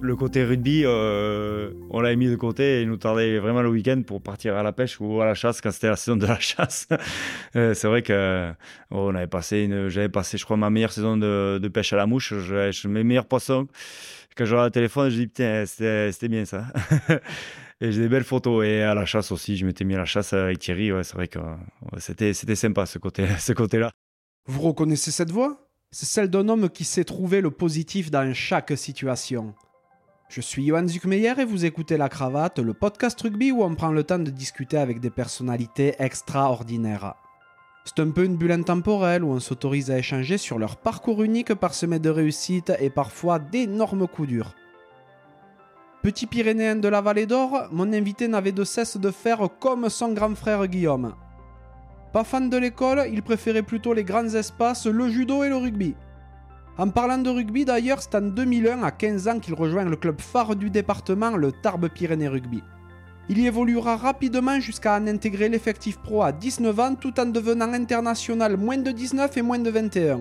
le côté rugby, euh, on l'avait mis de côté et il nous tardait vraiment le week-end pour partir à la pêche ou à la chasse quand c'était la saison de la chasse. Euh, c'est vrai que oh, on j'avais passé, je crois, ma meilleure saison de, pêche à la mouche. Mes meilleurs poissons. Quand je regarde le téléphone, je dis putain, c'était bien ça. et j'ai des belles photos. Et à la chasse aussi, je m'étais mis à la chasse avec Thierry. C'est vrai que c'était, sympa ce côté-là. Vous reconnaissez cette voix? C'est celle d'un homme qui sait trouver le positif dans chaque situation. Je suis Johan Zuckmeyer et vous écoutez La Cravate, le podcast rugby où on prend le temps de discuter avec des personnalités extraordinaires. C'est un peu une bulle intemporelle où on s'autorise à échanger sur leur parcours unique parsemé de réussites et parfois d'énormes coups durs. Petit Pyrénéen de la Vallée d'Or, mon invité n'avait de cesse de faire comme son grand frère Guillaume. Pas fan de l'école, il préférait plutôt les grands espaces, le judo et le rugby. En parlant de rugby d'ailleurs, c'est en 2001, à 15 ans, qu'il rejoint le club phare du département, le Tarbes Pyrénées Rugby. Il y évoluera rapidement jusqu'à en intégrer l'effectif pro à 19 ans tout en devenant international moins de 19 et moins de 21.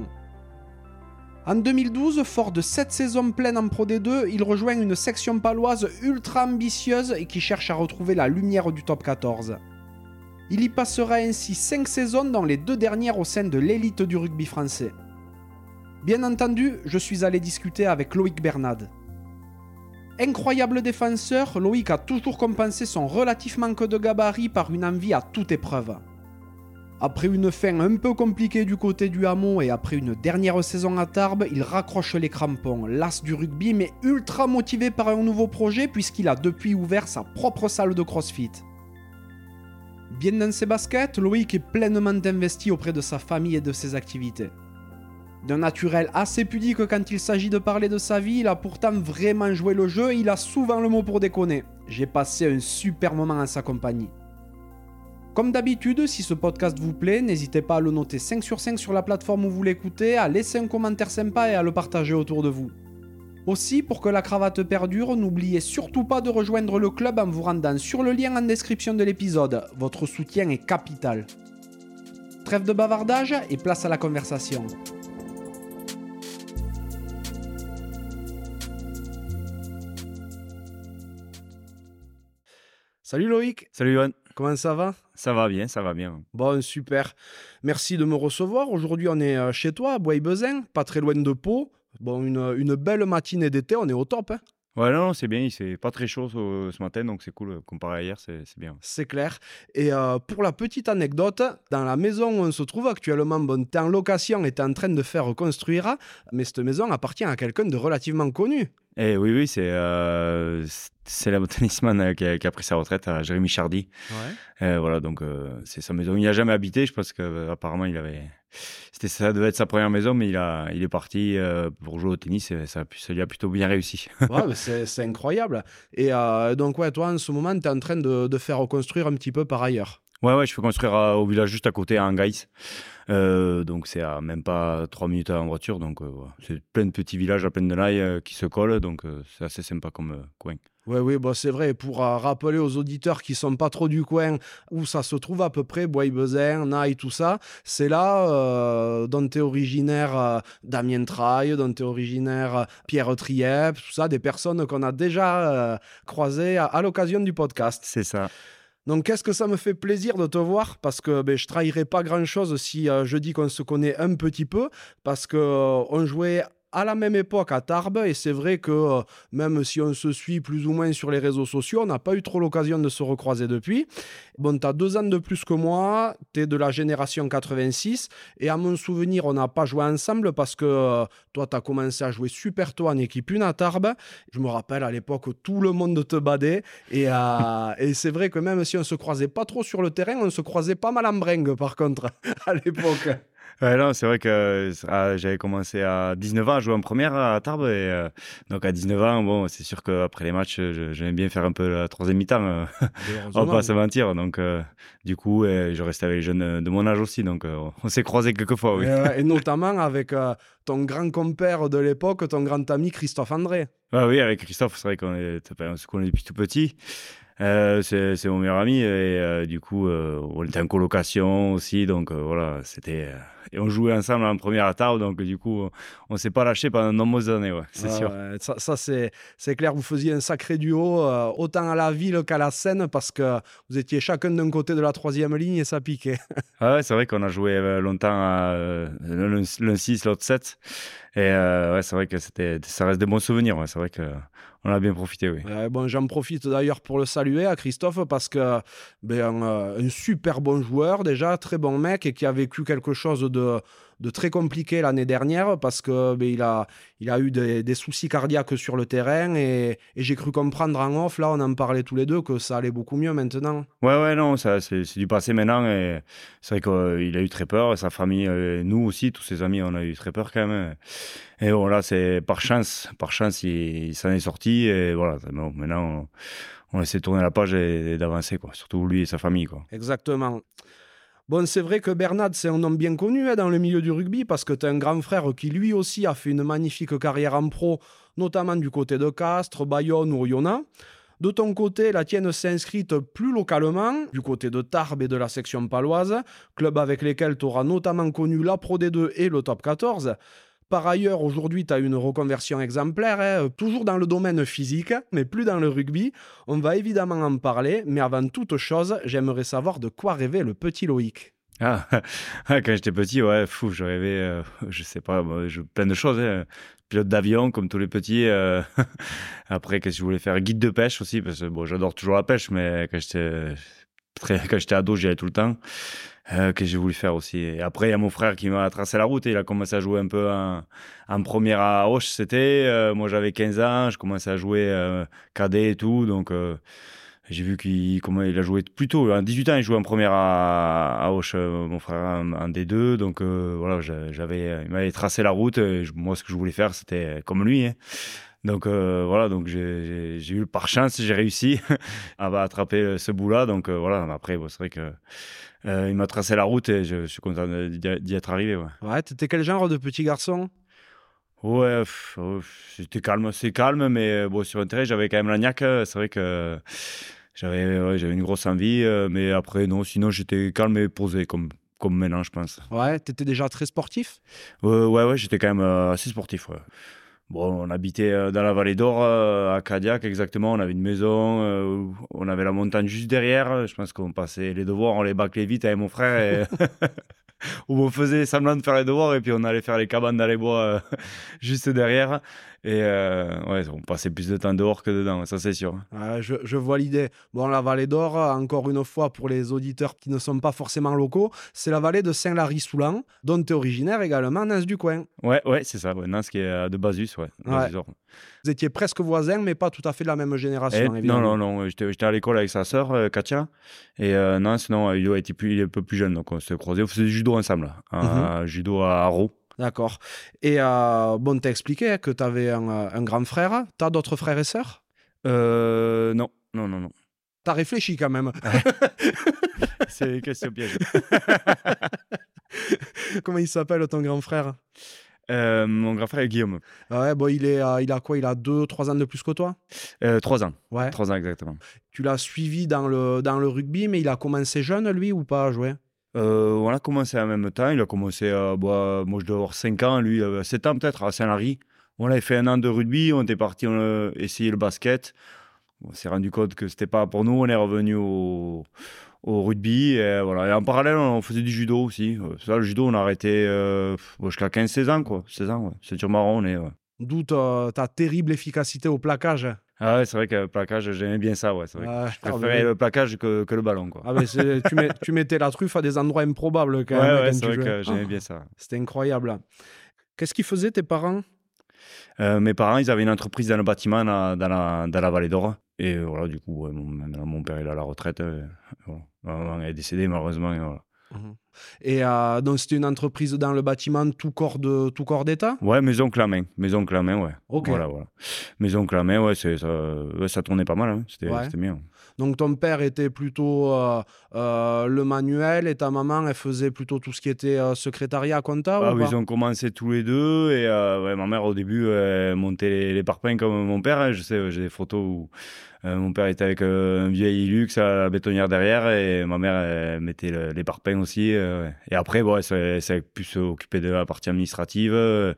En 2012, fort de 7 saisons pleines en Pro D2, il rejoint une section paloise ultra ambitieuse et qui cherche à retrouver la lumière du top 14. Il y passera ainsi 5 saisons dont les deux dernières au sein de l'élite du rugby français. Bien entendu, je suis allé discuter avec Loïc Bernard. Incroyable défenseur, Loïc a toujours compensé son relatif manque de gabarit par une envie à toute épreuve. Après une fin un peu compliquée du côté du hameau et après une dernière saison à Tarbes, il raccroche les crampons, las du rugby mais ultra motivé par un nouveau projet puisqu'il a depuis ouvert sa propre salle de crossfit. Bien dans ses baskets, Loïc est pleinement investi auprès de sa famille et de ses activités. D'un naturel assez pudique quand il s'agit de parler de sa vie, il a pourtant vraiment joué le jeu et il a souvent le mot pour déconner. J'ai passé un super moment en sa compagnie. Comme d'habitude, si ce podcast vous plaît, n'hésitez pas à le noter 5 sur 5 sur la plateforme où vous l'écoutez, à laisser un commentaire sympa et à le partager autour de vous. Aussi, pour que la cravate perdure, n'oubliez surtout pas de rejoindre le club en vous rendant sur le lien en description de l'épisode. Votre soutien est capital. Trêve de bavardage et place à la conversation. Salut Loïc. Salut Johan. Comment ça va? Ça va bien, ça va bien. Bon, super. Merci de me recevoir. Aujourd'hui, on est euh, chez toi, à Bois-Bezin, pas très loin de Pau. Bon, une, belle matinée d'été, on est au top. Hein Ouais, non, c'est bien, c'est pas très chaud ce matin, donc c'est cool. Comparé à hier, c'est bien. C'est clair. Et euh, pour la petite anecdote, dans la maison où on se trouve actuellement, bon, t'es en location et t'es en train de faire reconstruire, mais cette maison appartient à quelqu'un de relativement connu. Eh oui, oui, c'est euh, c'est la tennisman qui a, qui a, pris sa retraite, à Jérémy Chardy. Ouais. Euh, voilà, donc euh, c'est sa maison. Il n'a jamais habité, je pense qu'apparemment il avait. C'était ça devait être sa première maison, mais il a il est parti pour jouer au tennis et ça, ça lui a plutôt bien réussi. ouais, c'est incroyable. Et donc ouais, toi en ce moment, tu es en train de, de faire reconstruire un petit peu par ailleurs. Ouais, ouais, je fais construire au village juste à côté, à Angais. Euh, donc c'est à même pas 3 minutes en voiture. Donc euh, c'est plein de petits villages à pleine de euh, qui se collent. Donc c'est assez sympa comme coin. Oui, oui, bah c'est vrai. Pour rappeler aux auditeurs qui sont pas trop du coin où ça se trouve à peu près, Bois-Bezin, Naï, tout ça, c'est là dont est originaire Damien Traille, dont est originaire Pierre Triep, tout ça, des personnes qu'on a déjà croisées à l'occasion du podcast. C'est ça. Donc, qu'est-ce que ça me fait plaisir de te voir? Parce que ben, je trahirais pas grand-chose si euh, je dis qu'on se connaît un petit peu parce que euh, on jouait à la même époque à Tarbes et c'est vrai que euh, même si on se suit plus ou moins sur les réseaux sociaux, on n'a pas eu trop l'occasion de se recroiser depuis. Bon, tu as deux ans de plus que moi, tu es de la génération 86 et à mon souvenir, on n'a pas joué ensemble parce que euh, toi, tu as commencé à jouer super tôt en équipe 1 à Tarbes. Je me rappelle à l'époque tout le monde te badait et, euh, et c'est vrai que même si on se croisait pas trop sur le terrain, on se croisait pas mal en bringue par contre à l'époque. Ouais, non, c'est vrai que ah, j'avais commencé à 19 ans à jouer en première à Tarbes. Et, euh, donc à 19 ans, bon, c'est sûr qu'après les matchs, j'aime bien faire un peu la troisième mi-temps. Euh, on va pas se mentir. Donc euh, du coup, je restais avec les jeunes de mon âge aussi. Donc on s'est croisés quelques fois, oui. Et, notamment avec ton grand compère de l'époque, ton grand ami Christophe André. Ah oui, avec Christophe, c'est vrai qu'on se connaît depuis tout petit. Euh, c'est mon meilleur ami et euh, du coup euh, on était en colocation aussi donc voilà c'était et on jouait ensemble en première table donc du coup on s'est pas lâché pendant de nombreuses années ouais, c'est sûr ça, ça c'est clair vous faisiez un sacré duo autant à la ville qu'à la scène parce que vous étiez chacun d'un côté de la troisième ligne et ça piquait ah ouais c'est vrai qu'on a joué longtemps à l'un 6 l'autre 7 et ouais c'est vrai que c'était ça reste des bons souvenirs ouais. c'est vrai que on a bien profité, oui. bon, J'en profite d'ailleurs pour le saluer à Christophe parce que ben, un, super bon joueur déjà, très bon mec et qui a vécu quelque chose de, de très compliqué l'année dernière parce que ben, il, a, il a eu des, soucis cardiaques sur le terrain et, j'ai cru comprendre en off, là on en parlait tous les deux, que ça allait beaucoup mieux maintenant. Ouais, ouais, non, ça, c'est, du passé maintenant et c'est vrai qu'il a eu très peur, sa famille, euh, nous aussi, tous ses amis, on a eu très peur quand même. Et voilà, c'est par chance, par chance, il, s'en est sorti et voilà, maintenant on, essaie de tourner la page et, d'avancer, quoi, surtout lui et sa famille. Quoi. Exactement. Bon, c'est vrai que Bernard, c'est un homme bien connu hein, dans le milieu du rugby parce que tu as un grand frère qui lui aussi a fait une magnifique carrière en pro, notamment du côté de Castres, Bayonne ou Oyonnax. De ton côté, la tienne s'est inscrite plus localement, du côté de Tarbes et de la section paloise, club avec lesquels tu auras notamment connu la Pro D2 et le Top 14. Par ailleurs, aujourd'hui, tu as une reconversion exemplaire, hein, toujours dans le domaine physique, mais plus dans le rugby. On va évidemment en parler, mais avant toute chose, j'aimerais savoir de quoi rêvait le petit Loïc. Ah, quand j'étais petit, ouais, fou, je rêvais, euh, je sais pas, plein de choses. Hein. Pilote d'avion, comme tous les petits. Euh, après, qu'est-ce que je voulais faire? Guide de pêche aussi, parce que bon, j'adore toujours la pêche, mais quand j'étais, quand j'étais ado, j'y allais tout le temps euh, que j'ai voulu faire aussi. Après, il y a mon frère qui m'a tracé la route et il a commencé à jouer un peu en, en première à Auch, c'était. Euh, moi, j'avais 15 ans, je commençais à jouer euh, cadet et tout. Donc, euh, j'ai vu qu'il a joué plus tôt. À 18 ans, il jouait en première à, à Auch, mon frère en, D2. Donc, voilà, j'avais, il m'avait tracé la route. Moi, ce que je voulais faire, c'était comme lui. Hein. Donc voilà, donc j'ai eu par chance, j'ai réussi à attraper ce bout-là. Donc voilà, après, c'est vrai que il m'a tracé la route et je, suis content d'y être arrivé. Ouais, ouais t'étais quel genre de petit garçon? Ouais, c'était calme, c'est calme, mais euh, bon, sur un terrain, j'avais quand même la niaque. C'est vrai que j'avais j'avais une grosse envie, euh, mais après, non, sinon, j'étais calme et posé, comme, comme maintenant, je pense. Ouais, t'étais déjà très sportif? Ouais, ouais, j'étais quand même assez sportif, ouais. Bon, on habitait euh, dans la vallée d'Or, euh, à Cadillac exactement. On avait une maison, euh, on avait la montagne juste derrière. Je pense qu'on passait les devoirs, on les bâclait vite avec mon frère. Où on faisait semblant de faire les devoirs et puis on allait faire les cabanes dans les bois juste derrière. Et euh, ouais, on passait plus de temps dehors que dedans, ça c'est sûr. je, vois l'idée. Bon, la vallée d'Or, encore une fois, pour les auditeurs qui ne sont pas forcément locaux, c'est la vallée de Saint-Lary-Soulan, dont tu es originaire également, Nance du coin. Ouais, ouais, c'est ça, ouais, Nance qui est de Basus, ouais. Vous étiez presque voisins, mais pas tout à fait de la même génération. Eh, non, non, non, j'étais à l'école avec sa sœur, euh, Katia. Et euh, Nance, non, il, était plus, il est un peu plus jeune, donc on s'est croisés. On faisait du judo ensemble, hein, mhm. judo à Haro. D'accord. Et euh, bon, t'as expliqué que tu avais un, grand frère. T'as d'autres frères et sœurs? Euh, Non, non, non, non. T'as réfléchi quand même. C'est une question piège. Comment il s'appelle ton grand frère? Euh, Mon grand frère est Guillaume. Ah ouais, bon, il, est, il a quoi? Il a 2-3 ans de plus que toi? Euh, 3 ans. Ouais. 3 ans exactement. Tu l'as suivi dans le, dans le rugby, mais il a commencé jeune, lui, ou pas? À jouer euh, on a commencé en même temps. Il a commencé, à bah, moi je dois avoir 5 ans, lui 7 ans peut-être, à Saint-Lary. On avait fait un an de rugby, on était parti essayé le basket. On s'est rendu compte que c'était pas pour nous, on est revenu au, rugby. Et, voilà. et en parallèle, on faisait du judo aussi. Ça, le judo, on a arrêté euh, jusqu'à 15-16 ans. Quoi. 16 ans, marron. D'où ta, ta terrible efficacité au plaquage. Ah ouais, c'est vrai que le plaquage, j'aimais bien ça. Ouais, c'est vrai je préférais le plaquage que, que, le ballon. Quoi. Ah, mais tu, mets, tu, mettais la truffe à des endroits improbables. Quand ouais, ouais c'est vrai que j'aimais bien ça. C'était incroyable. Qu'est-ce qu'ils faisaient tes parents? Euh, Mes parents, ils avaient une entreprise dans le bâtiment dans, la, dans la vallée d'Or. Et voilà, du coup, mon, mon, père, il est à la retraite. Euh, voilà. Maman est décédé, malheureusement. Et euh, donc, c'était une entreprise dans le bâtiment tout corps de tout corps d'état? Ouais, maison que la main. Maison que la main, ouais. Ok. Voilà, voilà. Maison que la main, ouais, c'est, ça, ouais, ça tournait pas mal. hein. C'était, Ouais. c'était bien. Donc, ton père était plutôt euh, euh, le manuel et ta maman, elle faisait plutôt tout ce qui était euh, secrétariat, compta Ah, ou ils ont commencé tous les deux. Et ouais, ma mère, au début, elle montait les, les parpaings comme mon père. hein. Je sais, j'ai des photos où mon père était avec euh, un vieil Hilux à la bétonnière derrière. Et ma mère, elle mettait le- les parpaings aussi. euh. Et après, bon, elle s'est plus s'occuper de la partie administrative. euh,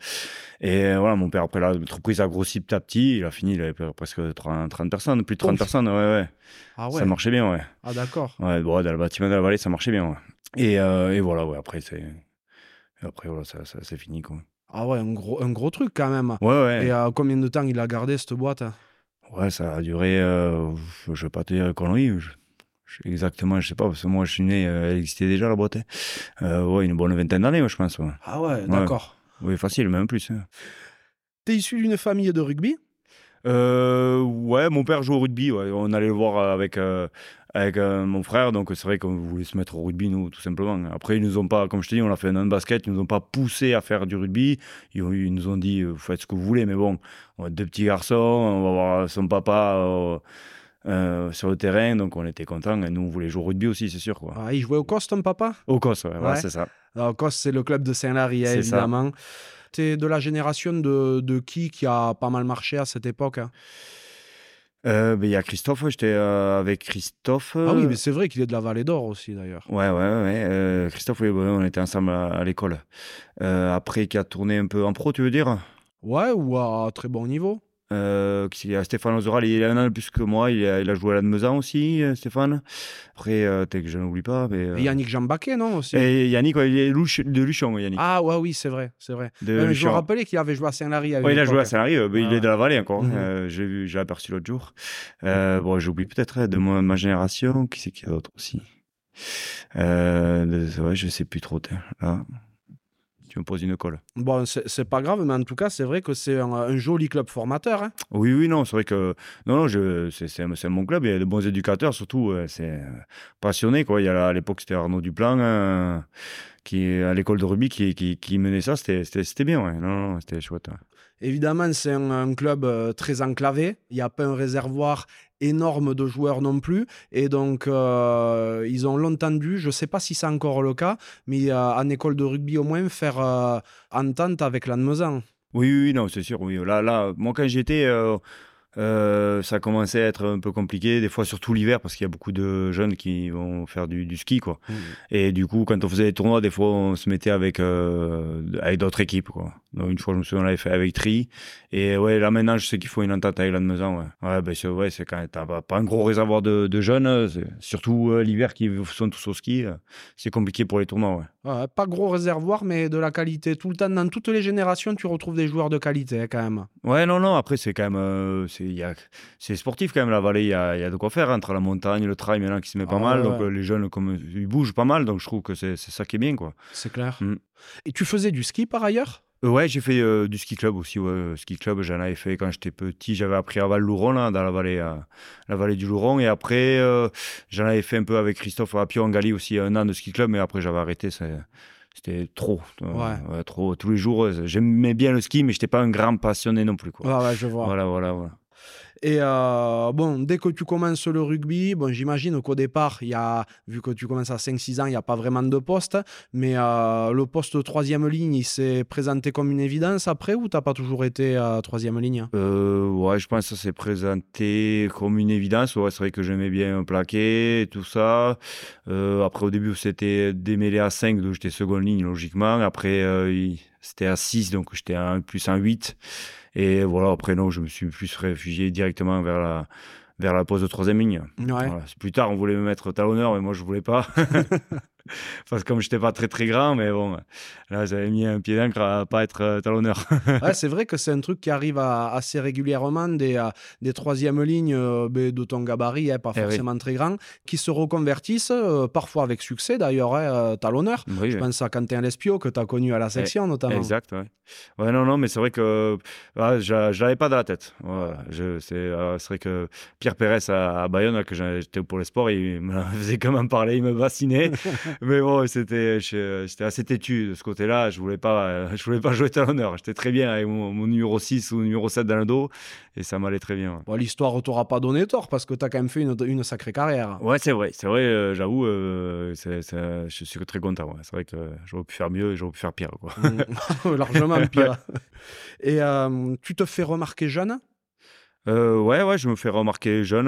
et euh, voilà, mon père, après, l'entreprise a grossi petit à petit. Il a fini, il avait presque 30, 30 personnes, plus de 30 Ouf. personnes. Ouais, ouais. Ah ouais. Ça marchait bien, ouais. Ah d'accord. Ouais, bon, dans le bâtiment de la vallée, ça marchait bien. ouais. Et, euh, et voilà, ouais, après, c'est. Après, voilà, ça, ça, c'est fini, quoi. Ah ouais, un gros, un gros truc quand même. Ouais, ouais. Et euh, combien de temps il a gardé cette boîte? Ouais, ça a duré. euh, je vais pas te dire conneries. Je, je- exactement, je sais pas, parce que moi, je suis né, euh, elle existait déjà, la boîte. hein. Euh, ouais, une bonne vingtaine d'années, moi, je pense. Ouais. Ah ouais, d'accord. Oui, facile, même plus. hein. T'es issu d'une famille de rugby? Euh, ouais, mon père joue au rugby. ouais. On allait le voir avec, euh, avec euh, mon frère. Donc, c'est vrai qu'on voulait se mettre au rugby, nous, tout simplement. Après, ils nous ont pas, comme je te dis, on a fait un an de basket. Ils nous ont pas poussé à faire du rugby. Ils, nous ont dit, euh, vous faites ce que vous voulez. Mais bon, on est deux petits garçons. On va voir son papa euh, euh, sur le terrain. Donc, on était contents. Et nous, on voulait jouer au rugby aussi, c'est sûr. Quoi. ah, Il jouait au COS, ton papa? Au COS, ouais, c'est ça. Alors, COS, c'est le club de Saint-Lary, hein, évidemment. T'es de la génération de, de qui qui a pas mal marché à cette époque hein? Euh, ben, Il y a Christophe. J'étais euh, avec Christophe. Ah oui, mais c'est vrai qu'il est de la Vallée d'Or aussi, d'ailleurs. Ouais, ouais, ouais. euh, Christophe, oui, on était ensemble à, à l'école. Euh, après, qui a tourné un peu en pro, tu veux dire? Ouais, ou à très bon niveau euh, qui- a Stéphane Ozoral, il a un an de plus que moi. Il a, il a joué à la Mezan aussi, euh, Stéphane. Après, euh, que je n'oublie pas. Mais, euh, Et Yannick Jambaquet, non aussi et Yannick, ouais, il est de Luchon, Yannick. Ah ouais, oui, c'est vrai, c'est vrai. de je me rappelais qu'il avait joué à Saint-Lary. Ouais, il a joué à. Saint-Lary, euh, il Ah. est de la vallée encore. Mhm. J'ai vu, j'ai aperçu l'autre jour. Bon, j'oublie peut-être hein, de moi, ma génération. Qui c'est qu'il y a d'autre aussi? Euh, de- Ouais, je sais plus trop. Là, me poses une colle. Bon, c'est pas grave, mais en tout cas, c'est vrai que c'est un, un joli club formateur. hein. Oui, oui, non, c'est vrai que non, non, je, c'est, c'est mon club. Il y a de bons éducateurs, surtout. euh, c'est euh, passionné, quoi. Il y a à l'époque, c'était Arnaud Duplan, euh, qui à l'école de rugby, qui, qui, qui menait ça. C'était, bien, ouais. Non, non, c'était chouette. ouais. Évidemment, c'est un, un club euh, très enclavé. Il n'y a pas un réservoir énorme de joueurs non plus. Et donc, euh, ils ont longtemps dû, je ne sais pas si c'est encore le cas, mais euh, en école de rugby au moins, faire euh, entente avec l'Annemezan. Oui, oui, non, c'est sûr. Oui, là, là, moi, quand j'étais, euh, ça commençait à être un peu compliqué, des fois, surtout l'hiver, parce qu'il y a beaucoup de jeunes qui vont faire du, du ski, quoi. Et du coup, quand on faisait des tournois, des fois, on se mettait avec, euh, avec d'autres équipes, quoi. Donc, une fois, je me souviens, on l'avait fait avec Tri. Et ouais, là, maintenant, je sais qu'il faut une entente avec l'Annemezan, ouais. Ouais, ben, c'est, ouais, c'est quand même, t'as pas, un gros réservoir de, de jeunes, euh, surtout euh, l'hiver qui sont tous au ski, c'est compliqué pour les tournois, ouais. Ouais, pas gros réservoir, mais de la qualité. Tout le temps, dans toutes les générations, tu retrouves des joueurs de qualité hein, quand même. Ouais, non, non, après, c'est quand même. C'est, il y a- c'est sportif quand même, la vallée. Il y a, il y a de quoi faire entre la montagne, le trail maintenant qui se met pas Ah, mal. ouais, donc, les jeunes, comme ils bougent pas mal. Donc, je trouve que c'est, c'est ça qui est bien, quoi. C'est clair. Mm. Et tu faisais du ski par ailleurs? Euh, ouais, j'ai fait euh, du ski club aussi. Ouais. Euh, Ski club, j'en avais fait quand j'étais petit. J'avais appris à Val-Louron, dans la vallée, euh, la vallée du Louron. Et après, euh, j'en avais fait un peu avec Christophe à Pion-Gali aussi, un an de ski club. Mais après, j'avais arrêté. c'est- C'était trop. Ouais. trop. Tous les jours, j'aimais bien le ski, mais j'étais pas un grand passionné non plus. Quoi. Je vois. Voilà, voilà, voilà. Et euh, bon, dès que tu commences le rugby, bon, j'imagine qu'au départ, y a, vu que tu commences à 5-6 ans, il n'y a pas vraiment de poste. Mais euh, le poste de troisième ligne, il s'est présenté comme une évidence après ou t'as pas toujours été à troisième ligne? Euh, ouais, je pense que ça s'est présenté comme une évidence. Ouais, c'est vrai que j'aimais bien plaquer et tout ça. Euh, après, au début, c'était démêlé à 5, donc j'étais seconde ligne, logiquement. Après, euh, c'était à 6, donc j'étais un, plus en 8. Et voilà, après, non, je me suis plus réfugié directement vers la, vers la pose de troisième ligne. Ouais. Voilà. Plus tard, on voulait me mettre talonneur, mais moi, je voulais pas. Parce que comme j'étais pas très très grand, mais bon, là, j'avais mis un pied d'encre à pas être euh, talonneur. Ouais, c'est vrai que c'est un truc qui arrive à- assez régulièrement des, euh, des troisième lignes euh, ben, de ton gabarit, hein, pas Eh oui. forcément très grand, qui se reconvertissent, parfois avec succès d'ailleurs, hein, talonneur. Oui, Je oui. pense à Quentin Lespio que tu as connu à la section notamment. Exact, ouais. Ouais, non, non, mais c'est vrai que ouais, je je l'avais pas dans la tête. C'est, euh, vrai que Pierre Pérez à, à Bayonne, là, que j'étais pour les sports, il me faisait quand même parler, il me fascinait. Mais bon, c'était, j'étais assez têtu de ce côté-là. Je voulais pas, je voulais pas jouer talonneur. J'étais très bien avec mon, numéro 6 ou numéro 7 dans le dos et ça m'allait très bien. Bon, l'histoire t'aura pas donné tort parce que tu as quand même fait une, une sacrée carrière. Ouais, c'est vrai, c'est vrai, euh, j'avoue, euh, je suis très content. C'est vrai que j'aurais pu faire mieux et j'aurais pu faire pire. Quoi. Mmh. Largement pire. et euh, tu te fais remarquer jeune? Ouais, ouais, je me fais remarquer jeune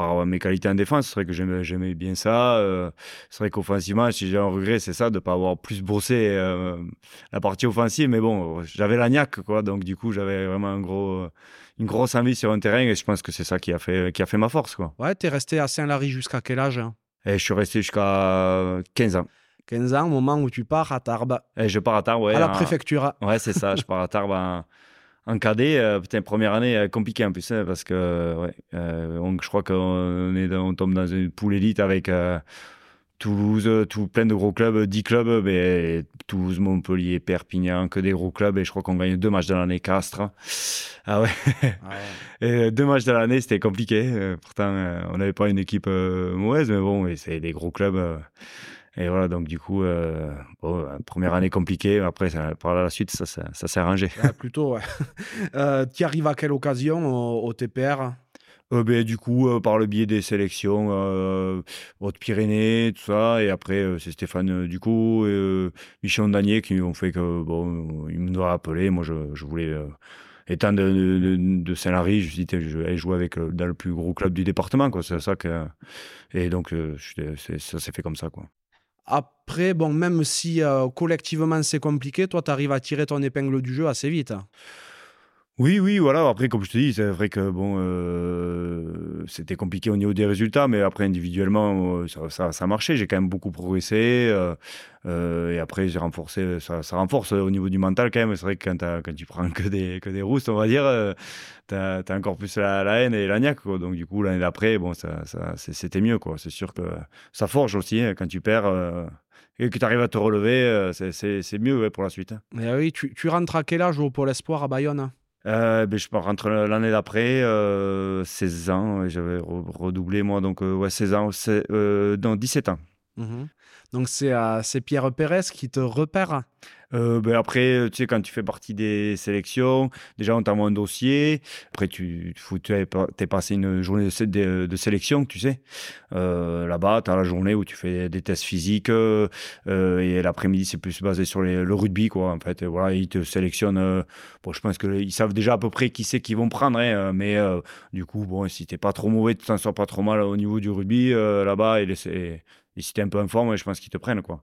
par mes qualités en défense. C'est vrai que j'aimais bien ça. Euh, c'est vrai qu'offensivement, si j'ai un regret, c'est ça, de ne pas avoir plus brossé euh, la partie offensive. Mais bon, j'avais la niaque, quoi. Donc, du coup, j'avais vraiment un gros, une grosse envie sur un terrain. Et je pense que c'est ça qui a, fait, qui a fait ma force, quoi. Ouais, es resté à Saint-Lary jusqu'à quel âge hein? Et Je suis resté jusqu'à 15 ans. 15 ans, au moment où tu pars à Tarbes. Et je pars à Tarbes, ouais. À la préfecture. Ouais, c'est ça. je pars à Tarbes en en cadet, euh, putain, première année euh, compliquée en plus, hein, parce que ouais, euh, je crois qu'on est on tombe dans une poule élite avec Toulouse, tout plein de gros clubs, 10 clubs, mais Toulouse, Montpellier, Perpignan, que des gros clubs, et je crois qu'on gagne deux matchs de l'année, Castres. Ah ouais. Et deux matchs de l'année, c'était compliqué. pourtant, on n'avait pas une équipe mauvaise, mais bon, c'est des gros clubs. Et voilà, donc du coup, euh, première année compliquée, après, par la suite, ça, ça, s'est arrangé. plutôt, ouais. Euh, tu arrives à quelle occasion au, TPR euh, ben, du coup, par le biais des sélections, Haute-Pyrénées, tout ça, et après, c'est Stéphane Ducot et Michel Danier qui ont fait que, bon, ils me doivent appeler. Moi, je, je voulais étant de, de, de Saint-Lary, je, je vais jouer avec dans le plus gros club du département, quoi. C'est ça que, et donc ça s'est fait comme ça, quoi. Après, bon, même si euh, collectivement c'est compliqué, toi, tu arrives à tirer ton épingle du jeu assez vite. Oui, oui, voilà. Après, comme je te dis, c'est vrai que bon, euh, c'était compliqué au niveau des résultats, mais après, individuellement, euh, ça, ça, ça marchait. J'ai quand même beaucoup progressé. Euh, et après, j'ai renforcé, ça, ça, renforce au niveau du mental quand même. C'est vrai que quand, quand, tu prends que des, que des roustes, on va dire, tu as, encore plus la, haine et la niaque. Donc, du coup, l'année d'après, bon, ça, c'était mieux. C'est sûr que ça forge aussi hein, quand tu perds et que tu arrives à te relever, c'est mieux pour la suite. Hein. Mais oui, tu, tu rentres à quel âge au Pôle Espoir à Bayonne? Euh, ben, je rentre l'année d'après, euh, 16 ans, j'avais redoublé moi, donc euh, ouais, 16 ans, euh, dans 17 ans. Mmh donc c'est Pierre Pérez qui te repère euh, ben après, tu sais, quand tu fais partie des sélections, déjà on t'envoie un dossier. Après, tu es passé une journée de, sélection, tu sais. Euh, Là-bas, tu as la journée où tu fais des tests physiques euh, et l'après-midi, c'est plus basé sur le rugby, quoi. En fait, voilà, ils te sélectionnent. Euh, bon, je pense qu'ils savent déjà à peu près qui c'est qu'ils vont prendre, hein, mais euh, du coup, bon, si t'es pas trop mauvais, tu t'en sors pas trop mal au niveau du rugby là-bas, et et si t'es un peu informe, je pense qu'ils te prennent, quoi.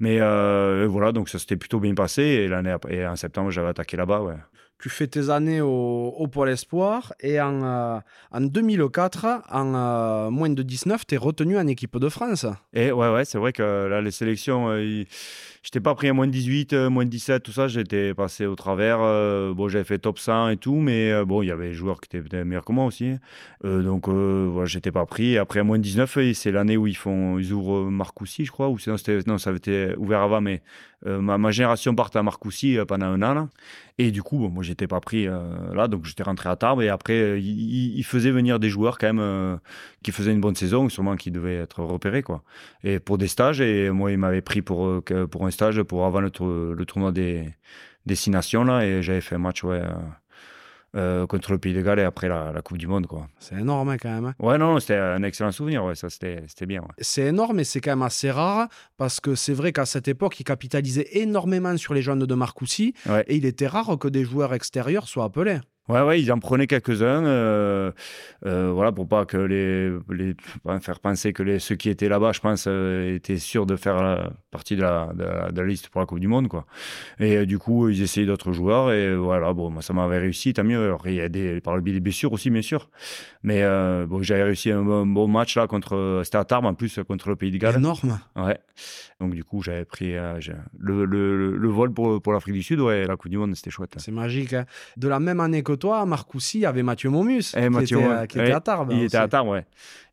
Mais euh, voilà, donc ça s'était plutôt bien passé. Et l'année et en septembre, j'avais attaqué là-bas, ouais. Tu fais tes années au, au Pôle Espoir et en, euh, en 2004, en euh, moins de 19, tu es retenu en équipe de France. Et ouais, ouais, c'est vrai que là, les sélections, J'étais pas pris à moins de 18, euh, moins de 17, tout ça. J'étais passé au travers. Euh, bon, j'avais fait top 100 et tout, mais euh, bon, il y avait des joueurs qui étaient meilleurs que moi aussi. donc, voilà, j'étais pas pris. Après, à moins de 19, c'est l'année où ils font, ils ouvrent Marcoussis, je crois, ou sinon, non, ça avait été ouvert avant, mais ma, génération part à Marcoussis pendant un an. Et du coup, bon, moi, j'étais pas pris là, donc j'étais rentré à Tarbes. Et après, ils faisaient venir des joueurs quand même qui faisaient une bonne saison, sûrement qui devaient être repérés, quoi. Et pour des stages, et moi, ils m'avaient pris pour, pour un stage pour avant le, le tournoi des, destinations là, et j'avais fait un match ouais, euh, euh, contre le Pays de Galles et après la, Coupe du Monde. quoi. C'est énorme hein, quand même. Hein. Ouais, non, c'était un excellent souvenir, ouais, ça c'était bien. C'est énorme et c'est quand même assez rare parce que c'est vrai qu'à cette époque, il capitalisait énormément sur les jeunes de Marcoussis et il était rare que des joueurs extérieurs soient appelés. Ouais, ouais, ils en prenaient quelques-uns, euh, euh, voilà, pour pas que les, les faire penser que les, ceux qui étaient là-bas, je pense, euh, étaient sûrs de faire partie de la, de la, liste pour la Coupe du Monde, quoi. Et du coup, ils essayaient d'autres joueurs, et voilà, bon, moi, ça m'avait réussi, tant mieux. Alors, il y a des, par le biais des blessures aussi, bien sûr. Mais bon, j'avais réussi un, bon match là contre, c'était à Tarbes en plus, contre le Pays de Galles. Énorme. Ouais. Donc, du coup, j'avais pris le, le, le, vol pour, pour l'Afrique du Sud, ouais, la Coupe du Monde, c'était chouette. C'est magique. Hein. De la même année que toi, Marcoussis, il y avait Mathieu Momus, eh, qui, était, à Tarbes. Il était à Tarbes, ouais.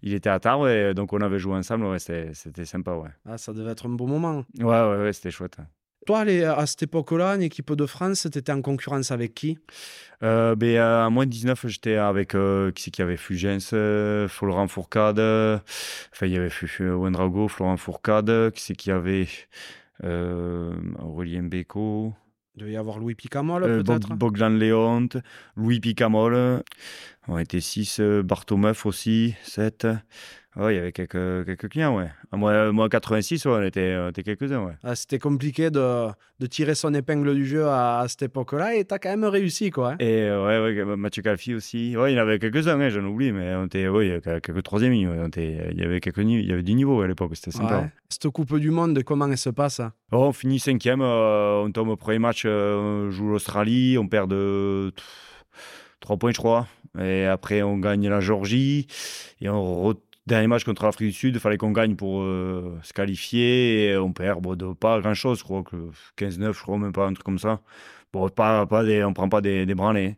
Il était à Tarbes, et donc on avait joué ensemble, ouais, c'était sympa, ouais. Ah, ça devait être un bon moment. Ouais, ouais, ouais c'était chouette. Toi, à cette époque-là, en équipe de France, tu étais en concurrence avec qui? Euh, ben, À moins de 19, j'étais avec euh, qui c'est qui avait Fulgence, euh, Florent Fourcade. Enfin, il y avait Wendrago, Florent Fourcade. Qui c'est qui avait Aurélien Beko. Il devait y avoir Louis Picamol, peut-être Bogdan Léonte, Louis Picamol. On était 6, Bartomeuf aussi, 7. Oui, il y avait quelques, quelques clients, ouais. Moi, moi 86, on était, était quelques-uns, ouais. Ah, c'était compliqué de, de, tirer son épingle du jeu à, cette époque-là et tu as quand même réussi, quoi. Hein. Et ouais, ouais, Mathieu Calfi aussi. Ouais, il y en avait quelques-uns, hein, j'en oublie, mais on était, ouais, il y avait quelques troisième il y avait quelques il y avait du niveau à l'époque, c'était sympa. Ouais. Cette Coupe du Monde, comment elle se passe oh, On finit cinquième, euh, on tombe au premier match, euh, on joue l'Australie, on perd de 3 points, je crois. Et après, on gagne la Georgie et on Dernier match contre l'Afrique du Sud, il fallait qu'on gagne pour euh, se qualifier et on perd de pas grand chose, je crois que 15-9, je crois même pas, un truc comme ça. Bon, pas, pas on prend pas des, branlés.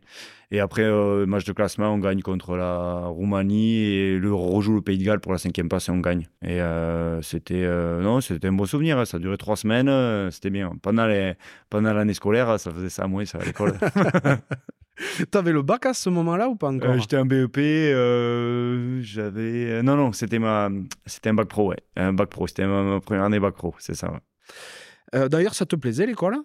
Et après, euh, match de classement, on gagne contre la Roumanie et le rejoue le Pays de Galles pour la cinquième passe et on gagne. Et euh, c'était non, c'était un beau souvenir. Hein. Ça a duré trois semaines, c'était bien. Pendant les, pendant l'année scolaire, ça faisait ça à moi, ça à l'école. T'avais le bac à ce moment-là ou pas encore euh, J'étais un BEP, euh, j'avais... Euh, non, non, c'était, ma... un bac pro, ouais. Un bac pro, c'était ma, première année bac pro, c'est ça. D'ailleurs, ça te plaisait l'école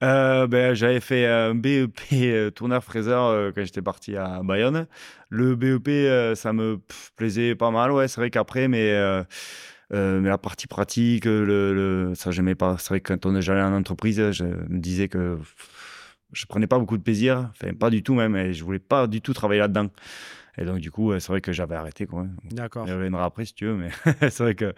ben, J'avais fait un BEP tourneur-fraiseur quand j'étais parti à Bayonne. Le BEP, ça me plaisait pas mal, ouais. C'est vrai qu'après, mais, mais la partie pratique, le, le... ça, j'aimais pas. C'est vrai que quand on est allé en entreprise, je me disais que je prenais pas beaucoup de plaisir, enfin pas du tout même, et je voulais pas du tout travailler là-dedans. Et donc, du coup, c'est vrai que j'avais arrêté. Quoi. D'accord. Je reviendrai après si tu veux, mais c'est vrai que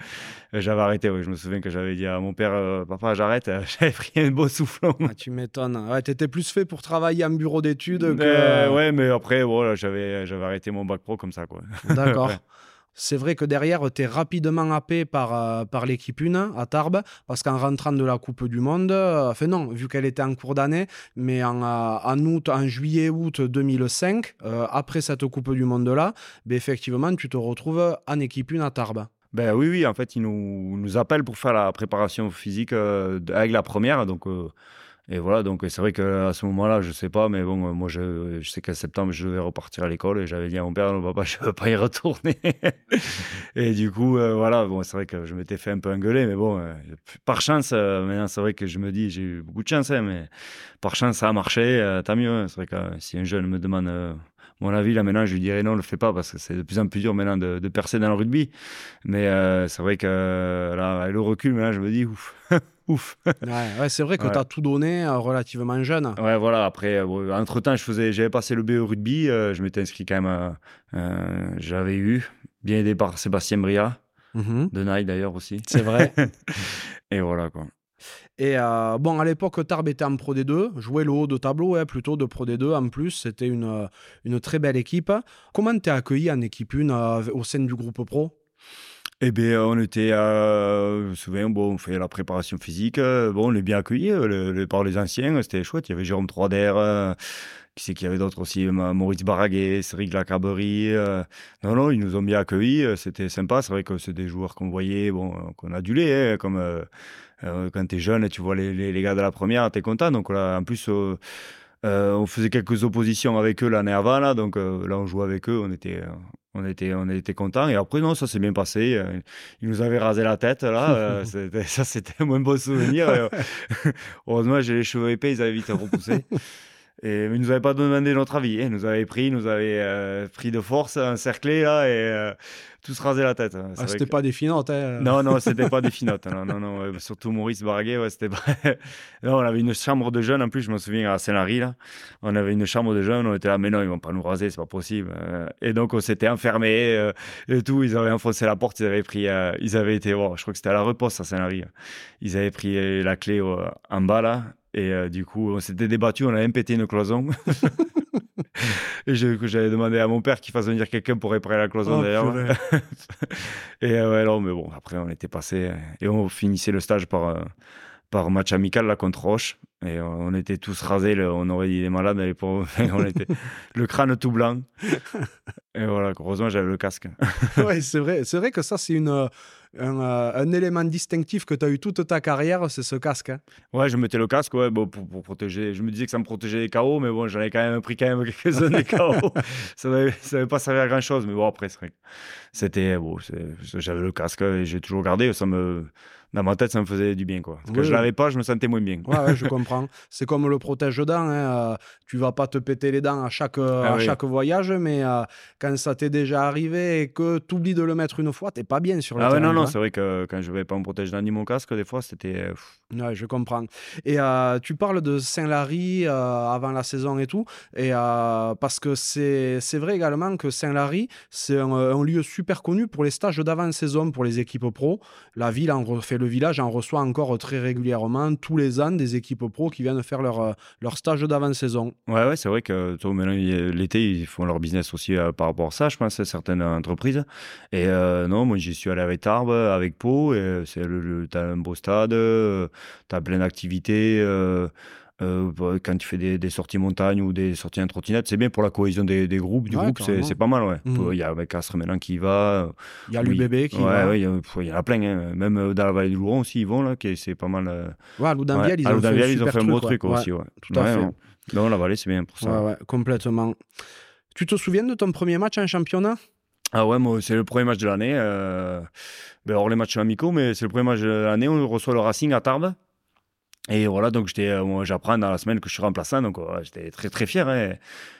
j'avais arrêté. Je me souviens que j'avais dit à mon père euh, Papa, j'arrête. J'avais pris un beau soufflon. Ah, tu m'étonnes. Ouais, tu étais plus fait pour travailler en bureau d'études que. Euh, ouais, mais après, voilà, j'avais arrêté mon bac pro comme ça. D'accord. C'est vrai que derrière, tu es rapidement happé par, euh, par l'équipe 1 à Tarbes, parce qu'en rentrant de la Coupe du Monde, euh, enfin non, vu qu'elle était en cours d'année, mais en, euh, en, août, en juillet-août 2005, après cette Coupe du Monde-là, ben effectivement, tu te retrouves en équipe 1 à Tarbes. Ben oui, oui, en fait, ils nous, appellent pour faire la préparation physique avec la première, donc et voilà, donc c'est vrai qu'à ce moment-là, je sais pas, mais bon, moi je, je sais qu'en septembre, je vais repartir à l'école et j'avais dit à mon père, non, papa, je ne veux pas y retourner. et du coup, euh, voilà, bon, c'est vrai que je m'étais fait un peu engueuler, mais bon, euh, par chance, euh, maintenant c'est vrai que je me dis, j'ai eu beaucoup de chance, hein, mais par chance, ça a marché, tant mieux. Hein. c'est vrai que si un jeune me demande mon avis, là maintenant, je lui dirais non, ne le fais pas parce que c'est de plus en plus dur maintenant de, de percer dans le rugby. Mais c'est vrai que là, avec le recul, maintenant, je me dis, ouf. ouf. ouais, c'est vrai que tu as tout donné euh, relativement jeune. Ouais, voilà. Après, euh, entre-temps, je faisais, j'avais passé le BE rugby. Euh, je m'étais inscrit quand même. j'avais eu, bien aidé par Sébastien Bria, mhm. de Nike d'ailleurs aussi. C'est vrai. Et voilà, quoi. Et bon, à l'époque, Tarbes était en Pro D2, jouait le haut de tableau, ouais, plutôt de Pro D2 en plus. C'était une, une très belle équipe. Comment t'es accueilli en équipe 1 au sein du groupe pro? Eh bien, on était, euh, je me souviens, bon, on fait la préparation physique. Euh, bon, on est bien accueillis euh, par les anciens, c'était chouette. Il y avait Jérôme Troider, euh, qui c'est qu'il y avait d'autres aussi, Maurice Baraguet, Cédric Lacaberie. non, non, ils nous ont bien accueillis, c'était sympa. C'est vrai que c'est des joueurs qu'on voyait, bon, qu'on adulait, hein, comme quand tu es jeune, tu vois les, les, gars de la première, tu es content. Donc là, en plus, on faisait quelques oppositions avec eux l'année avant, donc là, on jouait avec eux, on était, on était, on était contents. Et après, non, ça s'est bien passé. Euh, ils nous avaient rasé la tête, là. Euh, ça, c'était un moins beau souvenir. Euh, heureusement, j'ai les cheveux épais, ils avaient vite repoussé. Et, ils nous avaient pas demandé notre avis. Ils nous avaient pris, ils nous avaient pris de force, encerclé, là, et tous raser la tête. Hein. Ah, c'était pas des finottes, hein. Non, non, c'était pas des finottes. Non, non, non. Surtout Maurice Baraguet, ouais, c'était pas... non, on avait une chambre de jeunes, en plus, je me souviens, à Saint-Lary, là. On avait une chambre de jeunes, on était là, mais non, ils vont pas nous raser, c'est pas possible. Euh. Et donc, on s'était enfermés euh, et tout. Ils avaient enfoncé la porte, ils avaient pris... Euh, ils avaient été... je crois que c'était à la reposte à Saint-Lary. Ils avaient pris la clé en bas, là. Et du coup, on s'était débattu, on a même pété une cloison. et j'avais demandé à mon père qu'il fasse venir quelqu'un pour réparer la cloison oh, d'ailleurs. et euh, ouais, non, mais bon, après on était passé euh, et on finissait le stage par, euh, par match amical là contre Roche. Et on était tous rasés, on aurait dit des malades, les pauvres. on était le crâne tout blanc. Et voilà, heureusement j'avais le casque. oui, c'est vrai, c'est vrai que ça c'est une euh, un, élément distinctif que tu as eu toute ta carrière, c'est ce casque. Hein. Ouais, je mettais le casque ouais, bon, pour, protéger. Je me disais que ça me protégeait des KO, mais bon, j'en ai quand même pris quand même quelques-uns des KO. ça n'avait pas servi à grand chose, mais bon, après, c'était. Bon, J'avais le casque et j'ai toujours gardé. Ça me dans ma tête, ça me faisait du bien. Quoi. Parce que je l'avais pas, je me sentais moins bien. Ouais, je comprends. C'est comme le protège-dents. Hein. Euh, tu vas pas te péter les dents à chaque, euh, ah à chaque voyage, mais euh, quand ça t'est déjà arrivé et que tu oublies de le mettre une fois, t'es pas bien sur le ah ouais, non, non, c'est vrai que quand je vais pas me protéger dents ni mon casque, des fois, c'était. Ouais, je comprends. Et tu parles de Saint-Lary avant la saison et tout, et parce que c'est vrai également que Saint-Lary, c'est un, un, lieu super connu pour les stages d'avant-saison pour les équipes pro. La ville en refait le le village en reçoit encore très régulièrement, tous les ans, des équipes pro qui viennent faire leur, euh, leur stage d'avant-saison. Ouais, ouais c'est vrai que l'été, ils font leur business aussi euh, par rapport à ça, je pense, à certaines entreprises. Et euh, non, moi, j'y suis allé avec Tarbes, avec Pau, et c'est le, tu as un beau stade, tu as plein d'activités. Euh, bah, quand tu fais des, sorties montagne ou des sorties en trottinette, c'est bien pour la cohésion des, groupes. Du groupe, c'est pas mal. Ouais. Mmh. Il y a Castres maintenant qui va. Il y a l'UBB qui va. il y, en a plein. Hein. Même euh, dans la vallée du Louron aussi, ils vont. là C'est pas mal. Euh, ouais, à ils, ont fait un beau truc, aussi. Tout à fait. Non, la vallée, c'est bien pour ça. Ouais, complètement. Tu te souviens de ton premier match en championnat? Ah ouais, c'est le premier match de l'année. Ben, alors, les matchs amicaux, mais c'est le premier match de l'année. On reçoit le Racing à Tarbes. Et voilà, donc j'étais, euh, j'apprends dans la semaine que je suis remplaçant, donc j'étais très très fier. Hein.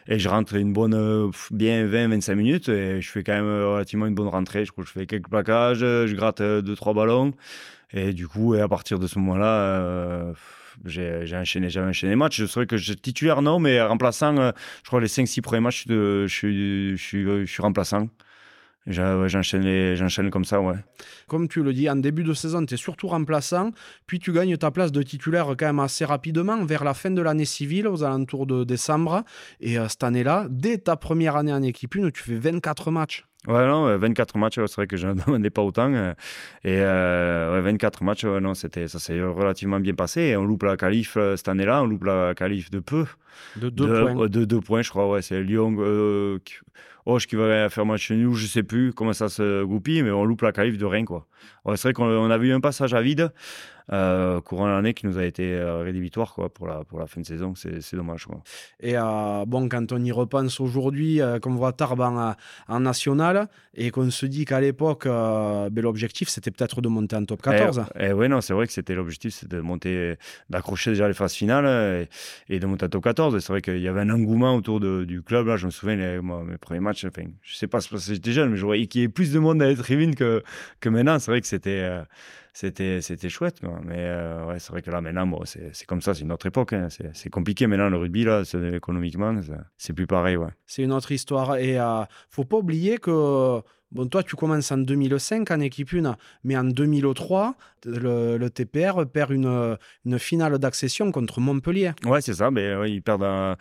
et je rentre une bonne, euh, bien 20-25 minutes, et je fais quand même euh, relativement une bonne rentrée. Je je fais quelques plaquages, je gratte 2-3 ballons. Et du coup, et à partir de ce moment-là, j'ai, enchaîné, j'avais enchaîné les matchs. Je saurais que je titulaire, non, mais remplaçant, je crois les 5-6 premiers matchs, je, je, je, je suis remplaçant. J'enchaîne comme ça, ouais. Comme tu le dis, en début de saison, tu es surtout remplaçant, puis tu gagnes ta place de titulaire quand même assez rapidement, vers la fin de l'année civile, aux alentours de décembre. Et euh, cette année-là, dès ta première année en équipe 1, tu fais 24 matchs. Ouais, non, 24 matchs, c'est vrai que je ne demandais pas autant. Euh, et euh, 24 matchs, non, c'était, ça s'est relativement bien passé. Et on loupe la qualif euh, cette année-là, on loupe la qualif de peu. De deux points. De deux points, je crois, ouais. C'est Lyon. Euh, Hoche qui va faire match nous, je sais plus comment ça se goupille, mais on loupe la qualif de rien. Quoi. c'est vrai qu'on a vu un passage à vide euh, courant l'année qui nous a été euh, rédhibitoire quoi, pour, la, pour la fin de saison. C'est dommage. Quoi. Et euh, bon, quand on y repense aujourd'hui, euh, qu'on voit Tarbes en, en, national et qu'on se dit qu'à l'époque, ben, l'objectif c'était peut-être de monter en top 14. Et, oui, non, c'est vrai que c'était l'objectif, c'était de monter, d'accrocher déjà les phases finales et, de monter en top 14. C'est vrai qu'il y avait un engouement autour de, du club. Là, je me souviens, les, mes premiers matchs, enfin, je sais pas, j'étais jeune, mais je voyais qu'il y avait plus de monde les tribunes que, que maintenant. C'est vrai que c'était c'était c'était chouette mais euh, ouais c'est vrai que là maintenant bon, c'est comme ça c'est une autre époque hein. c'est compliqué maintenant le rugby là économiquement c'est plus pareil ouais c'est une autre histoire et euh, faut pas oublier que Bon, toi, tu commences en 2005 en équipe 1, mais en 2003, le, le TPR perd une, une finale d'accession contre Montpellier. Ouais, c'est ça. Mais ouais, ils perdent un,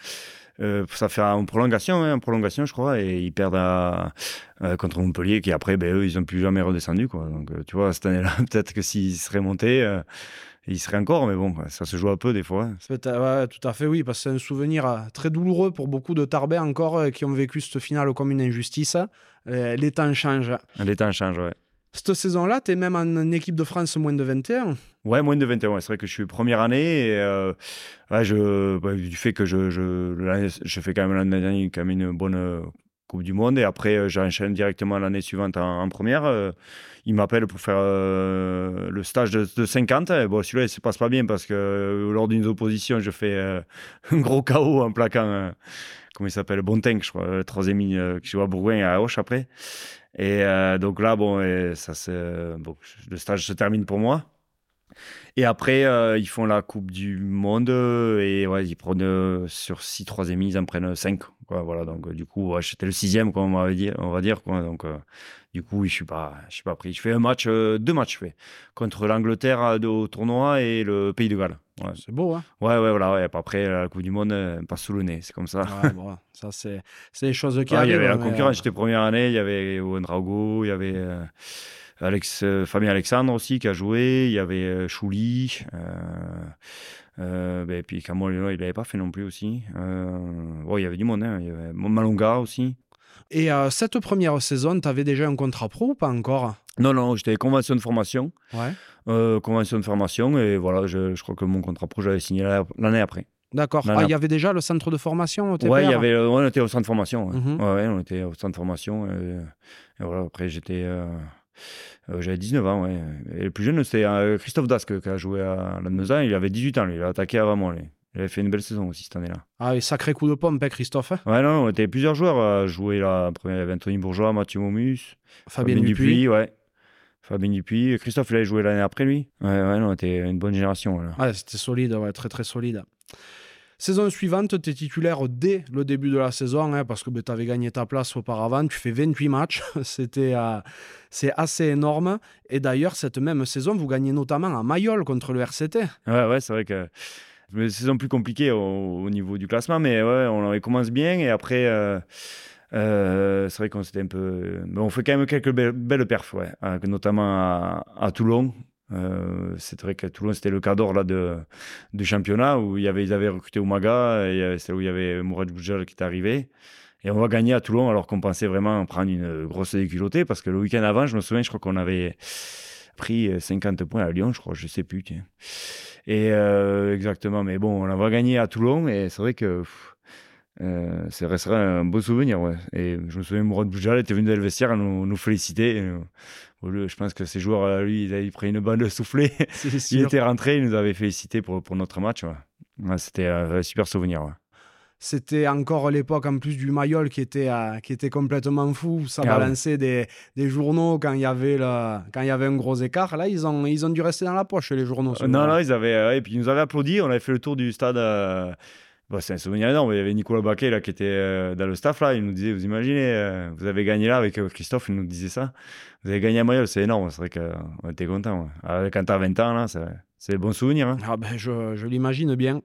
euh, ça fait en prolongation, hein, en prolongation, je crois, et ils perdent à, euh, contre Montpellier, qui après, ben, eux, ils n'ont plus jamais redescendu. Quoi. Donc, euh, tu vois, cette année-là, peut-être que s'ils seraient montés, ils seraient encore, mais bon, ça se joue un peu des fois. Ouais, tout à fait, oui, parce que c'est un souvenir très douloureux pour beaucoup de Tarbais encore qui ont vécu cette finale comme une injustice. les temps changent. Les temps changent, ouais. Cette saison-là, tu es même en équipe de France moins de 21. Ouais, moins de 21. C'est vrai que je suis première année. Et, euh, je, bah, du fait que je, je, je fais quand même l'année dernière une bonne euh, Coupe du Monde. Et après, euh, j'enchaîne directement l'année suivante en, première. Euh, il m'appelle pour faire le stage de, 50. Et bon, celui-là, il se passe pas bien parce que lors d'une opposition, je fais un gros chaos en plaquant, comment il s'appelle, Bontenc, je crois, troisième ligne qui joue à Bourgoin à Auch après. Et euh, donc là, bon, ça le stage se termine pour moi. Et après, euh, ils font la Coupe du Monde et ouais, ils prennent euh, sur 6 troisième ils en prennent 5. Quoi, voilà, donc du coup, j'étais le sixième, comme on, dit, on va dire. Quoi, donc du coup, je suis pas, suis pas pris. Je fais un match, deux matchs, je fais contre l'Angleterre au tournoi et le Pays de Galles. Ouais. C'est beau, hein Ouais, ouais, voilà. Ouais. Après, la Coupe du Monde, passe sous le nez, c'est comme ça. Ouais, bon, ça, c'est, c'est les choses qui arrivent. Il y avait la concurrence, j'étais première année, il y avait Owen Drago, il y avait Alex, Fabien Alexandre aussi qui a joué. Il y avait Chouli. Ben, et puis Camol, il n'avait pas fait non plus aussi. il y avait du monde. Hein. Il y avait Malonga aussi. Et cette première saison, tu avais déjà un contrat pro ou pas encore? Non, non, j'étais convention de formation. Ouais. Convention de formation. Et voilà, je, je crois que mon contrat pro, j'avais signé l'année après. D'accord. Ah, il y avait déjà le centre de formation au TPR Ouais, il y avait, on était au centre de formation. Mhm. ouais. on était au centre de formation. Et, voilà, après, j'étais. Euh, euh, j'avais 19 ans, ouais. Et le plus jeune, c'était euh, Christophe Dasque qui a joué à la Il avait 18 ans, lui. Il a attaqué avant moi. Il avait fait une belle saison aussi cette année-là. Ah, et sacré coup de pompe, hein, Christophe. Hein ouais, non, on était plusieurs joueurs à jouer là. Après, il y avait Anthony Bourgeois, Mathieu Momus, Fabien, Dupuis. ouais. Fabien Dupuis. Christophe, il avait joué l'année après lui? Ouais, ouais, non, on était une bonne génération. Là. Ouais, c'était solide, ouais, très très solide. Saison suivante, tu es titulaire dès le début de la saison, hein, parce que ben, tu avais gagné ta place auparavant. Tu fais 28 matchs. C'était, euh, c'est assez énorme. Et d'ailleurs, cette même saison, vous gagnez notamment à Mayol contre le RCT. Ouais, ouais c'est vrai que une saison plus compliquée au, niveau du classement, mais ouais, on commence bien. Et après, euh, euh, c'est vrai qu'on s'était un peu. on fait quand même quelques belles, perfs, ouais, notamment à Toulon. Euh, c'est vrai qu'à Toulon, c'était le cadre là, de, du championnat où ils avaient recruté Oumaga, et c'est où il y avait Mourad Boudjal qui est arrivé. Et on va gagner à Toulon alors qu'on pensait vraiment prendre une grosse déculottée parce que le week-end avant, je me souviens, je crois qu'on avait pris 50 points à Lyon, je crois, je sais plus. Et euh, exactement, mais bon, on va gagner à Toulon et c'est vrai que euh, ça resterait un beau souvenir. Ouais. Et je me souviens, Mourad Boujal était venu dans le vestiaire nous, nous féliciter. je pense que ces joueurs, lui, il pris une bande soufflée. il était rentré, il nous avait félicité pour, pour notre match. Ouais. C'était un super souvenir. C'était encore l'époque en plus du Mayol qui était, euh, qui était complètement fou. Ça ah balançait des, des, journaux quand il, y avait le, quand il y avait un gros écart. Là, ils ont, ils ont dû rester dans la poche, les journaux. non, non, ils avaient. et puis ils nous avaient applaudi. On avait fait le tour du stade. Bah, c'est un souvenir énorme. Il y avait Nicolas Baquet là, qui était euh, dans le staff. Là. Il nous disait Vous imaginez, euh, vous avez gagné là avec euh, Christophe. Il nous disait ça. Vous avez gagné à Mayol, c'est énorme. C'est vrai qu'on était contents. Ouais. Quand tu as 20 ans, là, c'est des bons souvenirs. Hein. Ah ben, je, je l'imagine bien.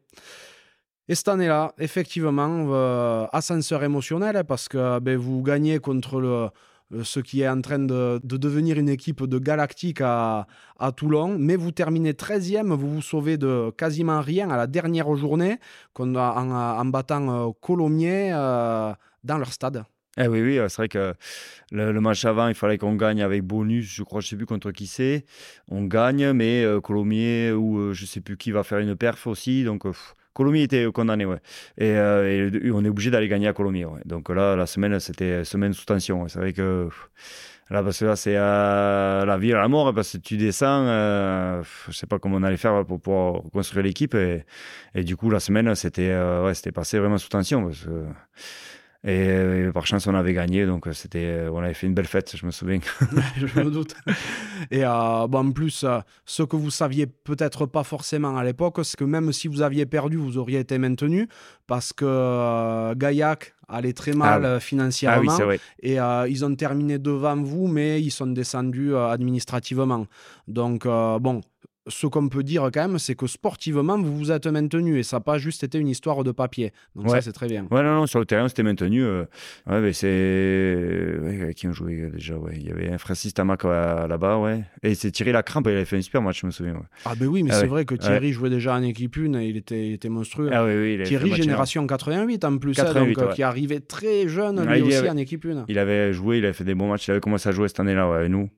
Et cette année-là, effectivement, ascenseur émotionnel parce que ben, vous gagnez contre le, ce qui est en train de, devenir une équipe de galactique à, Toulon. Mais vous terminez 13e, vous vous sauvez de quasiment rien à la dernière journée en, en, battant euh, Colomiers euh, dans leur stade. Eh oui, oui, c'est vrai que le, match avant, il fallait qu'on gagne avec bonus. Je crois, je ne sais plus contre qui c'est. On gagne, mais Colomiers ou je ne sais plus qui va faire une perf aussi. Donc, Colomiers était condamné, ouais. Euh, et, on est obligé d'aller gagner à Colomiers, ouais. Donc là, la semaine, c'était semaine sous tension. C'est vrai que là, parce que là, c'est la vie à la mort, parce que tu descends, euh, je sais pas comment on allait faire pour pouvoir construire l'équipe. Et, du coup, la semaine, c'était euh, ouais, passé vraiment sous tension. Et, par chance, on avait gagné, donc c'était, euh, on avait fait une belle fête, je me souviens. je me doute. Et euh, bon, en plus, euh, ce que vous saviez peut-être pas forcément à l'époque, c'est que même si vous aviez perdu, vous auriez été maintenu, parce que Gaillac allait très mal ah financièrement. Ah oui, et ils ont terminé devant vous, mais ils sont descendus administrativement. Donc, bon, ce qu'on peut dire quand même, c'est que sportivement, vous vous êtes maintenu et ça n'a pas juste été une histoire de papier. Donc ça, c'est très bien. Ouais, non, non, sur le terrain, c'était maintenu. Euh, ouais, mais c'est. qui ont joué déjà ouais. Il y avait un Francis Tamac euh, là-bas, ouais. Et c'est Thierry Lacrampe, il avait fait un super match, je me souviens. Ah, ben oui, mais ah c'est vrai que Thierry jouait déjà en équipe une et il était, était monstrueux. Ah, oui, oui, Thierry, génération 88 en plus, 88, hein, donc, qui arrivait très jeune, lui aussi, en équipe une. Il avait joué, il avait fait des bons matchs, il avait commencé à jouer cette année-là, ouais, nous.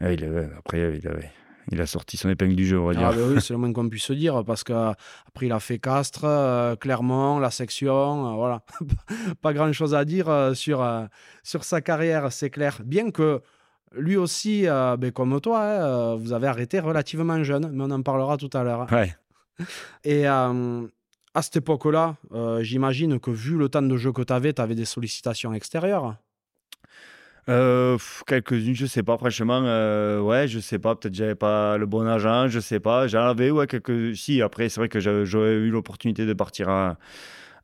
il avait, après, il avait il a sorti son épingle du jeu, on va dire. Ah, oui, c'est le moins qu'on puisse se dire, parce qu'après, il a fait Castres, euh, Clermont, la section, euh, voilà. pas grand chose à dire euh, sur, sur sa carrière, c'est clair. Bien que lui aussi, ben, comme toi, hein, vous avez arrêté relativement jeune, mais on en parlera tout à l'heure. Ouais. Et à cette époque-là, j'imagine que vu le temps de jeu que tu avais, tu avais des sollicitations extérieures. Euh, quelques-unes, je sais pas, franchement, euh, ouais, je sais pas, peut-être j'avais pas le bon agent, je sais pas, j'en avais, ouais, quelques, si, après, c'est vrai que j'avais eu l'opportunité de partir à,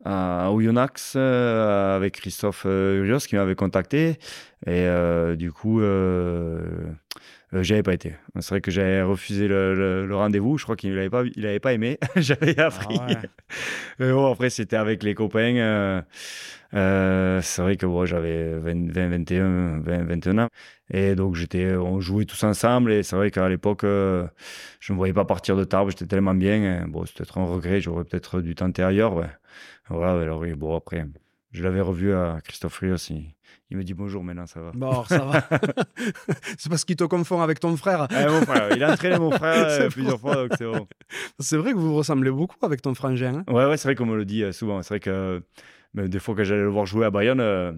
à Oyonnax euh, avec Christophe Urios qui m'avait contacté. Et du coup, j'avais pas été. C'est vrai que j'avais refusé le, rendez-vous. Je crois qu'il n'avait pas, il avait pas aimé. j'avais appris. Ah Mais bon, après, c'était avec les copains. Euh, c'est vrai que bon, j'avais 20, 21, 20, 21 ans. Et donc, j'étais, on jouait tous ensemble. Et c'est vrai qu'à l'époque, euh, je ne me voyais pas partir de Tarbes. J'étais tellement bien. Bon, c'était peut-être un regret. J'aurais peut-être du temps antérieur. Ouais. Voilà, alors oui, bon, après, je l'avais revu à Christophe Rios. Il, me dit bonjour maintenant, ça va. Bon, ça va. c'est parce qu'il te confond avec ton frère. Eh, mon frère. Il a entraîné mon frère euh, plusieurs fois, donc c'est bon. C'est vrai que vous vous ressemblez beaucoup avec ton frangin. Hein ouais, ouais, c'est vrai qu'on me le dit souvent. C'est vrai que mais des fois que j'allais le voir jouer à Bayonne, euh,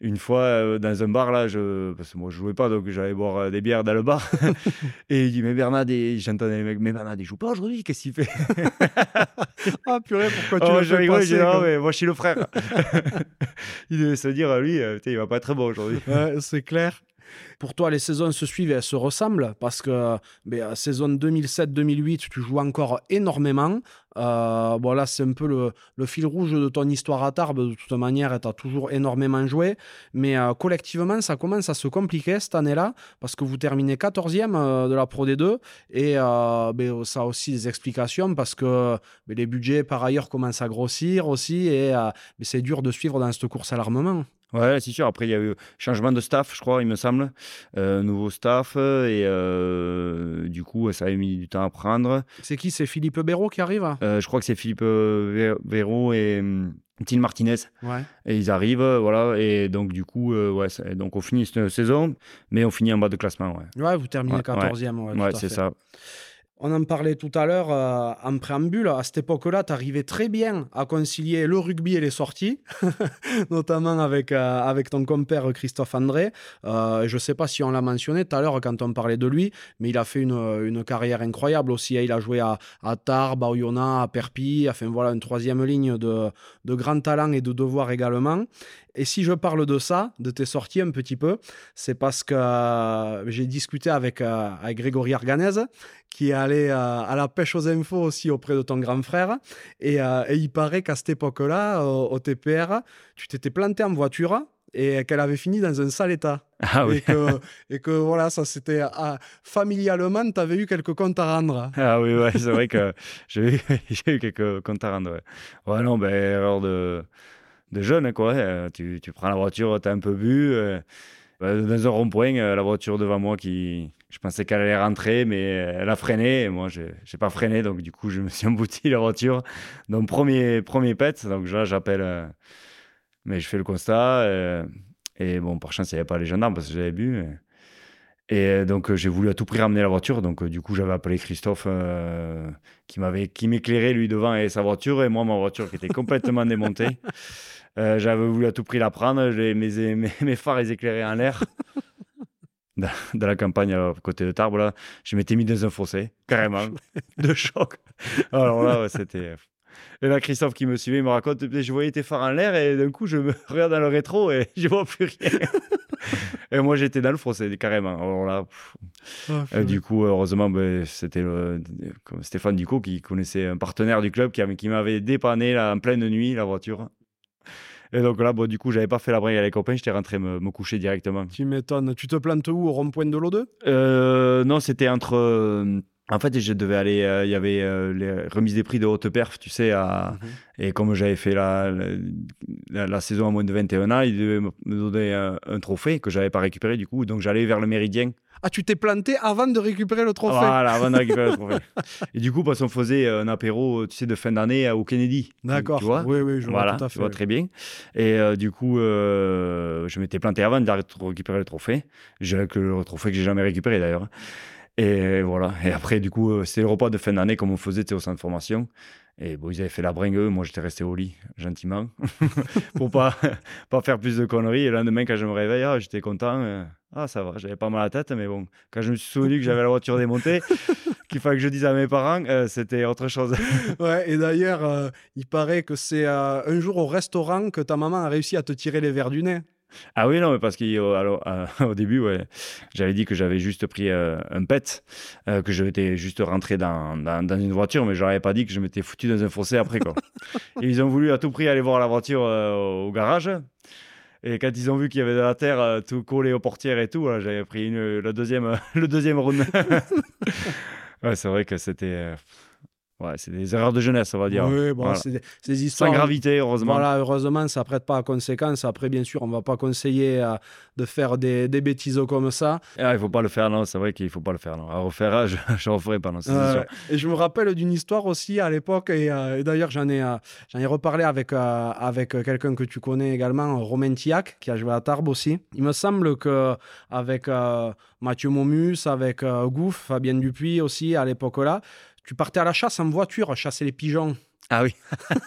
une fois euh, dans un bar, là, je, parce que moi je jouais pas, donc j'allais boire euh, des bières dans le bar. et il dit Mais Bernard, j'entendais les mecs, mais Bernard, il joue pas aujourd'hui, qu'est-ce qu'il fait? Ah purée, pourquoi tu oh, rigole, dis, non, mais moi je suis le frère. il devait se dire, lui, il va pas être bon aujourd'hui. Ouais, c'est clair. Pour toi, les saisons se suivent et elles se ressemblent parce que ben, saison 2007-2008, tu joues encore énormément. Euh, bon, là, c'est un peu le, fil rouge de ton histoire à Tarbes. De toute manière, tu as toujours énormément joué. Mais euh, collectivement, ça commence à se compliquer cette année-là parce que vous terminez 14e euh, de la Pro D2. Et ben, ça a aussi des explications parce que ben, les budgets, par ailleurs, commencent à grossir aussi. Et ben, c'est dur de suivre dans cette course à l'armement. Ouais, c'est sûr. Après, il y a eu changement de staff, je crois, il me semble. nouveau staff. Et du coup, ça a mis du temps à prendre. C'est qui? C'est Philippe Béraud qui arrive euh, je crois que c'est Philippe euh, Véro et hum, Tim Martinez. Ouais. Et ils arrivent, euh, voilà. Et donc, du coup, ouais, donc on finit cette saison, mais on finit en bas de classement. Ouais, ouais vous terminez 14e. Ouais, c'est ça. On en parlait tout à l'heure euh, en préambule. À cette époque-là, tu arrivais très bien à concilier le rugby et les sorties, notamment avec, euh, avec ton compère Christophe André. Euh, je ne sais pas si on l'a mentionné tout à l'heure quand on parlait de lui, mais il a fait une, une carrière incroyable aussi. Il a joué à, à Tarbes, à Oyonnax, à Perpignan. Enfin voilà, une troisième ligne de, de grand talent et de devoir également. Et si je parle de ça, de tes sorties un petit peu, c'est parce que j'ai discuté avec, avec, Grégory Arganez, qui est allé euh, à la pêche aux infos aussi auprès de ton grand frère. Et, il paraît qu'à cette époque-là, au, TPR, tu t'étais planté en voiture et qu'elle avait fini dans un sale état. Ah et, que, et que voilà, ça c'était familialement, tu avais eu quelques comptes à rendre. Ah oui, ouais, c'est vrai que j'ai eu, eu, quelques comptes à rendre. Ouais, ouais non, ben, erreur de de jeune, quoi. Euh, tu, tu, prends la voiture, tu as un peu bu. Euh, dans un rond-point, euh, la voiture devant moi qui. Je pensais qu'elle allait rentrer, mais elle a freiné. Et moi, je n'ai pas freiné. Donc, du coup, je me suis embouti la voiture. Donc, premier, premier pet. Donc, là, j'appelle. mais je fais le constat. et bon, par chance, il n'y avait pas les gendarmes parce que j'avais bu. Et donc j'ai voulu à tout prix ramener la voiture. Donc du coup j'avais appelé Christophe qui m'avait qui m'éclairait lui devant et sa voiture et moi ma voiture qui était complètement démontée. Euh, j'avais voulu à tout prix la prendre. Mes, mes, mes phares, ils éclairaient en l'air. dans, la campagne à côté de Tarbes, là, je m'étais mis dans un fossé, carrément, de choc. Alors là, c'était. Et là, Christophe qui me suivait, il me raconte je voyais tes phares en l'air et d'un coup, je me regarde dans le rétro et je vois plus rien. et moi, j'étais dans le fossé, carrément. Alors là, ah, du coup, heureusement, ben, c'était Stéphane Ducot qui connaissait un partenaire du club qui, qui m'avait dépanné là, en pleine nuit la voiture. Et donc là, bon, du coup, j'avais pas fait la bringue avec les copains, j'étais rentré me, me, coucher directement. Tu m'étonnes. Tu te plantes où? Au rond-point de l'O2 euh, Non, c'était entre. Euh, en fait, je devais aller. Euh, il y avait les remises des prix de haute perf, tu sais. À, mhm. Et comme j'avais fait la, la, saison à moins de 21 ans, ils devaient me donner un, trophée que j'avais pas récupéré du coup. Donc j'allais vers le Méridien. Ah, tu t'es planté avant de récupérer le trophée Voilà, avant de récupérer le trophée. Et du coup, parce qu'on faisait un apéro, tu sais, de fin d'année au Kennedy. D'accord. Oui, oui, je vois tout à fait. Tu vois très bien. Et euh, du coup, euh, je m'étais planté avant de récupérer le trophée. J'ai que le trophée que j'ai jamais récupéré d'ailleurs. Et voilà. Et après, du coup, euh, c'était le repas de fin d'année comme on faisait au centre de formation. Et bon, ils avaient fait la bringue, moi j'étais resté au lit, gentiment, pour pas, pas faire plus de conneries. Et le lendemain, quand je me réveille, ah, j'étais content. Euh, ah, ça va, j'avais pas mal à la tête, mais bon, quand je me suis souvenu que j'avais la voiture démontée, qu'il fallait que je dise à mes parents, euh, c'était autre chose. ouais, et d'ailleurs, il paraît que c'est un jour au restaurant que ta maman a réussi à te tirer les verres du nez. Ah oui, non, mais parce qu'au début, ouais, j'avais dit que j'avais juste pris un pet, que j'étais juste rentré dans, dans, une voiture, mais je n'avais pas dit que je m'étais foutu dans un fossé après. Quoi. Et ils ont voulu à tout prix aller voir la voiture au garage. Et quand ils ont vu qu'il y avait de la terre euh, tout collé aux portières et tout, j'avais pris une, le deuxième, le deuxième round. ouais, c'est vrai que c'était. Euh, Ouais, c'est des erreurs de jeunesse, on va dire. Oui, bon, c'est des, histoires. Sans gravité, heureusement. Voilà, heureusement, ça ne prête pas à conséquence. Après, bien sûr, on ne va pas conseiller euh, de faire des, des, bêtises comme ça. Ah, il ne faut pas le faire, non, c'est vrai qu'il ne faut pas le faire. Non. À refaire, je ne referai pas, non, Et je me rappelle d'une histoire aussi à l'époque, et, euh, d'ailleurs, j'en ai, euh, j'en ai reparlé avec, avec quelqu'un que tu connais également, Romain Tiac, qui a joué à Tarbes aussi. Il me semble qu'avec Mathieu Momus, avec Gouff, Fabien Dupuis aussi, à l'époque-là, tu partais à la chasse en voiture, chasser les pigeons. Ah oui.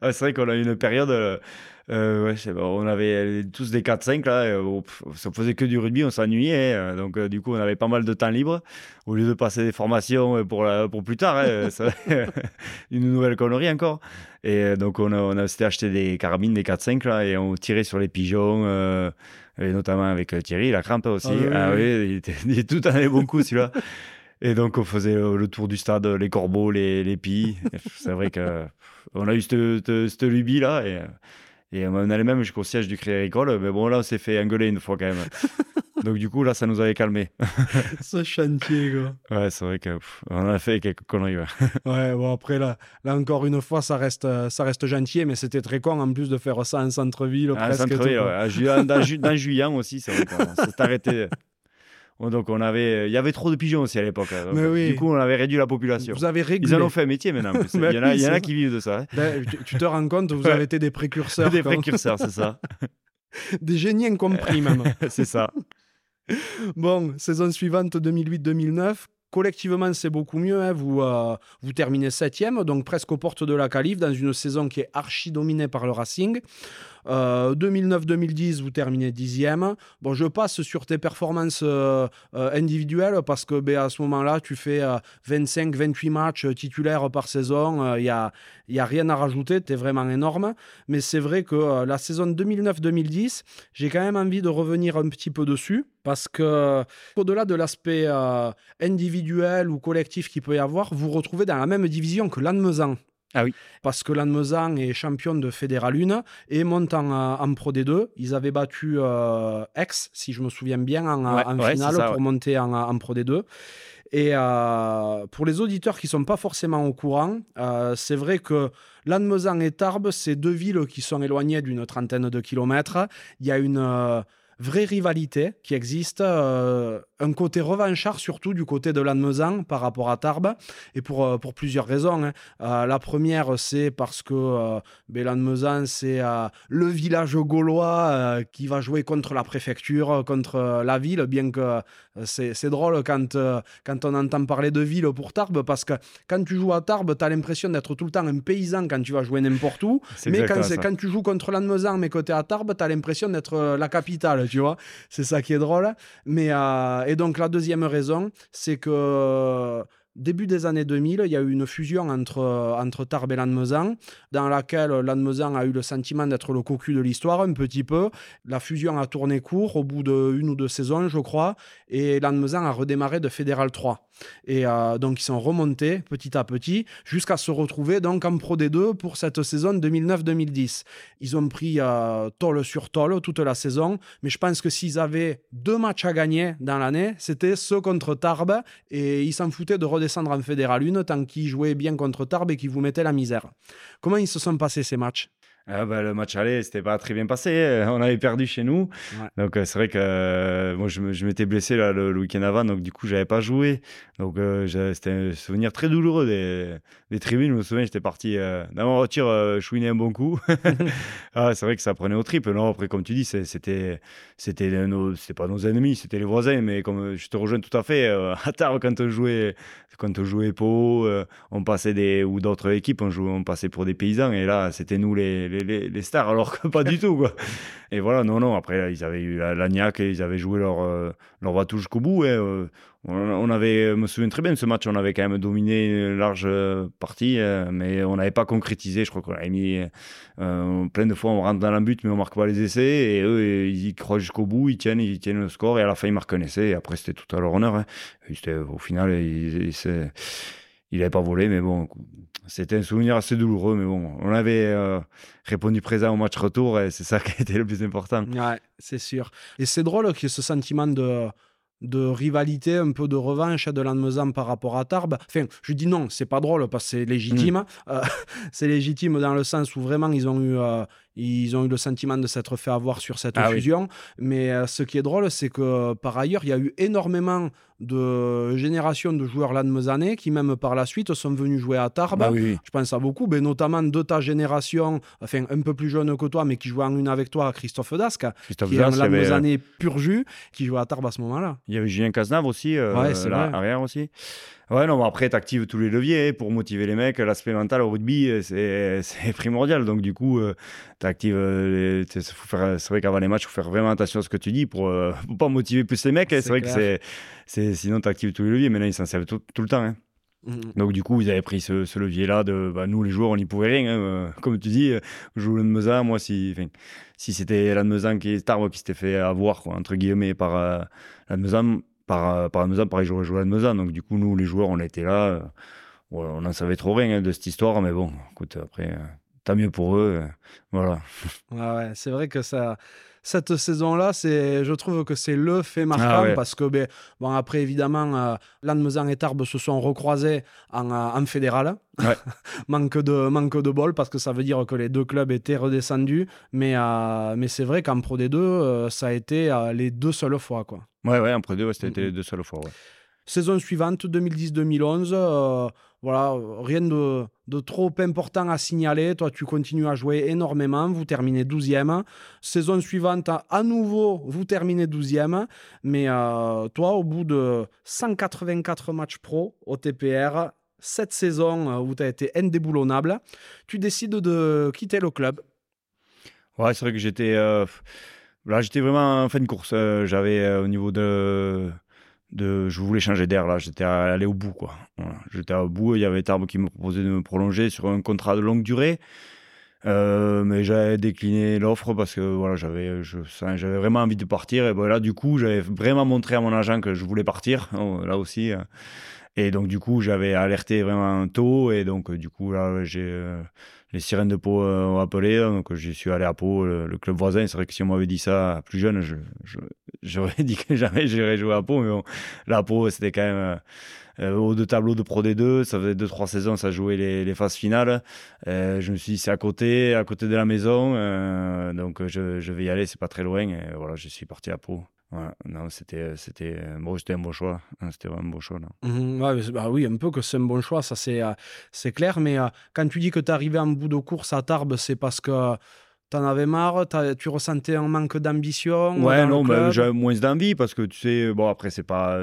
c'est vrai qu'on a eu une période. Euh, euh on avait tous des 4-5 là. Euh, ça faisait que du rugby, on s'ennuyait. Hein, donc, euh, du coup, on avait pas mal de temps libre. Au lieu de passer des formations pour, pour plus tard, hein, une nouvelle connerie encore. Et donc, on a, on a acheté des carabines, des 4-5 là, et on tirait sur les pigeons. et notamment avec Thierry, la crampe aussi. Ah, oui, ah il, était, il tout en avait bon coup celui-là. Et donc, on faisait euh, le tour du stade, les corbeaux, les, les pies. C'est vrai qu'on a eu cette, lubie-là. Et, et, on allait même jusqu'au siège du Crédit Agricole. Mais bon, là, on s'est fait engueuler une fois quand même. Donc, du coup, là, ça nous avait calmé. Ce chantier, quoi. Ouais, c'est vrai qu'on a fait quelques conneries. Ouais. bon, après, là, là, encore une fois, ça reste, ça reste gentil, mais c'était très con en plus de faire ça en centre-ville. En centre-ville, ouais. Dans, dans, Juillan aussi, c'est vrai s'est arrêté. Donc on avait, il y avait trop de pigeons aussi à l'époque. Hein. Du coup, on avait réduit la population. Vous avez Ils en ont fait un métier maintenant. il, y en a, il y en a qui vivent de ça. Hein. Ben, tu, te rends compte, vous avez été des précurseurs. des précurseurs, c'est ça. des génies incompris même. c'est ça. Bon, saison suivante 2008-2009. Collectivement, c'est beaucoup mieux. Hein. Vous, euh, vous terminez septième, donc presque aux portes de la qualif, dans une saison qui est archi dominée par le Racing. 2009-2010, euh, vous terminez dixième. Bon, je passe sur tes performances euh, euh, individuelles parce que ben, à ce moment-là, tu fais 25-28 matchs titulaires par saison. Il n'y a, y a rien à rajouter, tu es vraiment énorme. Mais c'est vrai que la saison 2009-2010, j'ai quand même envie de revenir un petit peu dessus parce que au-delà de l'aspect individuel ou collectif qu'il peut y avoir, vous retrouvez dans la même division que Lannemezan. Ah oui. Parce que Lannemezan est champion de Fédéral 1 et monte en, Pro D2. Ils avaient battu euh, Aix, si je me souviens bien, en, finale pour monter en, Pro D2. Et euh, pour les auditeurs qui ne sont pas forcément au courant, euh, c'est vrai que Lannemezan et Tarbes, c'est deux villes qui sont éloignées d'une trentaine de kilomètres. Il y a une vraie rivalité qui existe, un côté revanchard surtout du côté de Lannemezan par rapport à Tarbes, et pour, euh, pour plusieurs raisons. Hein. Euh, la première, c'est parce que ben, Lannemezan, c'est le village gaulois qui va jouer contre la préfecture, contre la ville, bien que c'est drôle quand, quand on entend parler de ville pour Tarbes, parce que quand tu joues à Tarbes, tu as l'impression d'être tout le temps un paysan quand tu vas jouer n'importe où, mais quand, quand, tu joues contre Lannemezan, mais côté à Tarbes, tu as l'impression d'être la capitale tu vois. C'est ça qui est drôle. Mais, euh, et donc, la deuxième raison, c'est que début des années 2000, il y a eu une fusion entre, entre Tarbes et Lannemezan, dans laquelle Lannemezan a eu le sentiment d'être le cocu de l'histoire, un petit peu. La fusion a tourné court au bout d'une ou deux saisons, je crois, et Lannemezan a redémarré de Fédéral 3. Et euh, donc, ils sont remontés petit à petit jusqu'à se retrouver donc en Pro D2 pour cette saison 2009-2010. Ils ont pris euh, tôle sur tôle toute la saison, mais je pense que s'ils avaient deux matchs à gagner dans l'année, c'était ceux contre Tarbes, et ils s'en foutaient de redescendre en Fédéral 1 tant qu'ils jouaient bien contre Tarbes et qu'ils vous mettaient la misère. Comment ils se sont passés ces matchs? Ah bah, le match aller, c'était pas très bien passé. On avait perdu chez nous. Donc, euh, c'est vrai que euh, moi, je, je m'étais blessé là, le, week-end avant. Donc, du coup, j'avais pas joué. Donc, euh, c'était un souvenir très douloureux des, des tribunes. Je me souviens, j'étais parti dans ma voiture chouiner un bon coup. ah, c'est vrai que ça prenait au triple. Non, après, comme tu dis, c'était c'était pas nos ennemis, c'était les voisins. Mais comme je te rejoins tout à fait, à tard, quand on jouait, quand on jouait Pau, on passait des, ou d'autres équipes, on, jouait, on passait pour des paysans. Et là, c'était nous les les, stars, alors que pas du tout. Quoi. Et voilà, non, non, après, ils avaient eu l'Agnac et ils avaient joué leur, euh, leur va jusqu'au bout. Et, euh, on avait, je me souviens très bien de ce match, on avait quand même dominé une large partie, mais on n'avait pas concrétisé. Je crois qu'on avait mis plein de fois, on rentre dans la but, mais on marque pas les essais. Et eux, ils croient jusqu'au bout, ils tiennent, ils tiennent le score, et à la fin, ils marquent un essai. Après, c'était tout à leur honneur. Hein. Au final, ils, il n'avait pas volé, mais bon, c'était un souvenir assez douloureux. Mais bon, on avait euh, répondu présent au match retour et c'est ça qui a été le plus important. Ouais, c'est sûr. Et c'est drôle qu'il y ait ce sentiment de, de rivalité, un peu de revanche de Lannemezan par rapport à Tarbes. Enfin, je dis non, c'est pas drôle parce que c'est légitime. Mm. Euh, c'est légitime dans le sens où vraiment ils ont eu, euh, ils ont eu le sentiment de s'être fait avoir sur cette ah fusion. Mais euh, ce qui est drôle, c'est que par ailleurs, il y a eu énormément de générations de joueurs lannemezanais qui, même par la suite, sont venus jouer à Tarbes. Bah Je pense à beaucoup, mais notamment de ta génération, enfin un peu plus jeune que toi, mais qui jouait en une avec toi, Christophe Dasque, qui est un lannemezanais pur jus, qui jouait à Tarbes à ce moment-là. Il y avait Julien Cazenave aussi, euh, ouais, c'est là, arrière aussi. Ouais, non, après, tu actives tous les leviers hein, pour motiver les mecs. L'aspect mental au rugby, euh, c'est primordial. Donc, du coup, euh, tu actives. Euh, c'est vrai qu'avant les matchs, il faut faire vraiment attention à ce que tu dis pour ne pas motiver plus les mecs. Hein. C'est vrai que c'est. Sinon, tu actives tous les leviers. Mais là, ils s'en servent tout, le temps. Hein. Mmh, mmh. Donc du coup, ils avaient pris ce, levier-là de bah, nous les joueurs, on n'y pouvait rien. comme tu dis, je joue le Meza, moi si si c'était la qui est qui s'était fait avoir entre guillemets par euh, la par, euh, par Mezan, pareil, j'aurais joué à Mezan. Donc, du coup, nous, les joueurs, on était là. Euh, on n'en savait trop rien hein, de cette histoire, mais bon, écoute, après, euh, tant mieux pour eux. voilà. ouais, c'est vrai que ça cette saison-là, c'est, je trouve que c'est le fait marquant ah parce que, ben, bon, après, évidemment, euh, Lannemezan et Tarbes se sont recroisés en, en fédéral. manque, de, manque de bol parce que ça veut dire que les deux clubs étaient redescendus. Mais, mais c'est vrai qu'en Pro D2, ça a été les deux seules fois. Quoi. Ouais, ouais, en Pro D2, c'était les deux seules fois. Saison suivante, 2010-2011, euh, voilà, rien de, trop important à signaler. Toi, tu continues à jouer énormément. Vous terminez 12e. Saison suivante, à nouveau, vous terminez 12e. Mais euh, toi, au bout de 184 matchs pro au TPR, cette saison euh, où tu as été indéboulonnable, tu décides de quitter le club. Ouais, c'est vrai que j'étais. j'étais vraiment en fin de course. J'avais au niveau de je voulais changer d'air là, j'étais allé au bout quoi. J'étais au bout, il y avait Tarbes qui me proposait de me prolonger sur un contrat de longue durée. Euh, mais j'avais décliné l'offre parce que voilà, j'avais, j'avais vraiment envie de partir. Et là, du coup, j'avais vraiment montré à mon agent que je voulais partir, oh, là aussi. Hein. Et donc, du coup, j'avais alerté vraiment tôt. Et donc, du coup, là, j'ai, euh, les sirènes de Pau euh, ont appelé. Donc, je suis allé à Pau, le, club voisin. C'est vrai que si on m'avait dit ça plus jeune, je, j'aurais dit que jamais j'irais jouer à Pau. Mais bon, là, Pau, c'était quand même. Euh, haut de tableau de Pro D2. Ça faisait 2-3 saisons, ça jouait les, les phases finales. je me suis dit, c'est à côté, à côté de la maison. donc, je, je, vais y aller, c'est pas très loin. Et voilà, je suis parti à Pau non, c'était, c'était, bon, c'était un bon choix. Hein, c'était vraiment un bon choix. Mmh bah oui, un peu que c'est un bon choix, ça c'est, euh, c'est clair. Mais euh, quand tu dis que tu es arrivé en bout de course à Tarbes, c'est parce que tu en avais marre, tu ressentais un manque d'ambition Ouais, non, mais j'avais moins d'envie parce que tu sais, bon, après, c'est pas.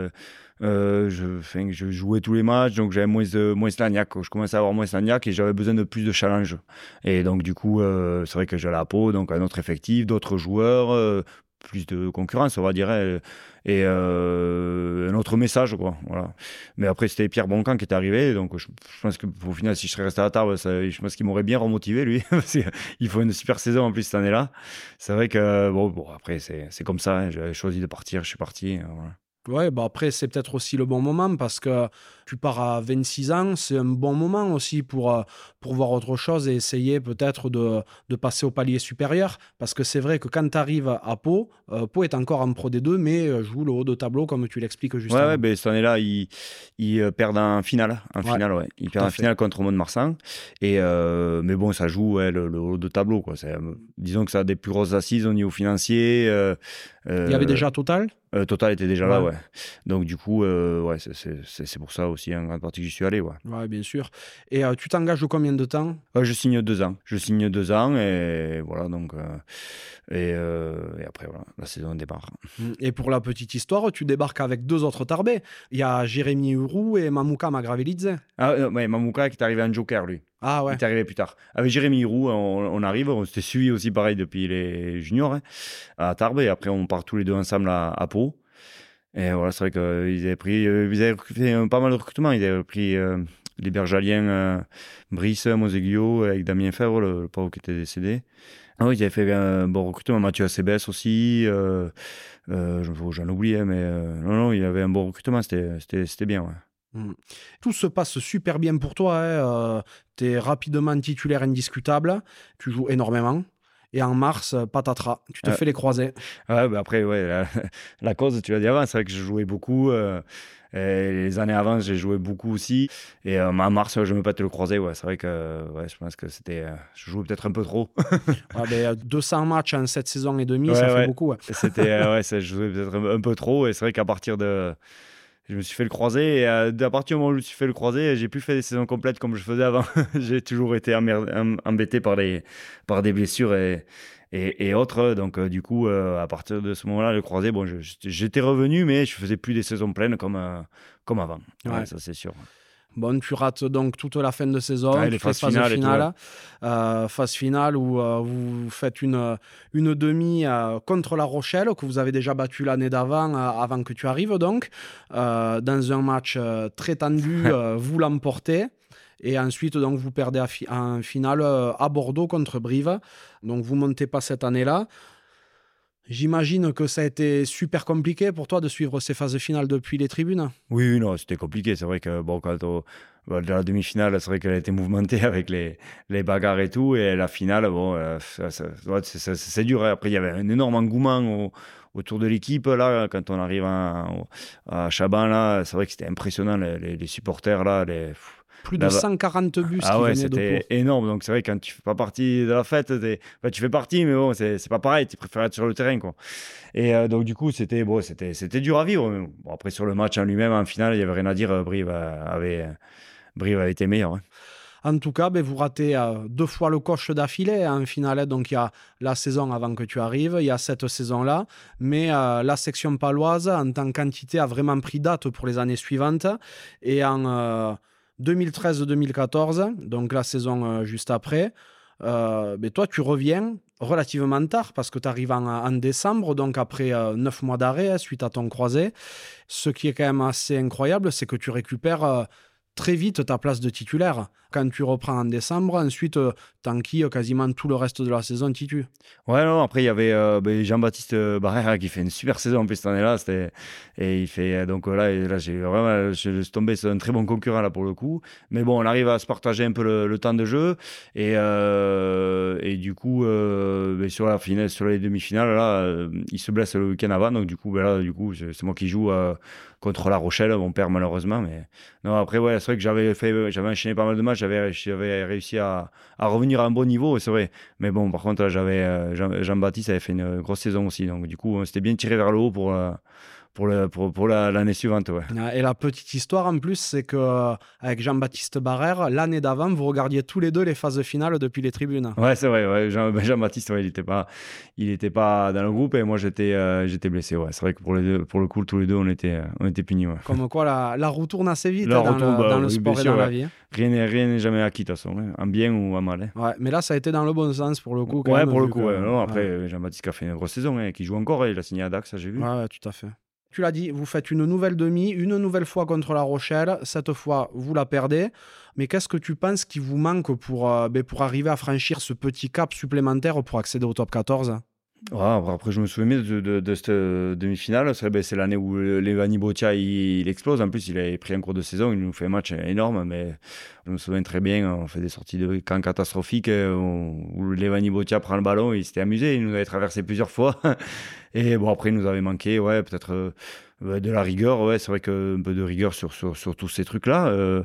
Euh, je, je jouais tous les matchs, donc j'avais moins de, moins Je commençais à avoir moins de et j'avais besoin de plus de challenge. Et donc, du coup, c'est vrai que j'ai la peau, donc un autre effectif, d'autres joueurs, plus de concurrence, on va dire, et, euh, un autre message, quoi. Voilà. Mais après, c'était Pierre Boncan qui est arrivé, donc je, pense qu'au final, si je serais resté à la table, je pense qu'il m'aurait bien remotivé, lui. il faut une super saison en plus cette année-là. C'est vrai que, bon, après, c'est comme ça, hein. j'avais choisi de partir, je suis parti. Voilà. Ouais, bah après, c'est peut-être aussi le bon moment parce que tu pars à 26 ans, c'est un bon moment aussi pour, euh, pour voir autre chose et essayer peut-être de, de, passer au palier supérieur. Parce que c'est vrai que quand tu arrives à Pau, euh, Pau est encore en Pro D2, mais euh, joue le haut de tableau comme tu l'expliques justement. Ouais, ouais ben, cette année-là, ils, ils, perdent en finale. En finale, ouais. Ils perdent en finale contre Mont-de-Marsan. Et, mais bon, ça joue le, haut de tableau. Quoi. disons que ça a des plus grosses assises au niveau financier. Il y avait déjà Total? Total était déjà là, ouais. Donc du coup, ouais, c'est pour ça aussi en grande partie que j'y suis allé. Ouais. ouais, bien sûr. Et euh, tu t'engages combien de temps? Je signe deux ans. Je signe deux ans et voilà, donc. Euh, et, euh, et, après, voilà, la saison démarre. Mmh. Et pour la petite histoire, tu débarques avec deux autres tarbés. Il y a Jérémy Hurou et Mamouka Magravelidze. Ah, ouais, Mamouka qui est arrivé en joker, lui. Ah ouais. Il est arrivé plus tard. Avec Jérémy Roux, on, arrive, on s'était suivi aussi pareil depuis les juniors hein, à Tarbes, et après on part tous les deux ensemble à, Pau. Et voilà, c'est vrai qu'ils avaient pris, euh, ils avaient fait un- pas mal de recrutements. Ils avaient pris euh, les Bergaliens, euh, Brice, Moseguio, avec Damien Fèvre, le, le pauvre qui était décédé. Ah ils avaient fait un bon recrutement. Mathieu Acebes aussi. Euh, euh, j'en oublie, hein, mais euh, non, non, il y avait un bon recrutement. C'était bien. Ouais. Mm. Tout se passe super bien pour toi. tu es rapidement titulaire indiscutable. Tu joues énormément. Et en mars, euh, patatras, tu te Ouais. fais les croisés. Ouais, bah après, ouais, la, la cause, tu l'as dit avant, c'est vrai que je jouais beaucoup. euh, et les années avant, j'ai joué beaucoup aussi. Et euh, en mars, je me pète le croisé. Ouais, c'est vrai que ouais, je pense que c'était. euh, je jouais peut-être un peu trop. Ah ben, 200 matchs en 7 saisons et demie, Ouais, ça fait ouais. beaucoup. ouais. C'était, euh, ouais, je jouais peut-être un peu trop. Et c'est vrai qu'à partir de. Je me suis fait le croisé. Et euh, à partir du moment où je me suis fait le croisé, j'ai plus fait des saisons complètes comme je faisais avant. j'ai toujours été embêté par, les, par des blessures et, et, et autres. Donc, euh, du coup, euh, à partir de ce moment-là, le croisé, bon, j'étais revenu, mais je faisais plus des saisons pleines comme, euh, comme avant. Ouais, Ouais. ça, c'est sûr. Bon, tu rates donc toute la fin de saison, Ouais, les phases finales ouais. Euh, phase finale où euh, vous faites une, une demi euh, contre La Rochelle, que vous avez déjà battu l'année d'avant, avant que tu arrives donc. Dans un match très tendu, vous l'emportez. Et ensuite, donc, vous perdez fi- en finale à Bordeaux contre Brive. Donc, vous montez pas cette année-là. J'imagine que ça a été super compliqué pour toi de suivre ces phases finales depuis les tribunes. Oui, oui, non, c'était compliqué. C'est vrai que bon, quand on, bah, dans la demi-finale, c'est vrai qu'elle a été mouvementée avec les, les bagarres et tout. Et la finale, bon, euh, c'est- dur. Après, il y avait un énorme engouement au- autour de l'équipe. Là, quand on arrive à, à Chaban, là, c'est vrai que c'était impressionnant. Les, supporters, là, Plus de Là-bas. 140 bus ah qui ouais, c'était énorme. Donc c'est vrai quand tu fais pas partie de la fête, enfin, tu fais partie, mais bon, c'est pas pareil. Tu préfères être sur le terrain, quoi. Et euh, donc du coup, c'était bon, dur à vivre. Bon, après sur le match en lui-même, en finale, il y avait rien à dire. euh, Brive avait Brive avait été meilleur. hein. En tout cas, ben, vous ratez euh, deux fois le coche d'affilée en finale. Donc, il y a la saison avant que tu arrives, il y a cette saison-là. Mais euh, la section paloise, en tant qu'entité, a vraiment pris date pour les années suivantes. Et en euh, 2013-2014, donc la saison euh, juste après, euh, ben, toi, tu reviens relativement tard parce que tu arrives en, décembre, donc après euh, neuf mois d'arrêt hein, suite à ton croisé. Ce qui est quand même assez incroyable, c'est que tu récupères euh, très vite ta place de titulaire. Quand tu reprends en décembre, ensuite, euh, quasiment tout le reste de la saison titu. Ouais, non, après, il y avait euh, ben, Jean-Baptiste Barrère qui fait une super saison en plus cette année-là. Et il fait. euh, Donc là, là j'ai vraiment. Je suis tombé sur un très bon concurrent là pour le coup. Mais bon, on arrive à se partager un peu le, temps de jeu. Et, euh, du coup, euh, ben, sur, les demi-finales, là, euh, il se blesse le week-end avant. Donc du coup, ben du coup, c'est c'est moi qui joue euh, contre La Rochelle. Mon père, malheureusement. Mais non, après, ouais, c'est vrai que j'avais fait, j'avais enchaîné pas mal de matchs. J'avais réussi à, à revenir à un bon niveau, c'est vrai. Mais bon, par contre, j'avais euh, Jean- Jean-Baptiste avait fait une grosse saison aussi. Donc, du coup, on s'était bien tiré vers le haut pour, euh, pour, le, pour, pour la- l'année suivante. Ouais. Et la petite histoire en plus, c'est que euh, avec Jean-Baptiste Barrère, l'année d'avant, vous regardiez tous les deux les phases finales depuis les tribunes. Ouais, c'est vrai. Ouais. Jean, ben, Jean-Baptiste, ouais, il n'était pas, il était pas dans le groupe et moi, j'étais euh, j'étais blessé. Ouais. C'est vrai que pour, les deux, pour le coup, tous les deux, on était, euh, on était punis. Ouais. Comme quoi, la, la roue tourne assez vite La hein, dans, roue tourne, le, bah, dans le sport et dans la vie. hein. Rien n'est rien n'est jamais acquis, de toute façon, hein. en bien ou en mal. hein. Ouais, mais là, ça a été dans le bon sens pour le coup. quand Ouais, même, pour le coup. que-. Non, après, Jean-Baptiste qui a fait une grosse saison, qui joue encore. Il a signé à Dax, ça j'ai vu. Ouais, tout à fait. Tu l'as dit, vous faites une nouvelle demi, une nouvelle fois contre La Rochelle. Cette fois, vous la perdez. Mais qu'est-ce que tu penses qui vous manque pour, euh, ben, pour arriver à franchir ce petit cap supplémentaire pour accéder au top 14 Ouais, après, je me souviens de, de, cette euh, demi-finale. C'est ben, c'est l'année où euh, Levani Botia il, explose. En plus, il avait pris un cours de saison. Il nous fait un match énorme. Mais je me souviens très bien, on fait des sorties de camp catastrophiques euh, où, Levani Botia prend le ballon. Il s'était amusé. Il nous avait traversé plusieurs fois. Et bon, après, il nous avait manqué, ouais, peut-être de la rigueur. Ouais, c'est vrai qu'un peu de rigueur sur, sur, sur tous ces trucs-là. Euh,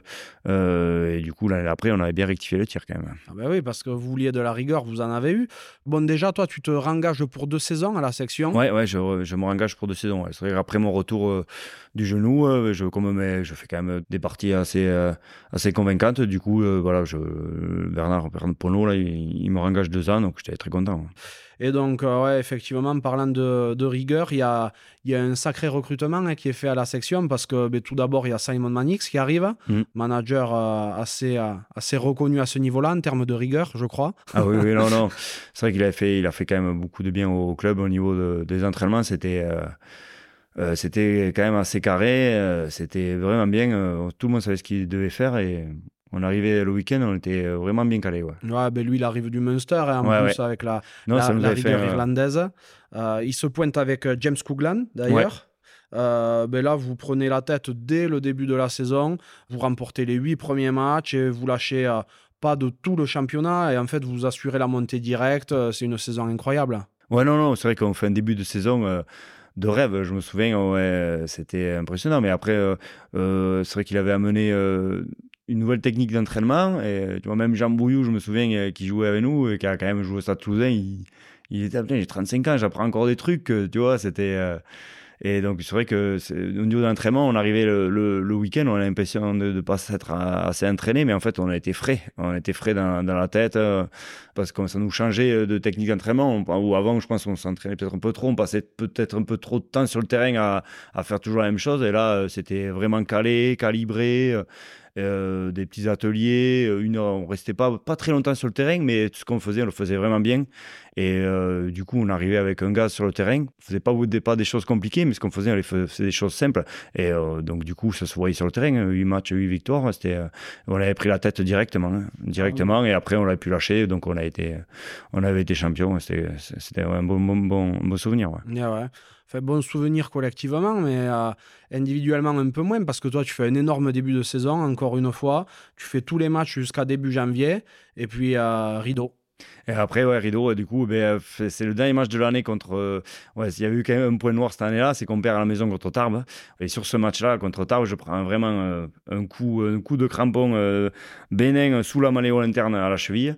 euh, et du coup, l'année après, on avait bien rectifié le tir quand même. Ah ben oui, parce que vous vouliez de la rigueur, vous en avez eu. Bon, déjà, toi, tu te rengages pour deux saisons à la section. Ouais, ouais, je, je me engage pour deux saisons. ouais. C'est vrai qu'après mon retour euh, du genou, euh, je, comme, mais je fais quand même des parties assez, euh, assez convaincantes. Du coup, euh, voilà, je, Bernard, Bernard Pono, là, il, il me engage deux ans, donc j'étais très content. Et donc, euh, ouais, effectivement, parlant de, de, rigueur, il y a, y a un sacré recrutement hein, qui est fait à la section parce que ben, tout d'abord, il y a Simon Manix qui arrive, mm. manager euh, assez, euh, assez reconnu à ce niveau-là en termes de rigueur, je crois. Ah oui, oui non, non. C'est vrai qu'il a fait, il a fait quand même beaucoup de bien au club au niveau des entraînements. C'était. C'était quand même assez carré, c'était vraiment bien. tout le monde savait ce qu'il devait faire et on arrivait le week-end, on était vraiment bien calé. Ouais. ouais ben lui, il arrive du Munster, et hein, en plus avec la, la, rigueur euh, irlandaise. Euh, il se pointe avec euh, James Couglan, d'ailleurs. ben là, vous prenez la tête dès le début de la saison, vous remportez les huit premiers matchs et vous lâchez pas de tout le championnat et en fait vous assurez la montée directe. C'est une saison incroyable. Ouais, non, non, c'est vrai qu'on fait un début de saison de rêve. Je me souviens, ouais, c'était impressionnant. Mais après, c'est vrai qu'il avait amené une nouvelle technique d'entraînement. Et tu vois, même Jean Bouillou, je me souviens, euh, qui jouait avec nous, et qui a quand même joué ça Toulousain, il, il était, j'ai 35 ans, j'apprends encore des trucs, euh, tu vois, c'était. Euh, et donc, c'est vrai que au niveau d'entraînement, on arrivait le, le, week-end, on a l'impression de ne pas s'être assez entraîné, mais en fait, on a été frais. On était frais dans, la tête parce que ça nous changeait de technique d'entraînement. Ou avant, je pense qu'on s'entraînait peut-être un peu trop, on passait peut-être un peu trop de temps sur le terrain à, à faire toujours la même chose. Et là, c'était vraiment calé, calibré. Euh, des petits ateliers. Euh, une on restait pas, pas très longtemps sur le terrain, mais tout ce qu'on faisait, on le faisait vraiment bien. Et euh, du coup, on arrivait avec un gaz sur le terrain. On faisait pas au départ des choses compliquées, mais ce qu'on faisait, on faisait des choses simples. Et donc, du coup, ça se voyait sur le terrain. 8 matchs, 8 victoires. C'était, on avait pris la tête directement. Hein, directement. Ah et après, on l'a pu lâcher. Donc, on, a été, on avait été champion. C'était, un bon, bon, bon, souvenir. Ouais. ouais bon souvenir collectivement, mais euh, individuellement un peu moins, parce que toi, tu fais un énorme début de saison, encore une fois. Tu fais tous les matchs jusqu'à début janvier, et puis euh, rideau. Et après, ouais, rideau, du coup, ben, c'est le dernier match de l'année contre. Euh, ouais, il y a eu quand même un point noir cette année-là, c'est qu'on perd à la maison contre Tarbes. Et sur ce match-là, contre Tarbes, je prends vraiment un, coup, un coup de crampon bénin sous la malléole interne à la cheville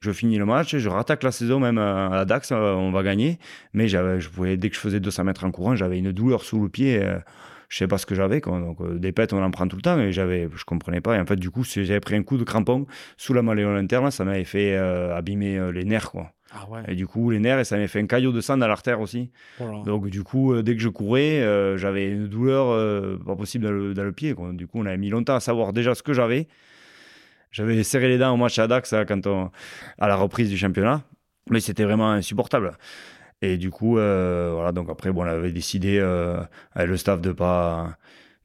je finis le match, je rattaque la saison même à la Dax, euh, on va gagner. Mais j'avais, je pouvais, dès que je faisais 200 mètres en courant, j'avais une douleur sous le pied. Euh, je sais pas ce que j'avais. Donc, euh, des pètes, on en prend tout le temps. Et j'avais, je comprenais pas. Et en fait, du coup, j'avais pris un coup de crampon sous la malléole interne. Ça m'avait fait abîmer les nerfs, quoi. Ah ouais. Et du coup, les nerfs, et ça m'avait fait un caillot de sang dans l'artère aussi. Oh donc, du coup, dès que je courais, j'avais une douleur pas possible dans le, dans le pied. Quoi. Du coup, on avait mis longtemps à savoir déjà ce que j'avais. J'avais serré les dents au match à Dax quand à la reprise du championnat, mais c'était vraiment insupportable. Et du coup, euh, voilà, donc après, bon, on avait décidé euh, avec le staff de pas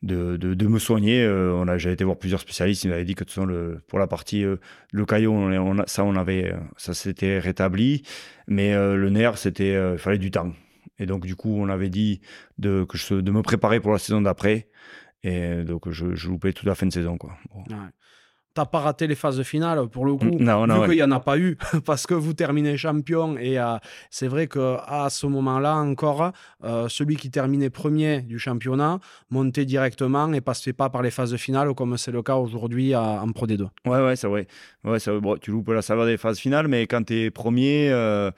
de, de, me soigner. Euh, on a, j'ai été voir plusieurs spécialistes, ils m'avaient dit que le, pour la partie le caillot, ça on avait, ça s'était rétabli, mais le nerf, c'était, il fallait du temps. Et donc du coup, on avait dit de, que je, de me préparer pour la saison d'après. Et donc je, je loupais toute la fin de saison, quoi. T'as pas raté les phases finales pour le coup. Non, non, vu qu'il n'y en a pas eu parce que vous terminez champion et euh, c'est vrai que à ce moment-là encore, euh, celui qui terminait premier du championnat montait directement et passait pas par les phases finales comme c'est le cas aujourd'hui en Pro D2. Ouais, ouais, c'est vrai. Ouais, bon, tu loupes la saveur des phases finales, mais quand tu es premier, euh,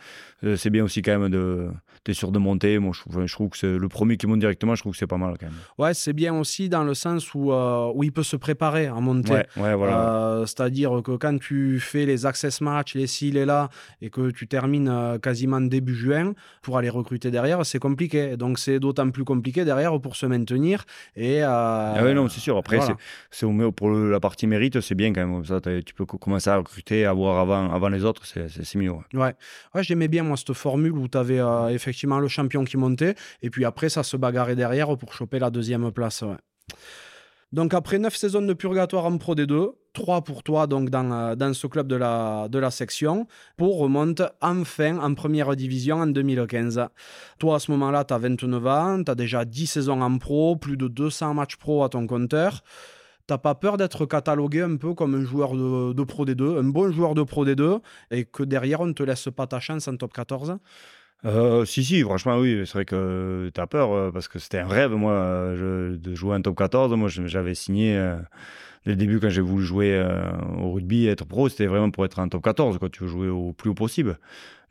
c'est bien aussi quand même de sûr de monter? Moi, je, trouve que c'est le premier qui monte directement, je trouve que c'est pas mal quand même. Ouais, c'est bien aussi dans le sens où, euh, où il peut se préparer à monter. Ouais, voilà. Euh, c'est-à-dire que quand tu fais les access match, les s'il est là, et que tu termines euh, quasiment début juin, pour aller recruter derrière, c'est compliqué. Donc c'est d'autant plus compliqué derrière pour se maintenir. Et, ah ouais, non, c'est sûr. Après, c'est, pour la partie mérite, c'est bien quand même. Ça, tu peux commencer à recruter, à voir avant, avant les autres, c'est, mieux. Ouais, ouais j'aimais bien moi cette formule où tu avais effectivement le champion qui montait. Et puis après, ça se bagarrait derrière pour choper la deuxième place. Donc après neuf saisons de purgatoire en Pro D2, 3 pour toi donc dans, euh, dans ce club de la, section, pour remonte enfin en première division en 2015. Toi à ce moment-là, tu as 29 ans, tu as déjà 10 saisons en pro, plus de 200 matchs pro à ton compteur. T'as pas peur d'être catalogué un peu comme un joueur de, de Pro D2, un bon joueur de Pro D2, et que derrière on ne te laisse pas ta chance en top 14 euh, si, si, franchement, oui. C'est vrai que tu peur euh, parce que c'était un rêve, moi, de jouer un top 14. Moi, j'avais signé euh, dès le début quand j'ai voulu jouer au rugby, être pro, c'était vraiment pour être un top 14. Quoi. Tu veux jouer au plus haut possible.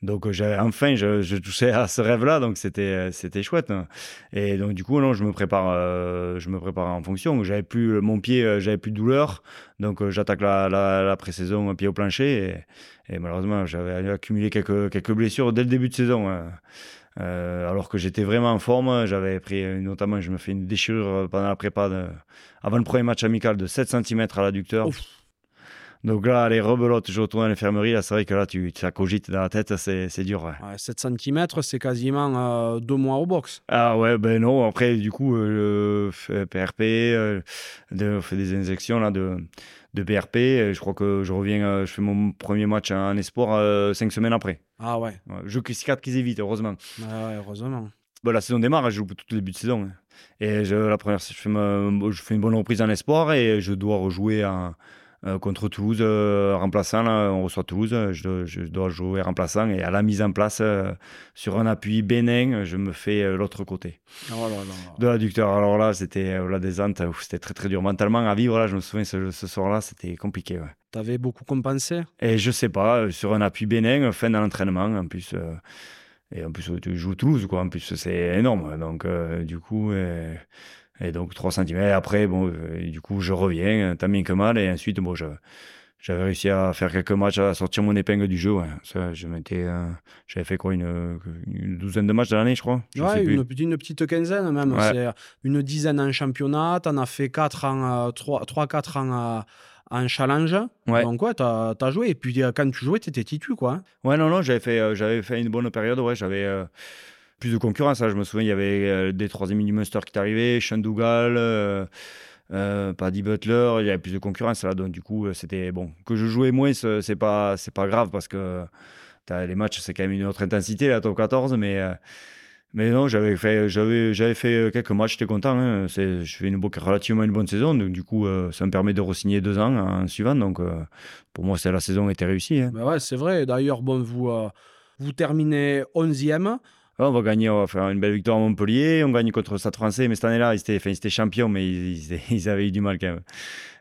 Donc j'avais enfin, je, je, touchais à ce rêve-là, donc c'était c'était chouette. Hein. Et donc du coup, non, je me prépare, je me en fonction. J'avais plus mon pied, j'avais plus de douleur, donc j'attaque la, la, pré-saison pied au plancher. Et, malheureusement, j'avais accumulé quelques quelques blessures dès le début de saison. Hein. Euh, alors que j'étais vraiment en forme, j'avais pris notamment, je me fais une déchirure pendant la prépa avant le premier match amical de 7 cm à l'adducteur. Donc là, les rebelotes, je retourne à l'infirmerie. Là, c'est vrai que là, tu, ça cogite dans la tête, c'est, dur. 7 cm, c'est quasiment euh, deux mois au box. Ah ouais, ben non. Après, du coup, euh, PRP, euh, on fait des injections là, de, de PRP. Je crois que je reviens, je fais mon premier match en espoir cinq semaines après. Ah ouais. Je cicatrise vite, heureusement. Ah ouais, heureusement. Bon, la saison démarre, je joue tout le début de saison. Et je, la première, je fais, je fais une bonne reprise en espoir et je dois rejouer en euh, contre Toulouse, euh, remplaçant, là, on reçoit Toulouse, je, dois jouer remplaçant et à la mise en place euh, sur un appui bénin, je me fais l'autre côté oh de l'adducteur. Alors là, c'était la descente, c'était très très dur mentalement à vivre. Là, je me souviens ce, soir-là, c'était compliqué. Ouais. Tu avais beaucoup compensé? Et je sais pas, sur un appui bénin, fin de l'entraînement en plus. et en plus, tu joues Toulouse, quoi. En plus, c'est énorme. Donc, du coup. Et donc 3 cm. Et après, bon, euh, du coup, je reviens, tant bien que mal. Et ensuite, bon, j'avais réussi à faire quelques matchs, à sortir mon épingle du jeu. Ça, je m'étais, euh, j'avais fait quoi, une, douzaine de matchs de l'année, je crois. ouais, une, une, petite quinzaine même. C'est une dizaine en championnat. Tu en as fait 4 en, 3-4 en, en challenge. Ouais. Donc, ouais, tu as, joué. Et puis, quand tu jouais, tu étais titu, quoi. Ouais, non, non, j'avais fait, euh, j'avais fait une bonne période. Ouais, j'avais plus de concurrence. Hein. Je me souviens, il y avait euh, des troisième du Munster qui arrivé, Sean Dougal, euh, euh, Paddy Butler, il y avait plus de concurrence là. Donc du coup, c'était bon. Que je jouais moins, c'est pas, c'est pas grave parce que les matchs, c'est quand même une autre intensité, la top 14, mais. mais non, j'avais fait, j'avais, j'avais fait quelques matchs, j'étais content. Hein. Je fais une relativement une bonne saison, donc du coup, ça me permet de re-signer deux ans en suivant. Donc, pour moi, la saison était réussie. Hein. Bah ouais, c'est vrai. D'ailleurs, bon, vous, vous terminez 11e on va gagner, on va faire une belle victoire à Montpellier. On gagne contre le Stade français, mais cette année-là, ils étaient, enfin, champions, mais ils, avaient eu du mal quand même.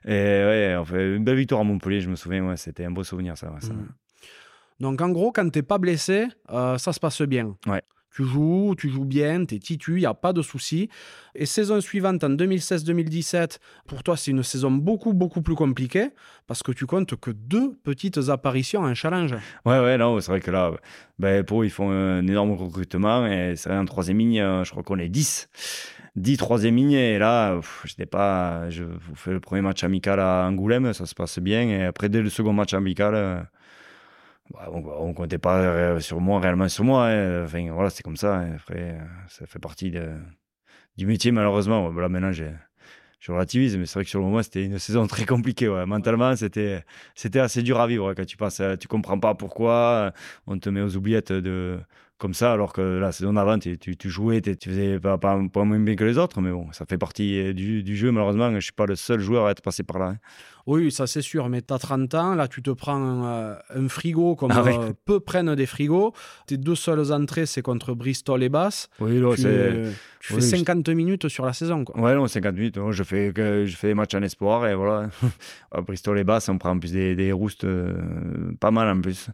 Et ouais, on fait une belle victoire à Montpellier, je me souviens, ouais, c'était un beau souvenir ça. Mmh. Donc en gros, quand tu n'es pas blessé, euh, ça se passe bien. Ouais. Tu joues, tu joues bien, tu es titu, il n'y a pas de souci. Et saison suivante, en 2016-2017, pour toi, c'est une saison beaucoup, beaucoup plus compliquée parce que tu comptes que deux petites apparitions en challenge. Ouais, ouais, non, c'est vrai que là, ben, pour ils font un énorme recrutement et c'est en troisième ligne, euh, je crois qu'on est 10. 10 troisième ligne et là, je n'étais pas. Je fais le premier match amical à Angoulême, ça se passe bien et après, dès le second match amical, euh, bah, on, ne comptait pas euh, sur moi, réellement sur moi. Hein. Enfin, voilà, c'est comme ça. Hein. Après, euh, ça fait partie de, du métier, malheureusement. Là, maintenant, j'ai, je relativise, mais c'est vrai que sur le moment, c'était une saison très compliquée. Ouais. Mentalement, c'était, c'était assez dur à vivre. Quand tu passes, tu comprends pas pourquoi. On te met aux oubliettes de, comme ça, alors que la saison d'avant, tu, tu, jouais, tu faisais pas, pas, moins bien que les autres, mais bon, ça fait partie euh, du, du jeu, malheureusement. Je suis pas le seul joueur à être passé par là. Hein. Oui, ça c'est sûr, mais tu as 30 ans, là tu te prends un, euh, frigo comme ah euh, peu prennent des frigos. Tes deux seules entrées, c'est contre Bristol et Bass. Oui, c'est. Tu fais 50 minutes sur la saison. Quoi. Ouais, non, 50 minutes. je, fais, je fais des matchs en espoir et voilà. à Bristol et Bass, on prend en plus des, des roustes pas mal en plus.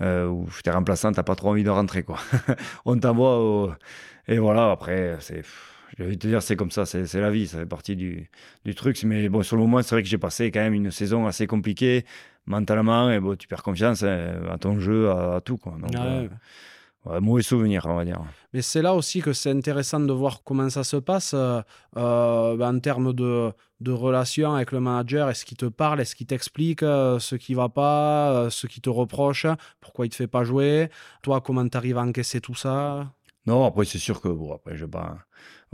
Euh, où tu es remplaçant, tu pas trop envie de rentrer. quoi. on t'envoie Et voilà, après, c'est je vais te dire, c'est comme ça, c'est la vie, ça fait partie du, du, truc. Mais bon, sur le moment, c'est vrai que j'ai passé quand même une saison assez compliquée mentalement, et bon, tu perds confiance hein, à ton jeu, à, tout. Quoi. Donc, ah mauvais souvenir, on va dire. Mais c'est là aussi que c'est intéressant de voir comment ça se passe euh, euh, en termes de, de relation avec le manager. Est-ce qu'il te parle? Est-ce qu'il t'explique euh, ce qui va pas Ce qui te reproche? Pourquoi il te fait pas jouer? Toi, comment tu arrives à encaisser tout ça? Non, après, c'est sûr que bon, après, je pas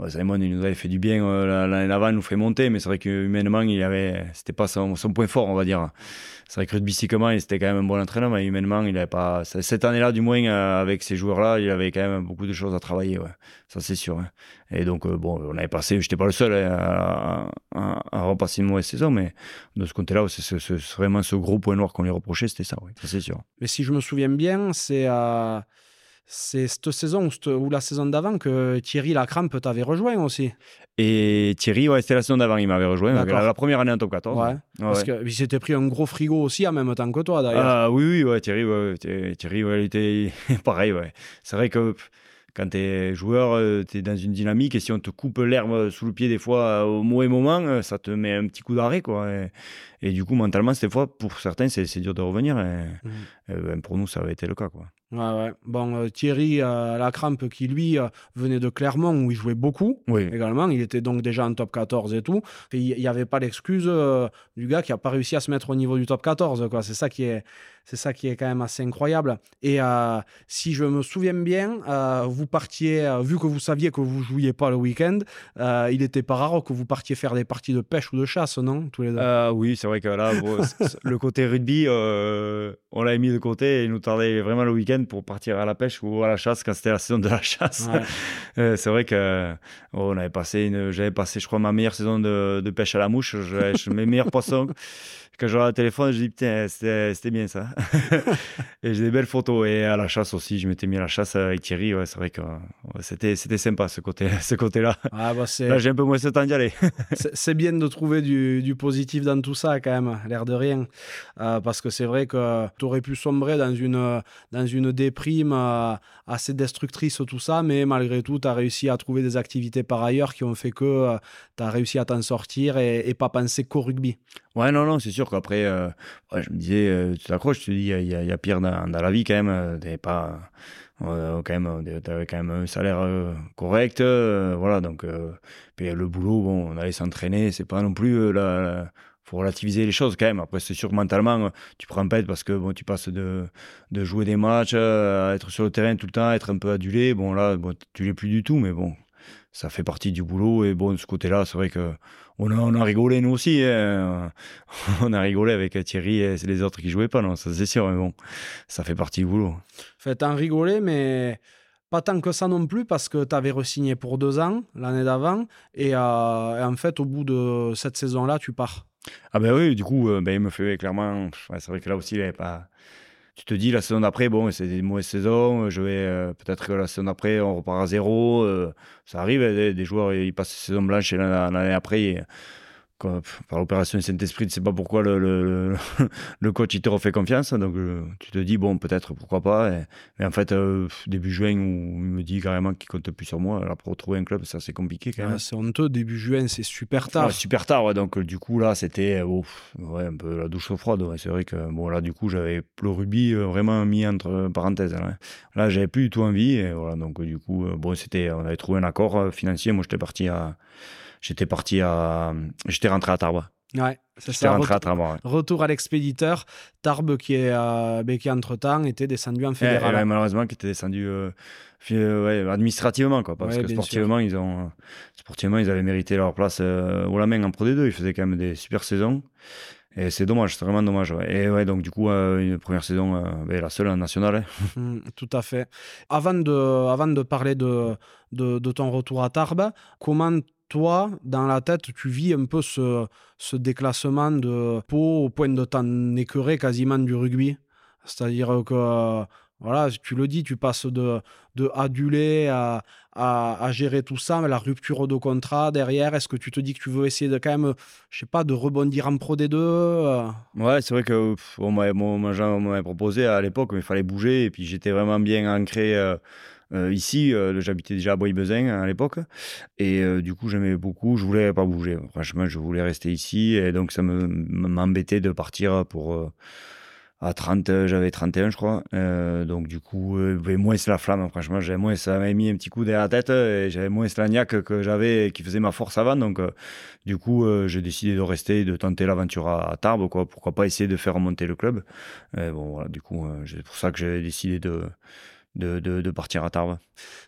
Simon, il nous avait fait du bien euh, l'année d'avant, nous fait monter, mais c'est vrai qu'humainement, il avait, c'était pas son, point fort, on va dire. C'est vrai que rugbystiquement, il c'était quand même un bon entraîneur, mais humainement, il avait pas, cette année-là, du moins, euh, avec ces joueurs-là, il avait quand même beaucoup de choses à travailler. Ça, c'est sûr. Hein. Et donc, euh, bon, on avait passé, j'étais pas le seul hein, à, repasser une mauvaise saison, mais de ce côté-là, c'est vraiment ce gros point noir qu'on lui reprochait, c'était ça, oui. Ça, c'est sûr. Mais si je me souviens bien, c'est à c'est cette saison ou, la saison d'avant que Thierry Lacrampe t'avait rejoint aussi. Et Thierry, ouais, c'était la saison d'avant, il m'avait rejoint. La, première année en top 14. Ouais. Parce qu'il s'était pris un gros frigo aussi en même temps que toi d'ailleurs. Ah oui, oui, ouais, Thierry, ouais, Thierry, ouais, il était pareil. Ouais. C'est vrai que quand tu es joueur, euh, tu es dans une dynamique et si on te coupe l'herbe sous le pied des fois euh, au mauvais moment, euh, ça te met un petit coup d'arrêt. quoi. Et, du coup, mentalement, des fois, pour certains, c'est dur de revenir. Et, mmh. ben, pour nous, ça avait été le cas. quoi. Ouais, ouais. Bon, euh, Thierry euh, Lacrampe, qui lui euh, venait de Clermont, où il jouait beaucoup oui. également. Il était donc déjà en top 14 et tout. Il n'y avait pas l'excuse du gars qui n'a pas réussi à se mettre au niveau du top 14. C'est ça qui est. C'est ça qui est quand même assez incroyable. Et si je me souviens bien, vous partiez, vu que vous saviez que vous jouiez pas le week-end, il n'était pas rare que vous partiez faire des parties de pêche ou de chasse, non Tous les deux? oui, c'est vrai que là, le côté rugby, on l'a mis de côté et il nous tardait vraiment le week-end pour partir à la pêche ou à la chasse quand c'était la saison de la chasse. Euh, c'est vrai que oh, on avait passé j'avais passé, je crois, ma meilleure saison de, de pêche à la mouche. Je, mes meilleurs poissons quand je regarde le téléphone, je dis putain, c'était bien ça. et j'ai des belles photos. Et à la chasse aussi, je m'étais mis à la chasse avec Thierry. Ouais, c'est vrai que c'était sympa ce côté-là. Ce côté -là. Ah, bah Là, j'ai un peu moins ce temps d'y aller. c'est bien de trouver du, du, positif dans tout ça, quand même, l'air de rien. Euh, parce que c'est vrai que tu aurais pu sombrer dans une, dans une déprime euh, assez destructrice, tout ça. Mais malgré tout, tu as réussi à trouver des activités par ailleurs qui ont fait que euh, tu as réussi à t'en sortir et, et pas penser qu'au rugby. Ouais, non, non, c'est sûr qu'après, euh, je me disais, euh, tu t'accroches, tu te dis, il y, a pire dans, la vie quand même. Euh, t'avais pas, quand même, avais quand même un salaire correct, voilà. Donc, puis le boulot, bon, on allait s'entraîner, c'est pas non plus la, faut relativiser les choses quand même. Après, c'est sûr mentalement, tu prends pète parce que bon, tu passes de, de jouer des matchs à être sur le terrain tout le temps, être un peu adulé. Bon, là, bon, tu l'es plus du tout, mais bon, ça fait partie du boulot. Et bon, de ce côté-là, c'est vrai que on a, on a rigolé nous aussi. Hein. on a rigolé avec Thierry et les autres qui jouaient pas, non, ça c'est sûr. Mais bon, ça fait partie du boulot. Fait en rigoler, mais pas tant que ça non plus parce que tu avais re-signé pour deux ans l'année d'avant et, euh, en fait au bout de cette saison-là tu pars. Ah ben oui, du coup euh, ben, il me fait clairement, c'est vrai que là aussi il avait pas, tu te dis la saison d'après, bon, c'est des mauvaises saisons. Je vais euh, peut-être que la saison d'après, on repart à zéro. Euh, ça arrive, des, joueurs ils passent saison blanche et l'année après, par l'opération Saint-Esprit, tu sais pas pourquoi le, le, le, coach il te refait confiance. Donc euh, tu te dis, bon, peut-être, pourquoi pas. Et, mais en fait, euh, début juin, où il me dit carrément qu'il compte plus sur moi, alors pour retrouver un club, ça c'est compliqué quand même. c'est honteux, début juin, c'est super tard. super tard, ouais, donc du coup là, c'était oh, ouais, un peu la douche froide. c'est vrai que bon, là, du coup, j'avais le rugby euh, vraiment mis entre parenthèses. Là, là j'avais plus du tout envie. Et voilà, donc du coup, bon, c'était, on avait trouvé un accord financier. Moi, j'étais parti à j'étais parti à. J'étais rentré à Tarbes. Ouais, c'est ça. Rentré à Tarbes, Retour à l'expéditeur. Tarbes, qui, est, euh, ben, qui entre-temps était descendu en fédéral. malheureusement, qui était descendu euh, euh, administrativement, quoi, parce que sportivement ils, ont, sportivement, ils avaient mérité leur place au la main en Pro D2. Ils faisaient quand même des super saisons. Et c'est dommage, c'est vraiment dommage. Et ouais, donc du coup, une première saison, ben, la seule en national. Hein. Mmh, tout à fait. Avant de, avant de parler de, de, de ton retour à Tarbes, comment toi, dans la tête, tu vis un peu ce, déclassement de peau au point de t'en écœurer quasiment du rugby. C'est-à-dire que, voilà, tu le dis, tu passes de, de adulé à, gérer tout ça, mais la rupture de contrat derrière, est-ce que tu te dis que tu veux essayer de quand même, je sais pas, de rebondir en pro des deux euh? Ouais, c'est vrai que on m'avait proposé à l'époque, mais il fallait bouger, et puis j'étais vraiment bien ancré. Euh, euh, ici, euh, j'habitais déjà à Bois-Bezin à l'époque, et euh, du coup, j'aimais beaucoup. Je voulais pas bouger. Franchement, je voulais rester ici, et donc ça m'embêtait de partir pour à 30, j'avais 31, je crois. donc, du coup, moins la flamme. Franchement, moins, ça m'avait mis un petit coup derrière la tête et j'avais moins la niaque que j'avais, qui faisait ma force avant. Donc, du coup, j'ai décidé de rester, de tenter l'aventure à, Tarbes, quoi. Pourquoi pas essayer de faire remonter le club. bon, voilà, du coup, c'est pour ça que j'ai décidé de, de, de, partir à Tarbes.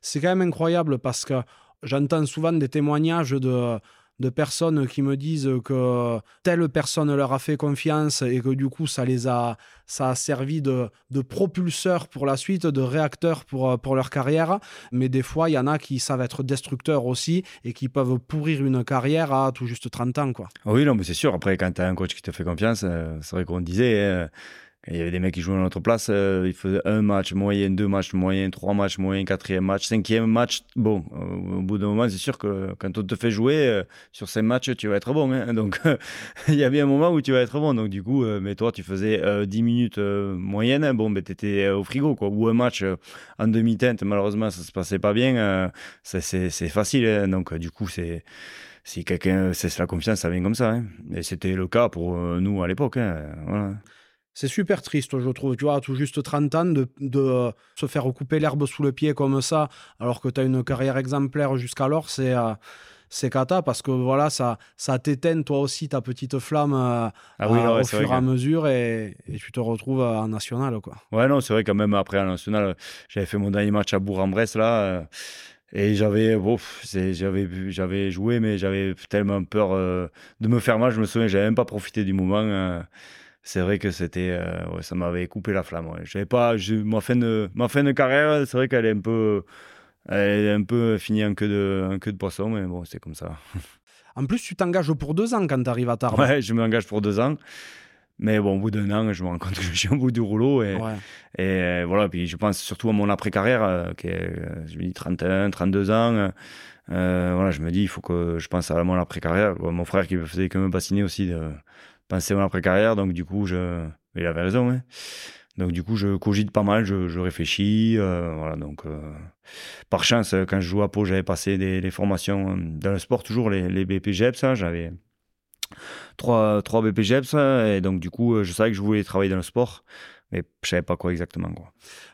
C'est quand même incroyable parce que j'entends souvent des témoignages de, de personnes qui me disent que telle personne leur a fait confiance et que du coup ça les a ça a servi de, de propulseur pour la suite, de réacteur pour, pour leur carrière. Mais des fois, il y en a qui savent être destructeurs aussi et qui peuvent pourrir une carrière à tout juste 30 ans. Quoi. Oui, non, mais c'est sûr. Après, quand tu as un coach qui te fait confiance, euh, c'est vrai qu'on disait, hein, il y avait des mecs qui jouaient à notre place, euh, ils faisaient un match moyen, deux matchs moyens, trois matchs moyens, quatrième match, cinquième match. Bon, euh, au bout d'un moment, c'est sûr que quand on te fait jouer euh, sur ces matchs, tu vas être bon. Hein. Donc, il y a bien un moment où tu vas être bon. Donc, du coup, mais toi, tu faisais 10 minutes moyennes, hein. bon, mais tu étais au frigo. Quoi. Ou un match en demi-teinte, malheureusement, ça se passait pas bien. c'est facile. Hein. Donc, du coup, c'est si quelqu'un c'est la confiance, ça vient comme ça. Et c'était le cas pour nous à l'époque. Voilà. C'est super triste, je trouve. Tu vois, tout juste 30 ans, de, de se faire couper l'herbe sous le pied comme ça, alors que tu as une carrière exemplaire jusqu'alors, c'est. Euh, c'est cata parce que voilà ça ça t'éteint toi aussi ta petite flamme euh, ah au fur et à mesure et, tu te retrouves en national quoi. Ouais non c'est vrai quand même après en national j'avais fait mon dernier match à Bourg-en-Bresse là euh, et j'avais j'avais j'avais joué mais j'avais tellement peur de me faire mal je me souviens j'avais même pas profité du moment c'est vrai que c'était, euh, ça m'avait coupé la flamme. J'avais pas, ma fin de, ma fin de carrière, c'est vrai qu'elle est un peu, elle est un peu finie en queue de, en queue de poisson, mais bon, c'est comme ça. En plus, tu t'engages pour deux ans quand tu arrives à Tarbes. Ouais, je m'engage pour deux ans. Mais bon, au bout d'un an, je me rends compte que je suis au bout du rouleau. Et, et euh, voilà, puis je pense surtout à mon après-carrière, euh, qui est, je me dis, 31, 32 ans. voilà, je me dis, il faut que je pense à mon après-carrière. Mon frère qui me faisait quand même bassiner aussi de, penser à l'après-carrière. Donc, du coup, je... il avait raison. Hein. Donc, du coup, je cogite pas mal, je, réfléchis. Euh, voilà, donc, euh, par chance, quand je jouais à Pau, j'avais passé des, formations euh, dans le sport, toujours les, les BPGEPS. Hein. J'avais trois, trois BPGEPS. Et donc, du coup, je savais que je voulais travailler dans le sport mais je savais pas quoi exactement. Quoi.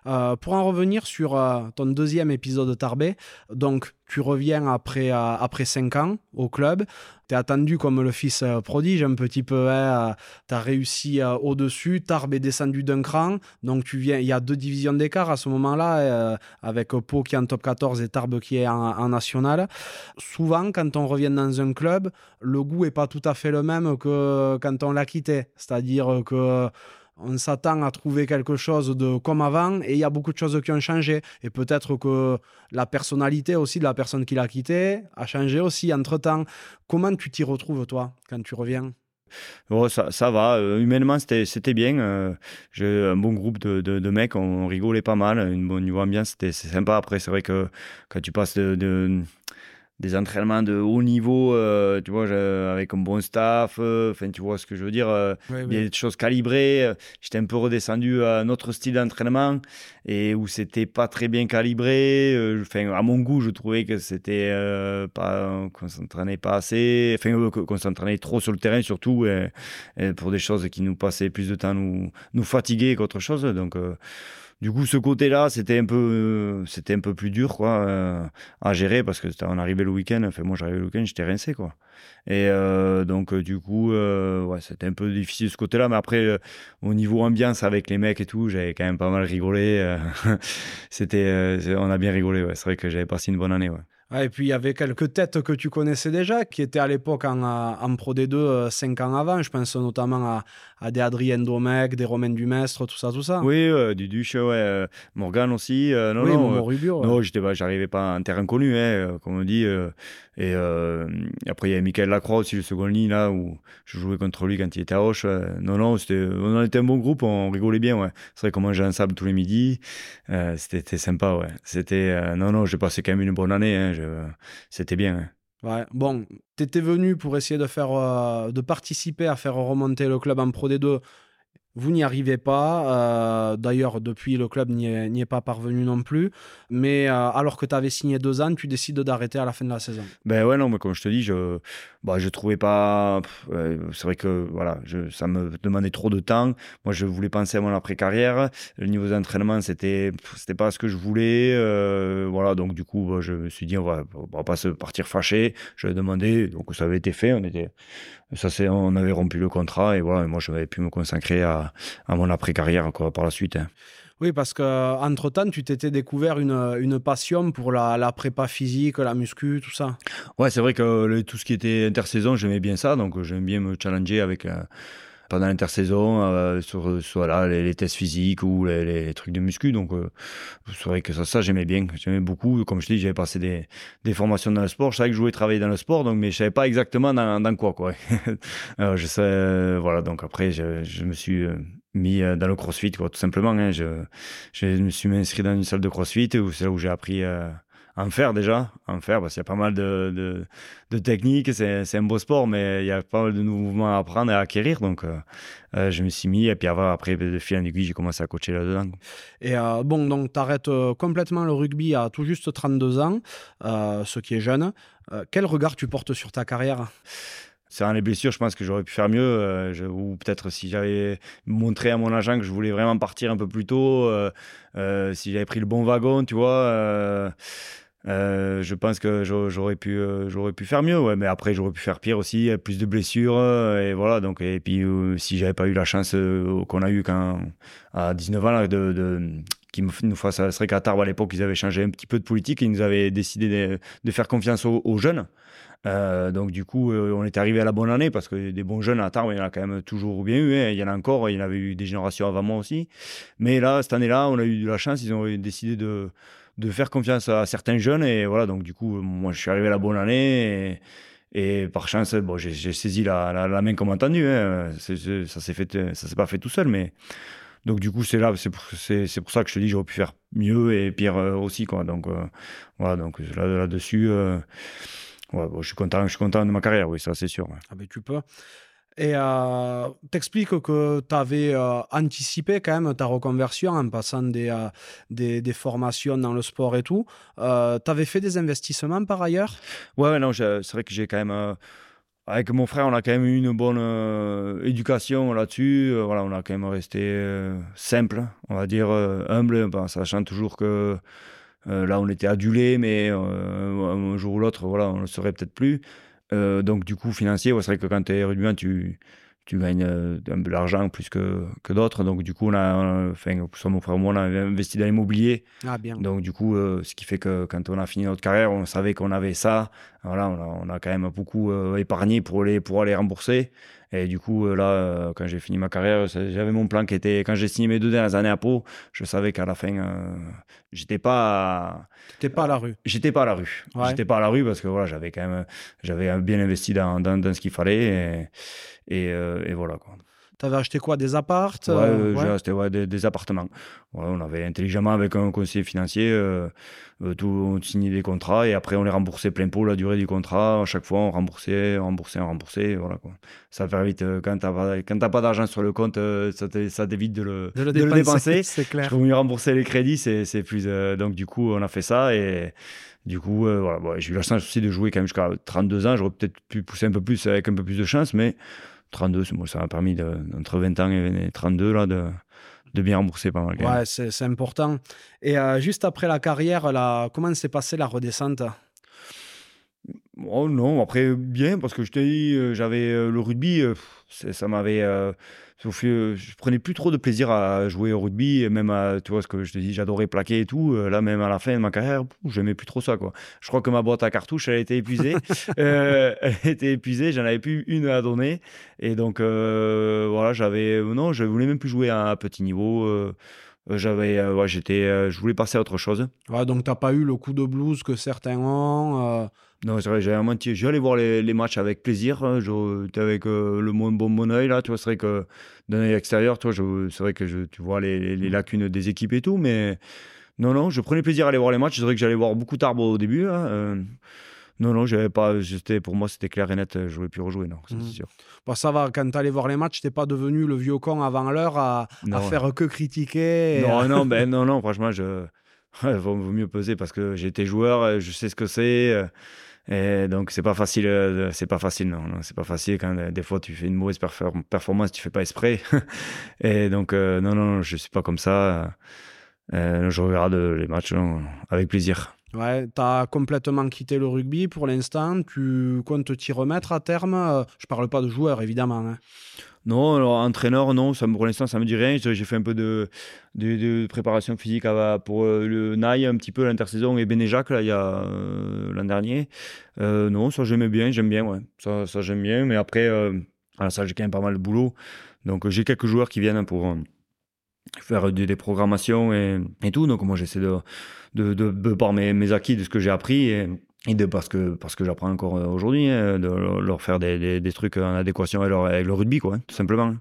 Euh, pour en revenir sur euh, ton deuxième épisode de Tarbé, donc tu reviens après, euh, après 5 ans au club, tu es attendu comme le fils prodige un petit peu, hein, tu as réussi au-dessus, Tarbé est descendu d'un cran, donc tu viens, il y a deux divisions d'écart à ce moment-là, avec Pau qui est en top 14 et Tarbes qui est en, en, national. Souvent, quand on revient dans un club, le goût est pas tout à fait le même que quand on l'a quitté, c'est-à-dire que on s'attend à trouver quelque chose de comme avant et il y a beaucoup de choses qui ont changé. Et peut-être que la personnalité aussi de la personne qui l'a quitté a changé aussi entre-temps. Comment tu t'y retrouves, toi, quand tu reviens? Oh, ça, ça, va. Euh, humainement, c'était bien. Euh, j'ai un bon groupe de, de, mecs. On, rigolait pas mal. Une bonne ambiance. C'était sympa. Après, c'est vrai que quand tu passes de des entraînements de haut niveau, euh, tu vois, avec un bon staff, euh, enfin, tu vois ce que je veux dire, euh, il y a des choses calibrées. J'étais un peu redescendu à un autre style d'entraînement et où c'était pas très bien calibré. Enfin, à mon goût, je trouvais que c'était pas, qu'on s'entraînait pas assez, enfin, qu'on s'entraînait trop sur le terrain surtout, et, pour des choses qui nous passaient plus de temps nous, nous fatiguer qu'autre chose. Donc, du coup, ce côté-là, c'était un peu, c'était un peu plus dur, quoi, euh, à gérer parce que on arrivait le week-end. Enfin, moi, j'arrivais le week-end, j'étais rincé, quoi. Et euh, donc, euh, du coup, c'était un peu difficile ce côté-là. Mais après, au niveau ambiance avec les mecs et tout, j'avais quand même pas mal rigolé. c'était, on a bien rigolé. Ouais. C'est vrai que j'avais passé une bonne année. Et puis il y avait quelques têtes que tu connaissais déjà, qui étaient à l'époque en, en, Pro D2 5 ans avant. Je pense notamment à, à des Adrien Domecq, des Romain Dumestre, tout ça, tout ça. Oui, euh, du Duche, ouais. Euh, Morgan aussi. Euh, non, oui, non, Rubio. Non, j'arrivais pas en terrain connu, hein, comme on dit. et après, il y a Michael Lacroix aussi, le second ligne, là, où je jouais contre lui quand il était à Hoche. non, non, on était un bon groupe, on rigolait bien, ouais. C'est vrai qu'on mangeait ensemble tous les midis. c'était sympa, ouais. C'était, non, non, j'ai passé quand même une bonne année. Hein, c'était bien. Hein. Bon, tu étais venu pour essayer de, faire, euh, de participer à faire remonter le club en Pro D2 vous n'y arrivez pas. Euh, d'ailleurs, depuis, le club n'y est, pas parvenu non plus. Mais euh, alors que tu avais signé deux ans, tu décides d'arrêter à la fin de la saison. Ben ouais, non, mais comme je te dis, je bah, je trouvais pas. c'est vrai que voilà, ça me demandait trop de temps. Moi, je voulais penser à mon après-carrière. Le niveau d'entraînement, c'était c'était pas ce que je voulais. Euh, voilà, donc du coup, bah, je me suis dit, on va, va pas se partir fâché. Je demandé, donc ça avait été fait. On était ça c'est on avait rompu le contrat et voilà moi j'avais pu me consacrer à, à mon après carrière quoi par la suite hein. oui parce que entre temps tu t'étais découvert une, une passion pour la, la, prépa physique la muscu tout ça ouais c'est vrai que tout ce qui était intersaison j'aimais bien ça donc j'aime bien me challenger avec euh, pendant l'intersaison euh, sur soit les, tests physiques ou les, trucs de muscu. Donc, euh, c'est vrai que ça, ça j'aimais bien. J'aimais beaucoup. Comme je dis, j'avais passé des, formations dans le sport. Je savais que je voulais travailler dans le sport, donc, mais je savais pas exactement dans, quoi. quoi. Alors, je sais, voilà. Donc après, je, me suis mis dans le crossfit, quoi, tout simplement. Hein. Je, je, me suis inscrit dans une salle de crossfit où c'est là où j'ai appris en faire déjà, en faire, parce qu'il y a pas mal de, de, techniques, c'est un beau sport, mais il y a pas mal de mouvements à apprendre et à acquérir, donc euh, euh, je me suis mis, et puis après, de fil en aiguille, j'ai commencé à coacher là-dedans. Et euh, bon, donc tu arrêtes complètement le rugby à tout juste 32 ans, ce qui est jeune. quel regard tu portes sur ta carrière? C'est les blessures, je pense que j'aurais pu faire mieux. ou peut-être si j'avais montré à mon agent que je voulais vraiment partir un peu plus tôt, si j'avais pris le bon wagon, tu vois. Euh, je pense que j'aurais pu, euh, j'aurais pu faire mieux, mais après j'aurais pu faire pire aussi, plus de blessures et voilà. Donc et puis euh, si j'avais pas eu la chance qu'on a eu quand à 19 ans là, de, nous fasse à serait qu'à Tarbes à l'époque ils avaient changé un petit peu de politique et ils nous avaient décidé de, faire confiance aux, jeunes. donc du coup, on est arrivé à la bonne année parce que des bons jeunes à Tarbes, il y en a quand même toujours bien eu. Hein. Il y en a encore, il y en avait eu des générations avant moi aussi. Mais là, cette année-là, on a eu de la chance. Ils ont décidé de de faire confiance à certains jeunes. Et voilà, donc du coup, moi, je suis arrivé à la bonne année. Et, par chance, bon, j'ai saisi la, la, main comme entendu. Hein. ça s'est fait, ça s'est pas fait tout seul, mais donc du coup, c'est là, c'est pour, pour, ça que je te dis, j'aurais pu faire mieux et pire euh, aussi, quoi. Donc euh, voilà, donc là, dessus euh, je suis content, je suis content de ma carrière, oui, ça c'est sûr. Ah ben tu peux. Et euh, t'expliques que tu avais euh, anticipé quand même ta reconversion en passant des, euh, des, formations dans le sport et tout. Euh, tu avais fait des investissements par ailleurs? Ouais, non, c'est vrai que j'ai quand même. avec mon frère, on a quand même eu une bonne éducation là-dessus. voilà, on a quand même resté simple, on va dire humble, ben, sachant toujours que. là, on était adulé, mais un jour ou l'autre, voilà, on ne le serait peut-être plus. Euh, donc, du coup, financier, c'est vrai que quand tu es rugbyman, tu, tu gagnes euh, un peu d'argent plus que, que d'autres. Donc, du coup, on a, enfin, soit mon frère et moi, on a investi dans l'immobilier. Ah, bien. Donc, du coup, euh, ce qui fait que quand on a fini notre carrière, on savait qu'on avait ça. Voilà, on a, on a, quand même beaucoup épargné pour les, pour aller rembourser. Et du coup, euh, là, euh, quand j'ai fini ma carrière, j'avais mon plan qui était, quand j'ai signé mes deux dernières années à Pau, je savais qu'à la fin, euh, j'étais pas. T'étais pas à la rue. J'étais pas à la rue. J'étais pas à la rue parce que voilà, j'avais quand même, j'avais bien investi dans, dans, dans ce qu'il fallait et, et, et voilà quoi. T'avais acheté quoi Des appartes Ouais, j'ai acheté ouais, des, appartements. on avait intelligemment, avec un conseiller financier, euh, euh, tout, on signait des contrats et après on les remboursait plein pot la durée du contrat. À chaque fois, on remboursait, on remboursait, on remboursait. Voilà, quoi. Ça fait vite. Euh, quand tu n'as pas d'argent sur le compte, ça t'évite de le, de le dépenser. c'est clair. Je mieux rembourser les crédits, c'est plus. donc, du coup, on a fait ça et. Du coup, voilà, j'ai eu la chance aussi de jouer quand même jusqu'à 32 ans. J'aurais peut-être pu pousser un peu plus avec un peu plus de chance, mais 32, ça m'a permis, de, entre 20 ans et 32, là, de, de bien rembourser pas mal. Ouais, c'est important. Et euh, juste après la carrière, là, comment s'est passée la redescente? Oh non, après bien, parce que je t'ai dit, euh, j'avais euh, le rugby, ça m'avait je prenais plus trop de plaisir à jouer au rugby, et même à, tu vois ce que je te dis, j'adorais plaquer et tout. Euh, là, même à la fin de ma carrière, j'aimais plus trop ça, quoi. Je crois que ma boîte à cartouches, elle était épuisée. euh, elle était épuisée, j'en avais plus une à donner. Et donc, euh, voilà, j'avais, non, je voulais même plus jouer à un petit niveau. Euh, j'avais, ouais, j'étais, je voulais passer à autre chose. Ouais, donc t'as pas eu le coup de blues que certains ont. Non, c'est vrai, j'allais menti. J'allais voir les, les, matchs avec plaisir. Hein. J'étais avec euh, le bon, bon oeil, là. Tu vois, c'est vrai que d'un œil extérieur, toi, c'est vrai que je, tu vois les, les, lacunes des équipes et tout. Mais non, non, je prenais plaisir à aller voir les matchs. C'est vrai que j'allais voir beaucoup d'arbres au début. Hein. Euh, non, non, j'avais pas. Pour moi, c'était clair et net. Je voulais plus rejouer, non, c'est mmh. sûr. Bon, ça va, quand tu allais voir les matchs, t'es pas devenu le vieux con avant l'heure à, à, faire que critiquer. Non, non, ben, non, non, franchement, je. vaut mieux peser parce que j'ai été joueur, je sais ce que c'est. Et donc c'est pas facile, euh, c'est pas facile non, c'est pas facile quand euh, des fois tu fais une mauvaise performance, tu fais pas esprit. et donc euh, non non, je suis pas comme ça. Je regarde les matchs avec plaisir. Ouais, tu as complètement quitté le rugby pour l'instant. Tu comptes t'y remettre à terme? Je parle pas de joueur, évidemment. Hein. Non, alors entraîneur, non, ça, pour l'instant, ça me dit rien. J'ai fait un peu de, de, préparation physique pour euh, le NAI, un petit peu l'intersaison, et Bénéjac, là, il y a euh, l'an dernier. Euh, non, ça, j'aimais bien, j'aime bien, ouais. Ça, ça j'aime bien, mais après, ça, j'ai quand même pas mal de boulot. Donc, j'ai quelques joueurs qui viennent pour faire des, programmations et, et, tout. Donc, moi, j'essaie de, de, de, par mes, mes acquis, de ce que j'ai appris, et Et de, parce que, parce que j'apprends encore aujourd'hui, hein, de leur faire des, des, trucs en adéquation avec, le rugby, quoi, hein, tout simplement.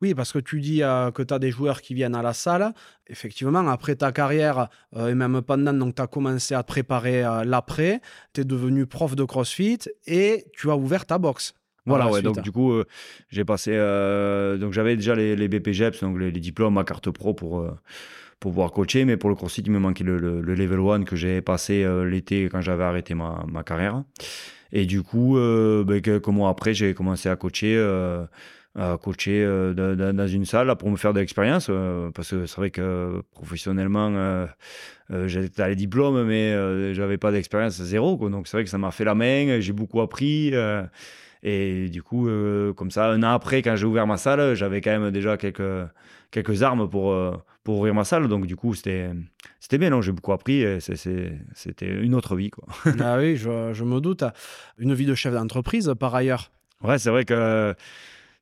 Oui, parce que tu dis que tu as des joueurs qui viennent à la salle. Effectivement, après ta carrière, et même pendant, tu as commencé à te préparer l'après, tu es devenu prof de CrossFit et tu as ouvert ta boxe. Voilà, ouais, donc du coup, j'ai passé. donc j'avais déjà les, les BPGEPS, donc les, diplômes à carte pro pour pour pouvoir coacher. Mais pour le CrossFit, il me manquait le, level 1 que j'ai passé euh, l'été quand j'avais arrêté ma, ma, carrière. Et du coup, euh, ben, quelques mois après, j'ai commencé à coacher. Euh, à coacher dans une salle pour me faire de l'expérience parce que c'est vrai que professionnellement j'étais à les diplômes mais j'avais pas d'expérience zéro donc c'est vrai que ça m'a fait la main j'ai beaucoup appris et du coup comme ça un an après quand j'ai ouvert ma salle j'avais quand même déjà quelques quelques armes pour pour ouvrir ma salle. Donc, du coup, c'était, c'était bien. Non, j'ai beaucoup appris. c'était une autre vie. Quoi. ah oui, je, je, me doute. Une vie de chef d'entreprise, par ailleurs. Ouais, c'est vrai que.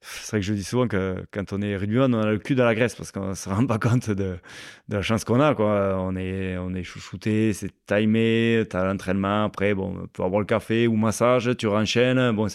C'est vrai que je dis souvent que quand on est rugbyman, on a le cul dans la graisse parce qu'on ne se rend pas compte de, de la chance qu'on a. Quoi. On, est, on est chouchouté, c'est timé, tu as l'entraînement. Après, bon, tu vas boire le café ou massage, tu renchaînes. Bon,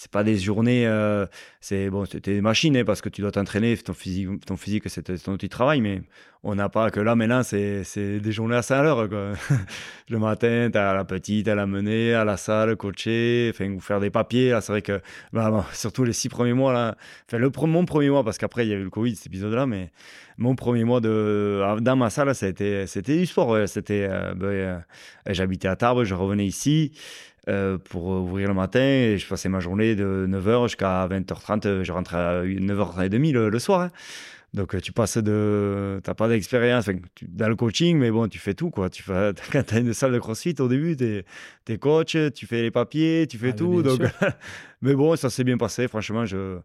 c'est pas des journées, euh, c'est bon, c'était des machines hein, parce que tu dois t'entraîner, ton physique, ton physique, c'est ton outil de travail, mais on n'a pas que là maintenant, c'est des journées à 5 heures. Quoi. le matin, tu as la petite à la mener, à la salle, coacher, ou faire des papiers. C'est vrai que, bah, surtout les six premiers mois, là, enfin, le, mon premier mois, parce qu'après, il y a eu le Covid, cet épisode-là, mais mon premier mois de, dans ma salle, c'était du sport. C'était, euh, ben, euh, j'habitais à Tarbes, je revenais ici. Euh, pour ouvrir le matin et je passais ma journée de 9h jusqu'à 20h30. Je rentrais à 9h30 le, le soir. Hein. Donc tu passes de. Tu n'as pas d'expérience dans le coaching, mais bon, tu fais tout. Quoi. Tu fais, quand tu as une salle de crossfit, au début, tu es, coach, tu fais les papiers, tu fais ah, tout. Donc... mais bon, ça s'est bien passé. Franchement, je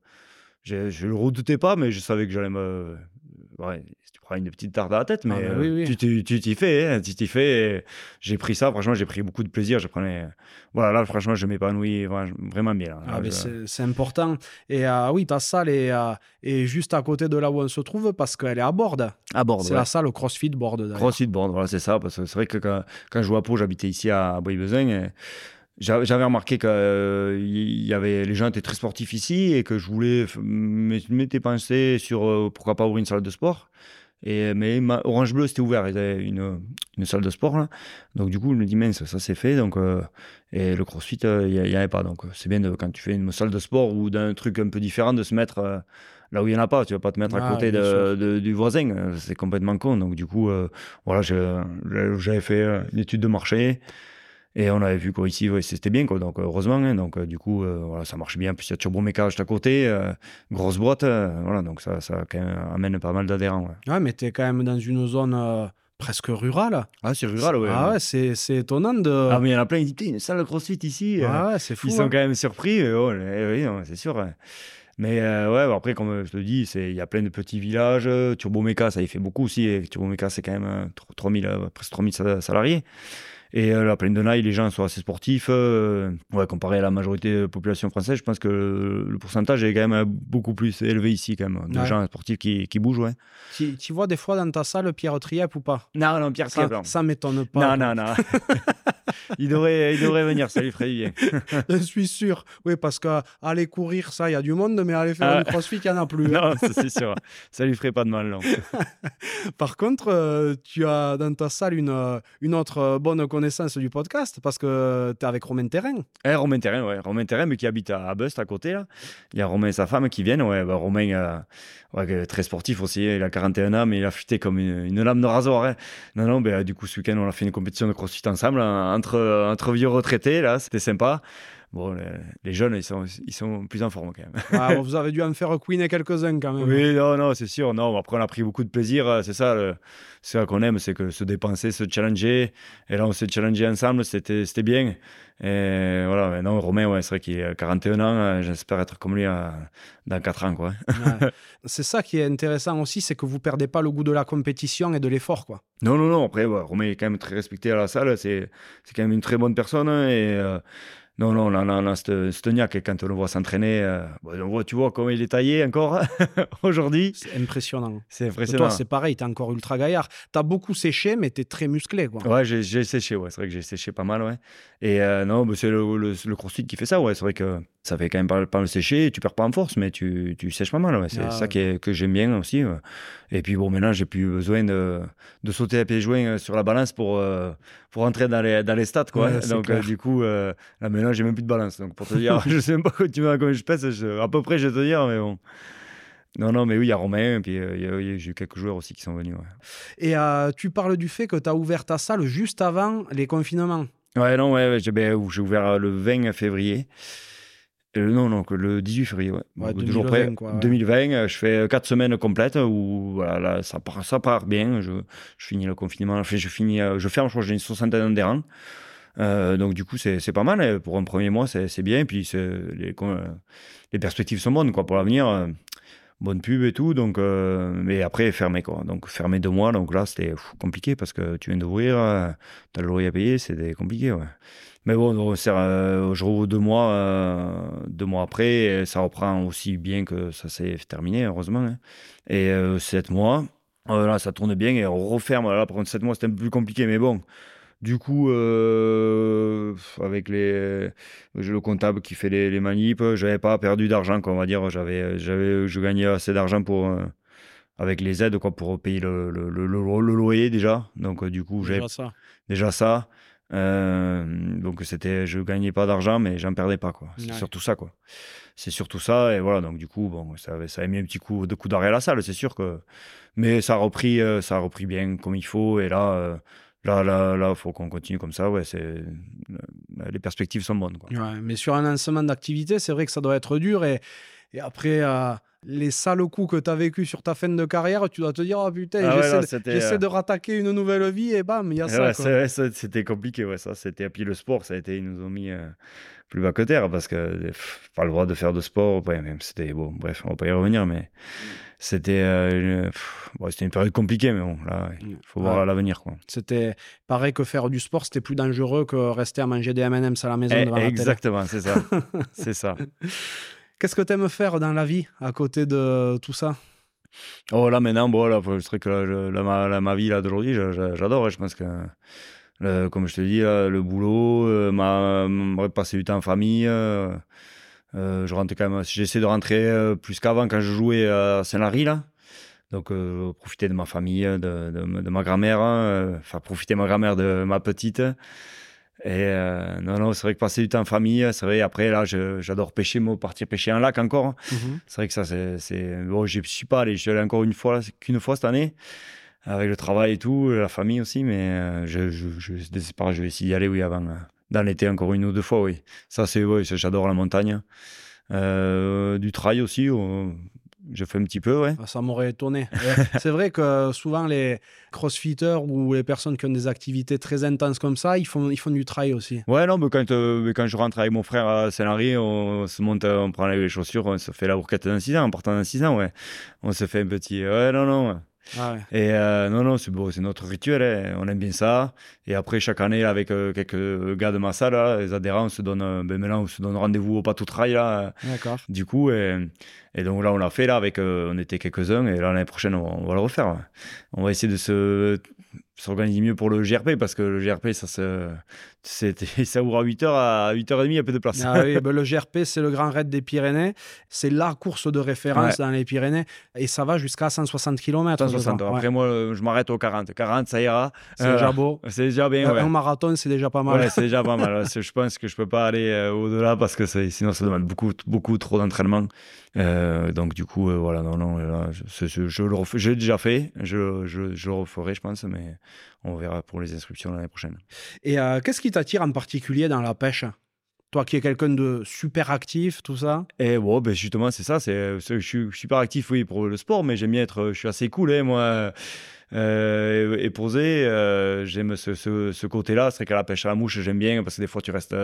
ne le redoutais pas, mais je savais que j'allais me. Ouais, prends une petite tarte à la tête, mais ah, bah euh, tu t'y fais, hein, tu t'y fais. J'ai pris ça, franchement, j'ai pris beaucoup de plaisir. Je prenais, voilà, là, franchement, je m'épanouis vraiment bien. Ah, c'est important. Et euh, oui, ta salle est, euh, est, juste à côté de là où on se trouve parce qu'elle est à Borde. À Borde. C'est la salle CrossFit Borde. CrossFit Borde, voilà, c'est ça. Parce que c'est vrai que quand, quand, je jouais à Pau, j'habitais ici à Bois-Besoin. J'avais remarqué que y avait, les gens étaient très sportifs ici et que je voulais m'étais pensé sur pourquoi pas ouvrir une salle de sport. Et, mais Orange Bleu, c'était ouvert. Il y avait une, une, salle de sport. Là. Donc, du coup, je me dis, mince, ça c'est fait. Donc, euh, et le crossfit, euh, il n'y avait pas. Donc, euh, c'est bien de, quand tu fais une salle de sport ou d'un truc un peu différent de se mettre là où il n'y en a pas. Tu vas pas te mettre à ah, côté de, du voisin. C'est complètement con. Donc, du coup, voilà, j'avais fait une étude de marché. Et on avait vu qu'ici, c'était bien, quoi. Donc, heureusement. Hein. donc, du coup, voilà, ça marche bien. Puis, il y a Turbo Méca juste à côté. grosse boîte. voilà, donc ça, ça quand même amène pas mal d'adhérents. Ouais. mais tu es quand même dans une zone presque rurale. Ah, c'est rural, ouais. Ah ouais, c'est, étonnant de. Ah, mais il y en a plein qui disent, une salle de crossfit ici. Ah ouais, c'est fou. Ils sont hein. quand même surpris. Oh, oui, c'est sûr. Mais ouais, après, comme je te dis, il y a plein de petits villages. Turbo Méca, ça y fait beaucoup aussi. Turbo Méca, c'est quand même 3000, presque 3000 salariés. Et euh, la plaine de Naï, les gens sont assez sportifs. Euh, ouais, comparé à la majorité de la population française, je pense que le, pourcentage est quand même beaucoup plus élevé ici, quand même, de gens sportifs qui, qui bougent. Ouais. Tu, tu, vois des fois dans ta salle Pierre Triep ou pas? Non, non, Pierre Triep. Ça, ça m'étonne pas. Non, non, non. il, devrait, il devrait venir, ça lui ferait bien. je suis sûr. Oui, parce qu'aller courir, ça, il y a du monde, mais aller faire ah. du crossfit, il n'y en a plus. non, c'est sûr. Ça lui ferait pas de mal, non. Par contre, euh, tu as dans ta salle une, une autre bonne connaissance du podcast parce que tu es avec Romain Terrain. Eh, Romain Terrain, ouais. Romain Terrain, mais qui habite à, Bust à côté. Là. Il y a Romain et sa femme qui viennent. Ouais, bah, Romain, euh, très sportif aussi. Il a 41 ans, mais il a fuité comme une, lame de rasoir. Hein. Non, non, bah, du coup, ce week-end, on a fait une compétition de crossfit ensemble hein, entre, entre vieux retraités. Là, c'était sympa. Bon, les, jeunes, ils sont, ils sont plus en forme quand même. Ah, vous avez dû en faire queener quelques-uns quand même. Oui, non, non, c'est sûr. Non, après, on a pris beaucoup de plaisir. Euh, c'est ça, c'est ça qu'on aime, c'est que se dépenser, se challenger. Et là, on s'est challengé ensemble, c'était bien. Et voilà, non, Romain, ouais, c'est vrai qu'il a 41 ans. Euh, j'espère être comme lui euh, dans 4 ans. Quoi. C'est ça qui est intéressant aussi, c'est que vous perdez pas le goût de la compétition et de l'effort. quoi. Non, non, non. Après, Romain est quand même très respecté à la salle. C'est quand même une très bonne personne. Et Non, non, non, non, non Stoniak, quand on le voit s'entraîner, euh, on voit, tu vois comment il est taillé encore aujourd'hui. C'est impressionnant. C'est impressionnant. Toi, c'est pareil, tu es encore ultra gaillard. Tu as beaucoup séché, mais tu es très musclé. Quoi. Ouais, j'ai séché, ouais. c'est vrai que j'ai séché pas mal. Ouais. Et euh, non, c'est le, le, crossfit qui fait ça. Ouais. C'est vrai que ça fait quand même pas, pas le sécher. Tu perds pas en force, mais tu, tu sèches pas mal. Ouais. C'est ah, ça qui est, que j'aime bien aussi. Et puis bon, maintenant, j'ai plus besoin de, de, sauter à pieds joints euh, sur la balance pour, pour rentrer dans les, dans les stats. Quoi. Donc, du coup, là, maintenant, j'ai même plus de balance. Donc, pour te dire, je sais même pas combien je pèse. à peu près, je vais te dire, mais bon. Non, non, mais oui, il y a Romain, et puis euh, j'ai eu quelques joueurs aussi qui sont venus. Et euh, tu parles du fait que tu as ouvert ta salle juste avant les confinements. Ouais, non, ouais, ben, j'ai ouvert euh, le 20 février. Non, non, le 18 février, ouais. ouais 2020, quoi, 2020, je fais 4 semaines complètes où voilà, ça, part, ça part bien. Je, je finis le confinement, je, finis, je ferme, je crois que j'ai une soixantaine d'adhérents. Euh, donc du coup, c'est pas mal. Pour un premier mois, c'est bien. Et puis les, les, perspectives sont bonnes quoi, pour l'avenir. Euh, bonne pub et tout. Donc, euh, mais après, fermé. Quoi. Donc fermé deux mois. Donc là, c'était compliqué parce que tu viens d'ouvrir, tu as le loyer à payer, c'était compliqué. Ouais. Mais bon, je rouvre deux mois, deux mois après. ça reprend aussi bien que ça s'est terminé, heureusement. Hein. Et sept mois. là, ça tourne bien et on referme. Là, par contre, sept mois, c'était un peu plus compliqué, mais bon, du coup, euh, avec les, le comptable qui fait les, les manips, j'avais pas perdu d'argent, on va dire. J'avais, j'avais, je gagnais assez d'argent pour, euh, avec les aides, quoi, pour payer le, le, le, loyer déjà. Donc, euh, du coup, déjà ça. Déjà ça. Donc, c'était, je gagnais pas d'argent, mais j'en perdais pas, quoi. C'est surtout ça, quoi. C'est surtout ça. Et voilà, donc, du coup, bon, ça avait, ça avait mis un petit coup de coup d'arrêt à la salle, c'est sûr que. Mais ça a repris, ça a repris bien comme il faut. Et là, Là, là, là, faut qu'on continue comme ça. Ouais, c'est euh, les perspectives sont bonnes. Quoi. Ouais, mais sur un lancement d'activité, c'est vrai que ça doit être dur. Et, et après, euh, les sales coups que tu as vécu sur ta fin de carrière, tu dois te dire, oh putain, ah j'essaie, euh, de rattaquer une nouvelle vie et bam, il y a ça. c'était compliqué, ouais, ça. C'était, et puis le sport, ça a été, ils nous ont mis plus bas que terre parce que pas le droit de faire de sport. même c'était bon, bref, on va pas y revenir, mais c'était euh, une, période compliquée, mais bon, là, il faut voir l'avenir. Quoi. C'était pareil que faire du sport, c'était plus dangereux que rester à manger des M&M's à la maison. Eh, exactement, c'est ça. c'est ça. Qu'est-ce que tu aimes faire dans la vie à côté de tout ça? Oh là maintenant, bon, là, je dirais que ma, ma, vie là d'aujourd'hui, j'adore. Je pense que, comme je te dis, le boulot, euh, ma, passer du temps en famille. Euh, euh, je rentre quand même, j'essaie de rentrer plus qu'avant quand je jouais à Saint-Lary là. Donc profiter de ma famille, de, ma grand-mère, hein, faire profiter de ma grand-mère de ma petite. Et non, non, c'est vrai que passer du temps en famille, c'est vrai. Après, là, j'adore pêcher, moi, partir pêcher un lac encore. Mhm. C'est vrai que ça, c'est. Bon, je suis pas allé, je suis allé encore une fois, qu'une fois cette année, avec le travail et tout, la famille aussi, mais je, je, je, je vais essayer d'y aller, oui, avant, dans l'été, encore une ou deux fois, oui. Ça, c'est, oui, j'adore la montagne. Euh, du trail aussi, je fais un petit peu, ouais. Ah, ça m'aurait étonné. c'est vrai que souvent les crossfitters ou les personnes qui ont des activités très intenses comme ça, ils font, ils font du trail aussi. Ouais, non, mais quand, euh, quand je rentre avec mon frère à Saint-Henri, on se monte, on prend les chaussures, on se fait la bourquette d'un 6 ans, en partant d'un 6 ans, ouais. On se fait un petit. Ouais, non, non. Ah et euh, non, non, c'est beau, c'est notre rituel, hein. on aime bien ça. Et après, chaque année, avec euh, quelques gars de ma salle, les adhérents, on se donne, ben maintenant, on se donne rendez-vous au Patou Trail, là. D'accord. Du coup, et, et, donc là, on l'a fait, là, avec, on était quelques-uns, et l'année prochaine, on, on, va le refaire. On va essayer de se s'organiser mieux pour le GRP parce que le GRP ça se ça ouvre à 8h à 8h30 il y a peu de place. Ah oui, ben le GRP c'est le Grand Raid des Pyrénées, c'est la course de référence dans les Pyrénées et ça va jusqu'à 160 km. 160. Après moi je m'arrête aux 40, 40 ça ira. C'est déjà beau. C'est déjà bien Un marathon c'est déjà pas mal. Ouais, c'est déjà pas mal. je pense que je peux pas aller euh, au-delà parce que sinon ça demande beaucoup beaucoup trop d'entraînement. Euh, donc du coup, euh, voilà, non, non, là, je, je, je le j'ai déjà fait, je, je, je, le referai, je pense, mais on verra pour les inscriptions l'année prochaine. Et euh, qu'est-ce qui t'attire en particulier dans la pêche? Toi qui es quelqu'un de super actif, tout ça? Et bon, ben justement, c'est ça. C'est, je suis super actif, oui, pour le sport, mais j'aime bien être. Je suis assez cool, hein, moi. Euh, et, posé. Euh, j'aime ce, ce, côté-là. C'est qu'à la pêche à la mouche, j'aime bien parce que des fois, tu restes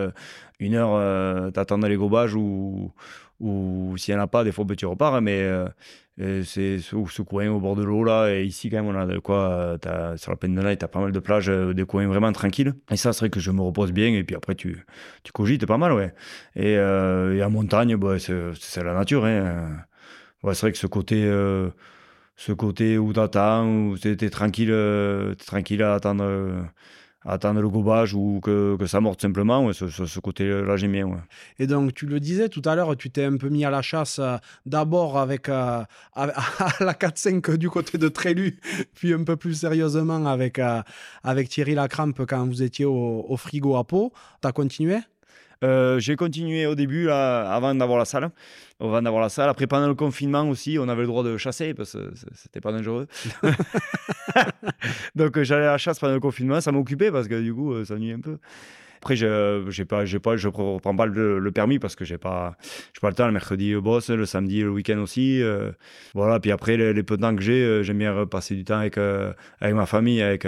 une heure, t'attends dans les gobages ou, ou s'il n'y en a pas, des fois, ben, tu repars. Mais c'est ce, coin au bord de l'eau là. Et ici, quand même, on a de quoi. As, sur la peine de tu as pas mal de plages, des coins vraiment tranquilles. Et ça, c'est vrai que je me repose bien. Et puis après, tu, tu cogites pas mal, ouais. Et, et en montagne, bah, c'est la nature. Hein. Ouais, c'est vrai que ce côté ce côté où t'attends, où t'es tranquille, euh, tranquille à attendre, euh, attendre le gobage ou que, que ça morte simplement. Ouais, ce, ce, côté-là, j'aime bien. Ouais. Et donc, tu le disais tout à l'heure, tu t'es un peu mis à la chasse euh, d'abord avec à, la 4-5 du côté de Trélu, puis un peu plus sérieusement avec, avec Thierry Lacrampe quand vous étiez au, au frigo à Pau. Tu as continué? Euh, j'ai continué au début, avant d'avoir la salle. Avant d'avoir la salle. Après, pendant le confinement aussi, on avait le droit de chasser parce que c'était pas dangereux. Donc, euh, j'allais à la chasse pendant le confinement. Ça m'occupait parce que du coup, euh, ça nuit un peu. Après, je j'ai pas, j'ai pas, je prends pas le, permis parce que j'ai pas, j'ai pas le temps. Le mercredi, le boss, le samedi, le week-end aussi. voilà. Puis après, les, peu de temps que j'ai, j'aime bien passer du temps avec, avec ma famille, avec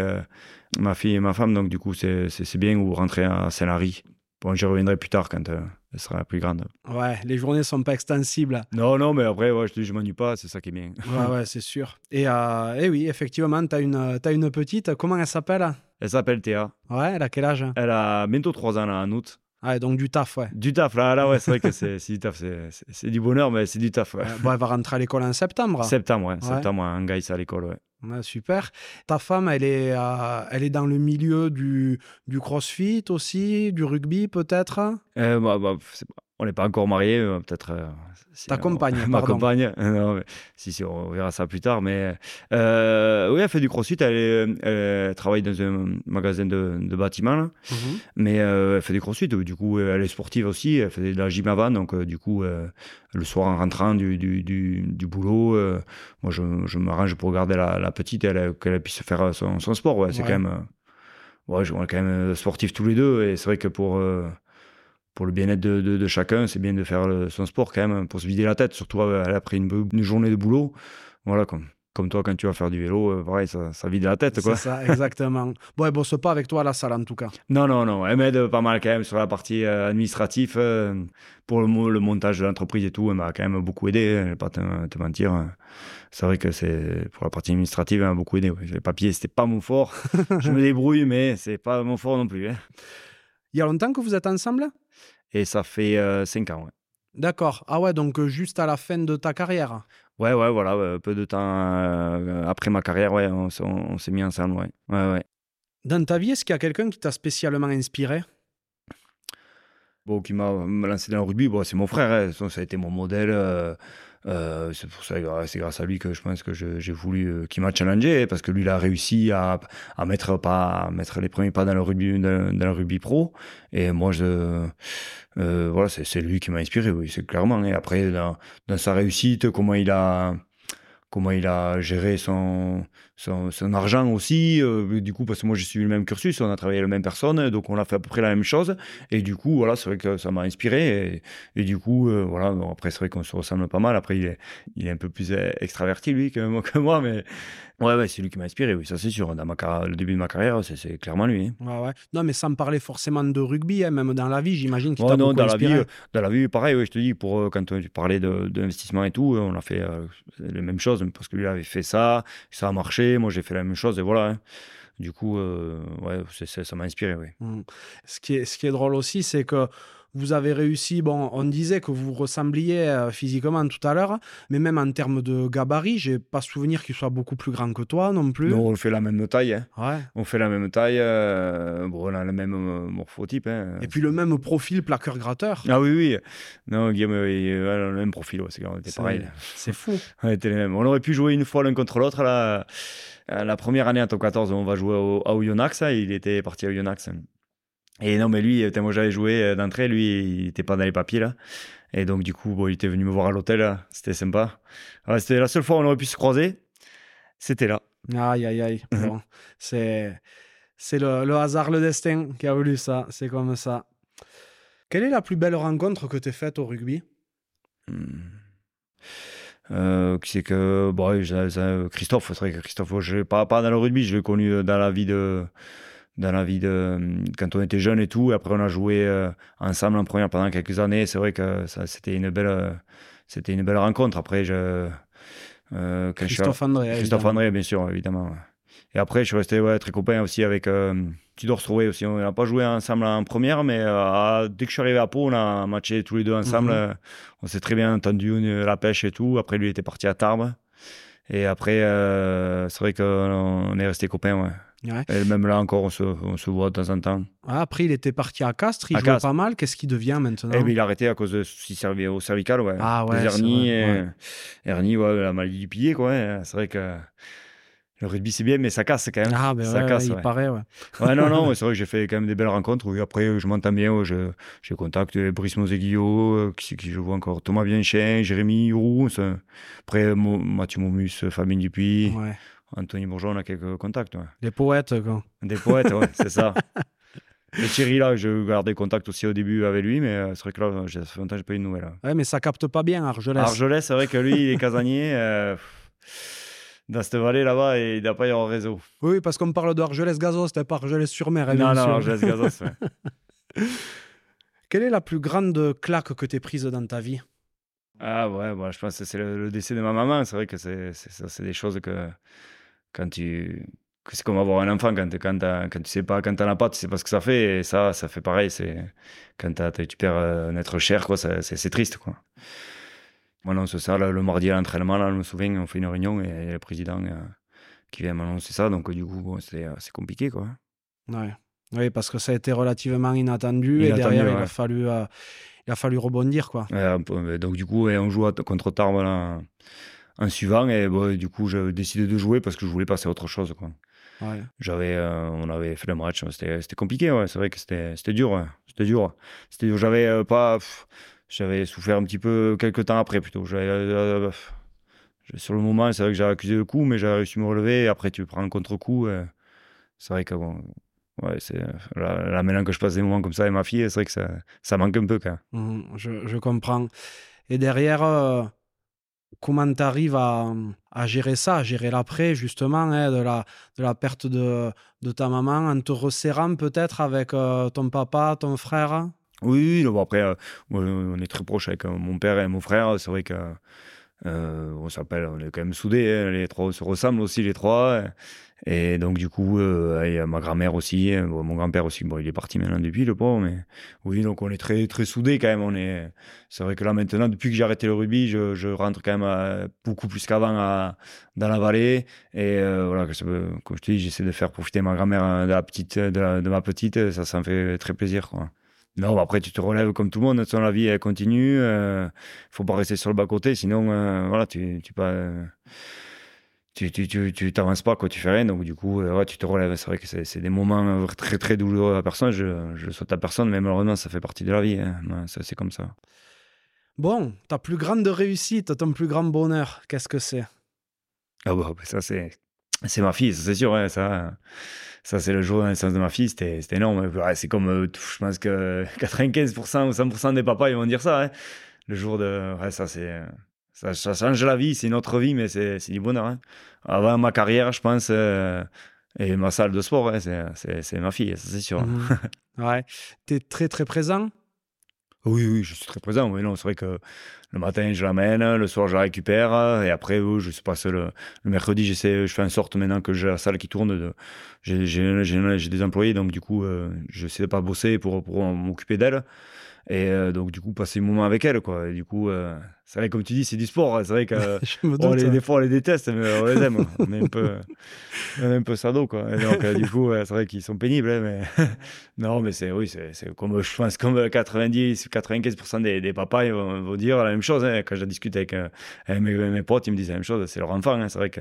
ma fille et ma femme. Donc, du coup, c'est, c'est, bien ou rentrer à Saint-Lary. Bon, j'y reviendrai plus tard quand euh, elle sera plus grande. Ouais, les journées sont pas extensibles. Non, non, mais après, ouais, je ne m'ennuie pas, c'est ça qui est bien. ouais, ouais, c'est sûr. Et, euh, et, oui, effectivement, tu as une, as une petite. Comment elle s'appelle? Elle s'appelle Théa. Ouais, elle a quel âge? Elle a bientôt 3 ans là, en août. Ah, donc du taf, ouais. Du taf, là, là ouais, c'est vrai que c'est du taf. C'est du bonheur, mais c'est du taf, ouais. Bon, elle va rentrer à l'école en septembre. Septembre, ouais. Septembre, en Gaïs à l'école, ouais super. Ta femme, elle est, euh, elle est dans le milieu du, du crossfit aussi, du rugby peut-être? Euh, bah, bah, On n'est pas encore mariés, euh, peut-être ta compagne, Ma compagne. Non, si, si, on verra ça plus tard. Mais euh, oui, elle fait du crossfit. Elle, travaille dans un magasin de, de bâtiments. Mhm. Mais euh, elle fait du crossfit. Du coup, elle est sportive aussi. Elle fait de la gym avant. Donc, euh, du coup, le soir, en rentrant du, du, du, boulot, moi, je, je m'arrange pour garder la, la petite et qu'elle puisse faire son, son sport. Ouais, c'est quand même. ouais, on est quand même sportifs tous les deux. Et c'est vrai que pour pour le bien-être de, de, chacun, c'est bien de faire son sport quand même pour se vider la tête, surtout après une, une journée de boulot. Voilà, comme, comme toi quand tu vas faire du vélo, euh, pareil, ça, ça, vide la tête. C'est ça, exactement. bon, elle bosse pas avec toi à la salle en tout cas. Non, non, non. Elle m'aide pas mal quand même sur la partie euh, administrative. Euh, pour le, le, montage de l'entreprise et tout, elle m'a quand même beaucoup aidé. Je vais pas te, te mentir. C'est vrai que c'est pour la partie administrative, elle m'a beaucoup aidé. Les papiers, c'était pas mon fort. Je me débrouille, mais c'est pas mon fort non plus. Hein. Il y a longtemps que vous êtes ensemble? Et ça fait 5 euh, ans, ouais. D'accord. Ah ouais, donc euh, juste à la fin de ta carrière Ouais, ouais, voilà. peu de temps euh, après ma carrière, ouais, on, s'est mis ensemble, ouais. ouais, ouais. Dans ta vie, est-ce qu'il y a quelqu'un qui t'a spécialement inspiré? Bon, qui m'a lancé dans le rugby, bon, c'est mon frère, hein. ça a été mon modèle. Euh, c'est pour ça, c'est grâce à lui que je pense que j'ai voulu euh, qu'il m'a challengé parce que lui, il a réussi à, à mettre pas, à mettre les premiers pas dans le rugby, dans, le rugby pro. Et moi, je, euh, voilà, c'est lui qui m'a inspiré, oui, c'est clairement. Et après, dans, dans, sa réussite, comment il a, comment il a géré son, son, argent aussi. Euh, du coup, parce que moi, j'ai suivi le même cursus, on a travaillé avec la même personne, donc on a fait à peu près la même chose. Et du coup, voilà, c'est vrai que ça m'a inspiré. Et, du coup, euh, voilà, après, c'est vrai qu'on se ressemble pas mal. Après, il est, un peu plus euh, extraverti, lui, que moi, mais, Ouais, ouais c'est lui qui m'a inspiré, oui, ça c'est sûr. Dans ma le début de ma carrière, c'est clairement lui. Hein. Ouais, ouais. Non, mais sans parler forcément de rugby, hein, même dans la vie, j'imagine qu'il t'a non, beaucoup dans inspiré. La vie, dans la vie, pareil, je te dis, pour, euh, quand tu parlais d'investissement et tout, on a fait euh, les mêmes choses, parce que lui avait fait ça, ça a marché, moi j'ai fait la même chose, et voilà. Hein. Du coup, euh, ouais, ça m'a inspiré, oui. Mmh. Ce, qui est, ce qui est drôle aussi, c'est que vous avez réussi, bon, on disait que vous ressembliez euh, physiquement tout à l'heure, mais même en termes de gabarit, j'ai pas souvenir qu'il soit beaucoup plus grand que toi non plus. Non, on fait la même taille. Hein. Ouais. On fait la même taille, euh, bon, on a le même euh, morphotype. Hein. Et puis le même profil plaqueur-gratteur. Ah oui, oui. Non, Guillaume, le même profil, c'est on était pareil. C'est fou. on était les mêmes. On aurait pu jouer une fois l'un contre l'autre. La, la première année en top 14, on va jouer au, à Oyonnax. Hein. Il était parti à Oyonnax. Et non, mais lui, moi j'avais joué euh, d'entrée, lui, il était pas dans les papiers là. Et donc, du coup, bon, il était venu me voir à l'hôtel, c'était sympa. c'était la seule fois où on aurait pu se croiser, c'était là. Aïe, aïe, aïe. bon, c'est c'est le, le, hasard, le destin qui a voulu ça, c'est comme ça. Quelle est la plus belle rencontre que tu as faite au rugby? Hmm. Euh, c'est que bon, Christophe, c'est vrai que Christophe, je pas, pas dans le rugby, je l'ai connu dans la vie de dans la vie de quand on était jeune et tout. Et après, on a joué ensemble en première pendant quelques années. C'est vrai que ça, c'était une belle, c'était une belle rencontre. Après, je, Christophe André, Christophe André, bien sûr, évidemment. Et après, je suis resté ouais, très copain aussi avec euh, Tudor Stroué aussi. On n'a pas joué ensemble en première, mais euh, dès que je suis arrivé à Pau, on a matché tous les deux ensemble. Mhm. Euh, on s'est très bien entendu, la pêche et tout. Après, lui était parti à Tarbes. Et après, c'est vrai qu'on est resté copains. Ouais. Et même là encore, on se, on se, voit de temps en temps. Ah, après, il était parti à Castres, il jouait pas mal. Qu'est-ce qu'il devient maintenant eh, Il a arrêté à cause de au cervical. Ouais. Ah ouais. Des hernies, et... hernie, ouais, la maladie du pilier. C'est vrai que le rugby, c'est bien, mais ça casse quand même. Ah, ben ça casse, il paraît, ouais. Ouais, non, non, c'est vrai que j'ai fait quand même des belles rencontres. Oui, après, je m'entends bien. je, j'ai contact Brice Moseguillo, euh, qui, qui je vois encore, Thomas Bienchien, Jérémy Roux. Après, Mathieu Momus, Fabien Dupuis, Anthony Bourgeon, on a quelques contacts. Des poètes, quoi. Des poètes, ouais, c'est ça. Et Thierry, là, je gardais contact aussi au début avec lui, mais euh, c'est vrai que là, ça fait longtemps que je n'ai pas eu de nouvelles. Ouais, mais ça capte pas bien, Argelès. Argelès, c'est vrai que lui, il est casanier. Euh, dans cette vallée là-bas et il n'y a pas eu un réseau. Oui, parce qu'on parle d'Argelès-Gazos, c'était pas Argelès-sur-Mer. Hein, non, non, Argelès-Gazos, ouais. Quelle est la plus grande claque que tu prise dans ta vie? Ah ouais, je pense que c'est le, décès de ma maman. C'est vrai que c'est, c'est, des choses que quand tu... c'est comme avoir un enfant, quand, quand, quand tu sais pas, quand t'en as pas, tu sais pas ce que ça fait. Et ça, ça fait pareil. C'est, quand tu perds un être cher, quoi, c'est, triste. Quoi. Voilà, on se sert le mardi à l'entraînement, là, je me souviens, on fait une réunion et il y a le président euh, qui vient m'annoncer ça. Donc, du coup, c'est compliqué, quoi. Ouais. Oui, parce que ça a été relativement inattendu, et derrière, il, a fallu, euh, il a fallu rebondir, quoi. donc, du coup, on joue contre Tarbes là, en suivant et du coup, j'ai décidé de jouer parce que je voulais passer à autre chose, quoi. Ouais. J'avais, euh, on avait fait le match, c'était compliqué, ouais. C'est vrai que c'était dur, C'était dur. C'était dur. J'avais pas. J'avais souffert un petit peu quelques temps après plutôt. Euh, sur le moment, c'est vrai que j'ai accusé le coup, mais j'ai réussi à me relever. Et après, tu prends un contre-coup. Euh, c'est vrai que bon, ouais, c'est la, la que je passe des moments comme ça avec ma fille, c'est vrai que ça, ça manque un peu quand mmh, je, je, comprends. Et derrière, euh, comment tu arrives à, gérer ça, à gérer l'après, justement, hein, de, la, de la perte de, de ta maman, en te resserrant peut-être avec ton papa, ton frère? Oui, bon, après, euh, on est très proche avec euh, mon père et mon frère. C'est vrai que euh, on s'appelle, on est quand même soudés. Hein, les trois se ressemblent aussi, les trois. Et donc, du coup, il y a ma grand-mère aussi, hein, mon grand-père aussi. Bon, il est parti maintenant depuis, le pauvre, mais oui, donc on est très, très soudés quand même. On est, c'est vrai que là, maintenant, depuis que j'ai arrêté le rugby, je, rentre quand même beaucoup plus qu'avant dans la vallée. Et voilà, comme je te dis, j'essaie de faire profiter ma grand-mère de ma petite. Ça, ça me fait très plaisir. Non, après, tu te relèves comme tout le monde. La vie, elle continue. Euh, faut pas rester sur le bas-côté. Sinon, euh, voilà, tu, tu pas. Tu, tu, tu, tu t'avances pas, quoi, tu fais rien. Donc, du coup, euh, ouais, tu te relèves. C'est vrai que c'est, des moments très, très douloureux à personne. Je, je le souhaite à personne, mais malheureusement, ça fait partie de la vie. Hein. Ça, c'est comme ça. Bon, ta plus grande réussite, ton plus grand bonheur, qu'est-ce que c'est? Ah, bah, ça, c'est, c'est ma fille, c'est sûr. Ouais, ça ça c'est le jour de naissance de ma fille, c'était énorme. c'est comme, euh, je pense que 95% ou 100% des papas, ils vont dire ça. Hein. Le jour de... Ouais, ça, c'est... Ça, change la vie, c'est une autre vie, mais c'est du bonheur. Hein. Avant ma carrière, je pense, euh, et ma salle de sport, ouais, c'est ma fille, ça c'est sûr. Mmh ouais. Tu es très très présent? Oui, oui, je suis très présent. Oui, non, c'est vrai que le matin, je l'amène, le soir, je la récupère, et après, je sais pas, le, le mercredi, j'essaie, je fais en sorte maintenant que j'ai la salle qui tourne. De, j'ai, j'ai, des employés, donc du coup, euh, je sais pas bosser pour, pour m'occuper d'elle. Et euh, donc, du coup, passer un moment avec elle, quoi. Et du coup, euh, c'est vrai, comme tu dis, c'est du sport. Hein. C'est vrai que les, des fois, on les déteste, mais on les aime. on est un peu, on est un peu sado, quoi. Et donc, euh, du coup, c'est vrai qu'ils sont pénibles, hein, mais non, mais c'est, oui, c'est comme, je pense, comme 90, 95% des, des, papas ils vont, dire la même chose. Hein. Quand je discute avec, mes, mes, potes, ils me disent la même chose. C'est leur enfant. C'est vrai que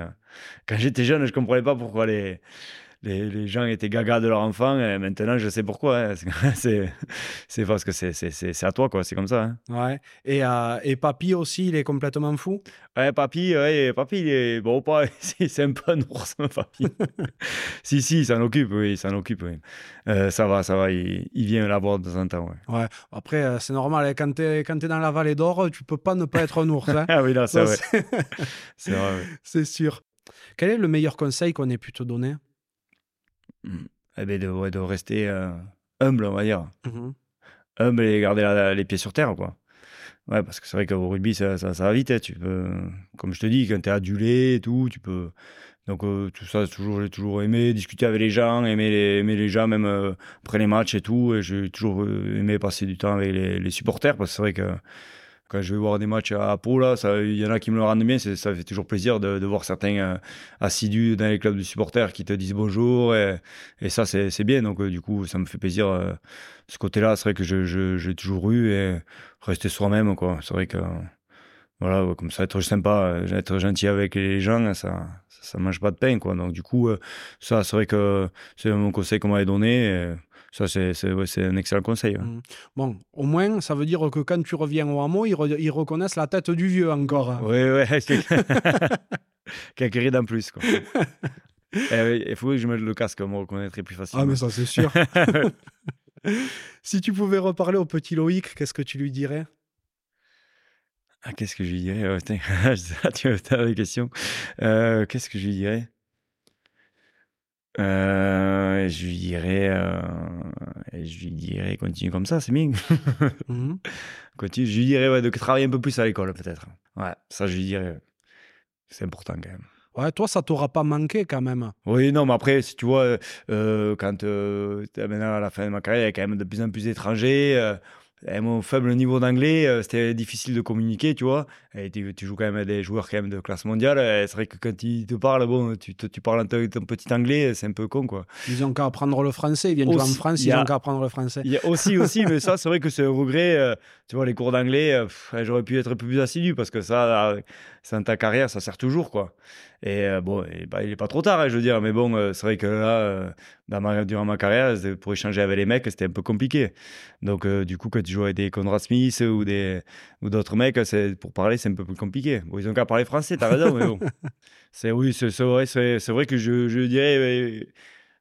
quand j'étais jeune, je comprenais pas pourquoi les les, les, gens étaient gaga de leur enfant. Et maintenant, je sais pourquoi. Hein. C'est parce que c'est à toi, quoi. C'est comme ça. Hein. Ouais. Et, euh, et papy aussi, il est complètement fou? Ouais, papy, ouais, papy, il est bon, pas. C'est un peu un ours, papy. si, si, il s'en occupe, oui, il s'en occupe, oui. Euh, ça va, ça va. Il, il vient la voir de temps en temps, ouais. ouais. Après, euh, c'est normal. Hein, quand tu es, es, dans la vallée d'or, tu peux pas ne pas être un ours. Hein. ah oui, c'est vrai. c'est vrai. C'est sûr. Quel est le meilleur conseil qu'on ait pu te donner? Mmh. eh bien, de, de, rester euh, humble, on va dire. Mmh humble et garder les pieds sur terre, quoi. Ouais, parce que c'est vrai qu'au rugby, ça, ça, va vite. Hein. Tu peux, comme je te dis, quand tu es adulé et tout, tu peux. Donc, euh, tout ça, toujours, j'ai toujours aimé discuter avec les gens, aimer les, aimer les gens, même euh, après les matchs et tout. Et j'ai toujours aimé passer du temps avec les, les supporters, parce que c'est vrai que je vais voir des matchs à Pau, là, il y en a qui me le rendent bien. Ça fait toujours plaisir de, voir certains euh, assidus dans les clubs de supporters qui te disent bonjour. Et, ça, c'est bien. Donc, euh, du coup, ça me fait plaisir. Euh, ce côté-là, c'est vrai que j'ai toujours eu. Et rester soi-même, quoi. C'est vrai que, voilà, comme ça, être sympa, être gentil avec les gens, ça, ça, mange pas de pain. Donc, du coup, ça, c'est vrai que c'est mon conseil qu'on m'avait donné. Ça, c'est un excellent conseil. Mmh. Bon, au moins, ça veut dire que quand tu reviens au hameau, ils, reconnaissent la tête du vieux encore. Oui, oui. Quelques rides en plus. Quoi. Eh il faut que je mette le casque, on me reconnaîtrait plus facilement. Ah, mais ça, c'est sûr. si tu pouvais reparler au petit Loïc, qu'est-ce que tu lui dirais? Ah, Qu'est-ce que je lui dirais? Tu as des questions? Euh, qu'est-ce que je lui dirais? Euh, je lui dirais, euh, je lui dirais, continue comme ça, c'est bien. Continue, je lui dirais ouais, de travailler un peu plus à l'école, peut-être. Ouais, ça, je lui dirais. C'est important quand même. Ouais, toi, ça t'aura pas manqué quand même. Oui, non, mais après, si tu vois, euh, quand euh, maintenant à la fin de ma carrière, il y a quand même de plus en plus d'étrangers mon faible niveau d'anglais, euh, c'était difficile de communiquer, tu vois. Et tu, joues quand même à des joueurs quand même de classe mondiale. C'est vrai que quand ils te parlent, bon, tu, tu parles en ton, petit anglais, c'est un peu con, quoi. Ils ont qu'à apprendre le français. Ils viennent jouer en France, ils ont qu'à apprendre le français. Il y a aussi, aussi, mais ça, c'est vrai que c'est un regret. Euh, tu vois, les cours d'anglais, euh, j'aurais pu être un peu plus assidu parce que ça, c'est dans ta carrière, ça sert toujours, quoi. Et euh, bon, bah, il n'est pas trop tard, hein, je veux dire, mais bon, euh, c'est vrai que là, euh, dans ma, durant ma carrière, pour échanger avec les mecs, c'était un peu compliqué. Donc, du coup, quand tu joues avec des Conrad Smith ou des ou d'autres mecs, pour parler, c'est un peu plus compliqué. Bon, ils ont qu'à parler français, t'as raison, mais bon. C'est, oui, c'est, vrai, c'est, vrai que je, je dirais,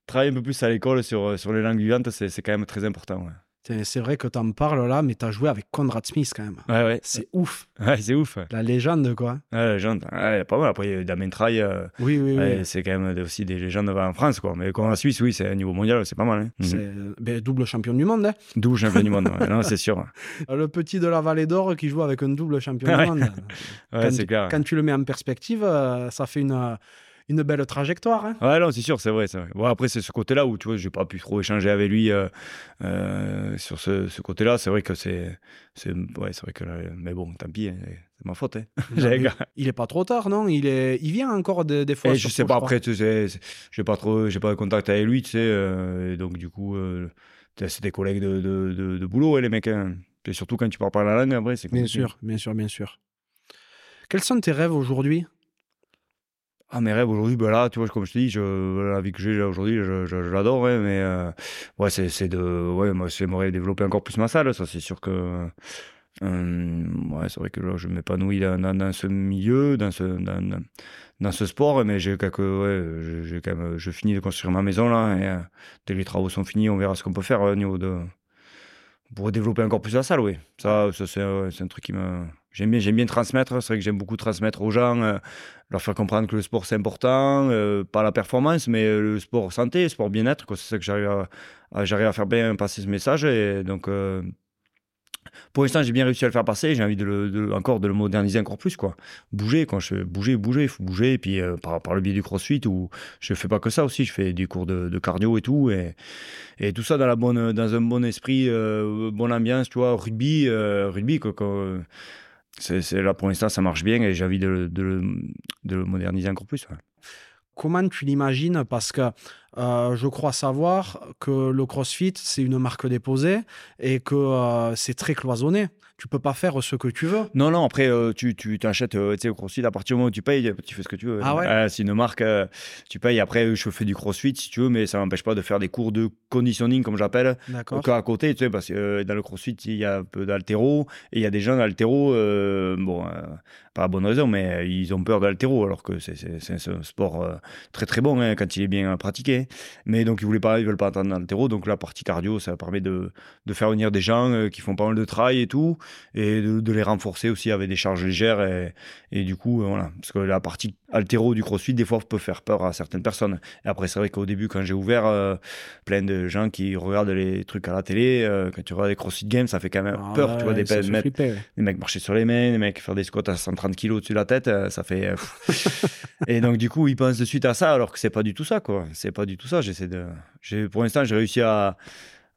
travailler un peu plus à l'école sur, sur les langues vivantes, c'est, c'est quand même très important. Ouais. C'est vrai que tu en parles là, mais tu as joué avec Conrad Smith quand même. Ouais, ouais. C'est ouf. Ouais, c'est ouf. La légende, quoi. Ouais, la légende. Ouais, pas mal. Après, il y a Damien Traille. Euh, oui, oui, oui. C'est quand même aussi des légendes en France, quoi. Mais Conrad Smith, oui, c'est au niveau mondial, c'est pas mal. Hein. C'est mhm. ben, double champion du monde. Hein. Double champion du monde, non, c'est sûr. Le petit de la Vallée d'Or qui joue avec un double champion du monde. ouais, c'est clair. Quand tu le mets en perspective, euh, ça fait une une belle trajectoire. Hein. Ouais, non, c'est sûr, c'est vrai, vrai. Bon, après, c'est ce côté-là où, tu vois, j'ai pas pu trop échanger avec lui euh, euh, sur ce, ce côté-là. C'est vrai que c'est. Ouais, c'est vrai que. mais bon, tant pis, hein, c'est ma faute. Hein. il est pas trop tard, non? Il, est, il vient encore des, fois. Et je sais pas, après, tu sais, j'ai pas trop. J'ai pas de contact avec lui, tu sais. Euh, donc, du coup, c'est des collègues de, de, de, boulot, les mecs. Et surtout quand tu parles pas la langue, après, c'est Bien sûr, bien sûr, bien sûr. Quels sont tes rêves aujourd'hui? Ah, mes rêves aujourd'hui, ben tu vois, comme je te dis, la vie que j'ai aujourd'hui, je, l'adore, ouais, mais euh, ouais, c'est de. Ouais, moi, j'aimerais développer encore plus ma salle, ça, c'est sûr que. Euh, ouais, c'est vrai que je m'épanouis dans, ce milieu, dans ce, dans, ce sport, mais j'ai quelques. Ouais, j'ai quand même. Je finis de construire ma maison, là, et euh, dès que les travaux sont finis, on verra ce qu'on peut faire au niveau de. Pour développer encore plus la salle, oui. Ça, ça c'est un truc qui me J'aime bien, bien transmettre. C'est vrai que j'aime beaucoup transmettre aux gens, euh, leur faire comprendre que le sport c'est important, euh, pas la performance, mais euh, le sport santé, le sport bien-être. C'est ça que j'arrive à, à faire bien passer ce message. Et donc, pour l'instant, j'ai bien réussi à le faire passer. J'ai envie de, le, encore de le moderniser encore plus, quoi. Bouger, quand je bouger, bouger, il faut bouger. Et puis par, par, le biais du CrossFit, où je fais pas que ça aussi, je fais des cours de, cardio et tout, et, et, tout ça dans la bonne, dans un bon esprit, bonne ambiance, tu vois, rugby, rugby, c'est là pour l'instant ça marche bien et j'ai envie de, de, le moderniser encore plus. Comment tu l'imagines? Parce que euh, je crois savoir que le CrossFit, c'est une marque déposée et que euh, c'est très cloisonné. Tu peux pas faire ce que tu veux. Non, non, après, euh, tu, tu t'achètes euh, tu sais, au CrossFit, à partir du moment où tu payes, tu fais ce que tu veux. Ah ouais Euh, c'est une marque, euh, tu payes. Après, je fais du CrossFit si tu veux, mais ça m'empêche pas de faire des cours de conditioning, comme j'appelle, D'accord. à côté, tu sais, parce que dans le CrossFit, il y a un peu d'altéro, et il y a des gens d'altéro, bon, pas à bonne raison, mais ils ont peur d'altéro, alors que c'est, c'est, c'est un sport très très bon hein, quand il est bien pratiqué. Mais donc, ils voulaient pas, ils veulent pas entendre d'altéro, donc la partie cardio, ça permet de, de faire venir des gens qui font pas mal de trail et tout, et de, de les renforcer aussi avec des charges légères, et, et du coup, euh, voilà, parce que la partie altéro du CrossFit, des fois, peut faire peur à certaines personnes. Et après, c'est vrai qu'au début, quand j'ai ouvert, euh, plein de gens qui regardent les trucs à la télé, euh, quand tu regardes les CrossFit Games, ça fait quand même Ah peur, tu vois, des, mecs, flipper, ouais. des mecs marcher sur les mains, des mecs faire des squats à 130 kilos au-dessus de la tête, euh, ça fait. et donc, du coup, ils pensent de suite à ça, alors que c'est pas du tout ça, quoi. C'est pas du tout ça. J'essaie de. Pour l'instant, j'ai réussi à.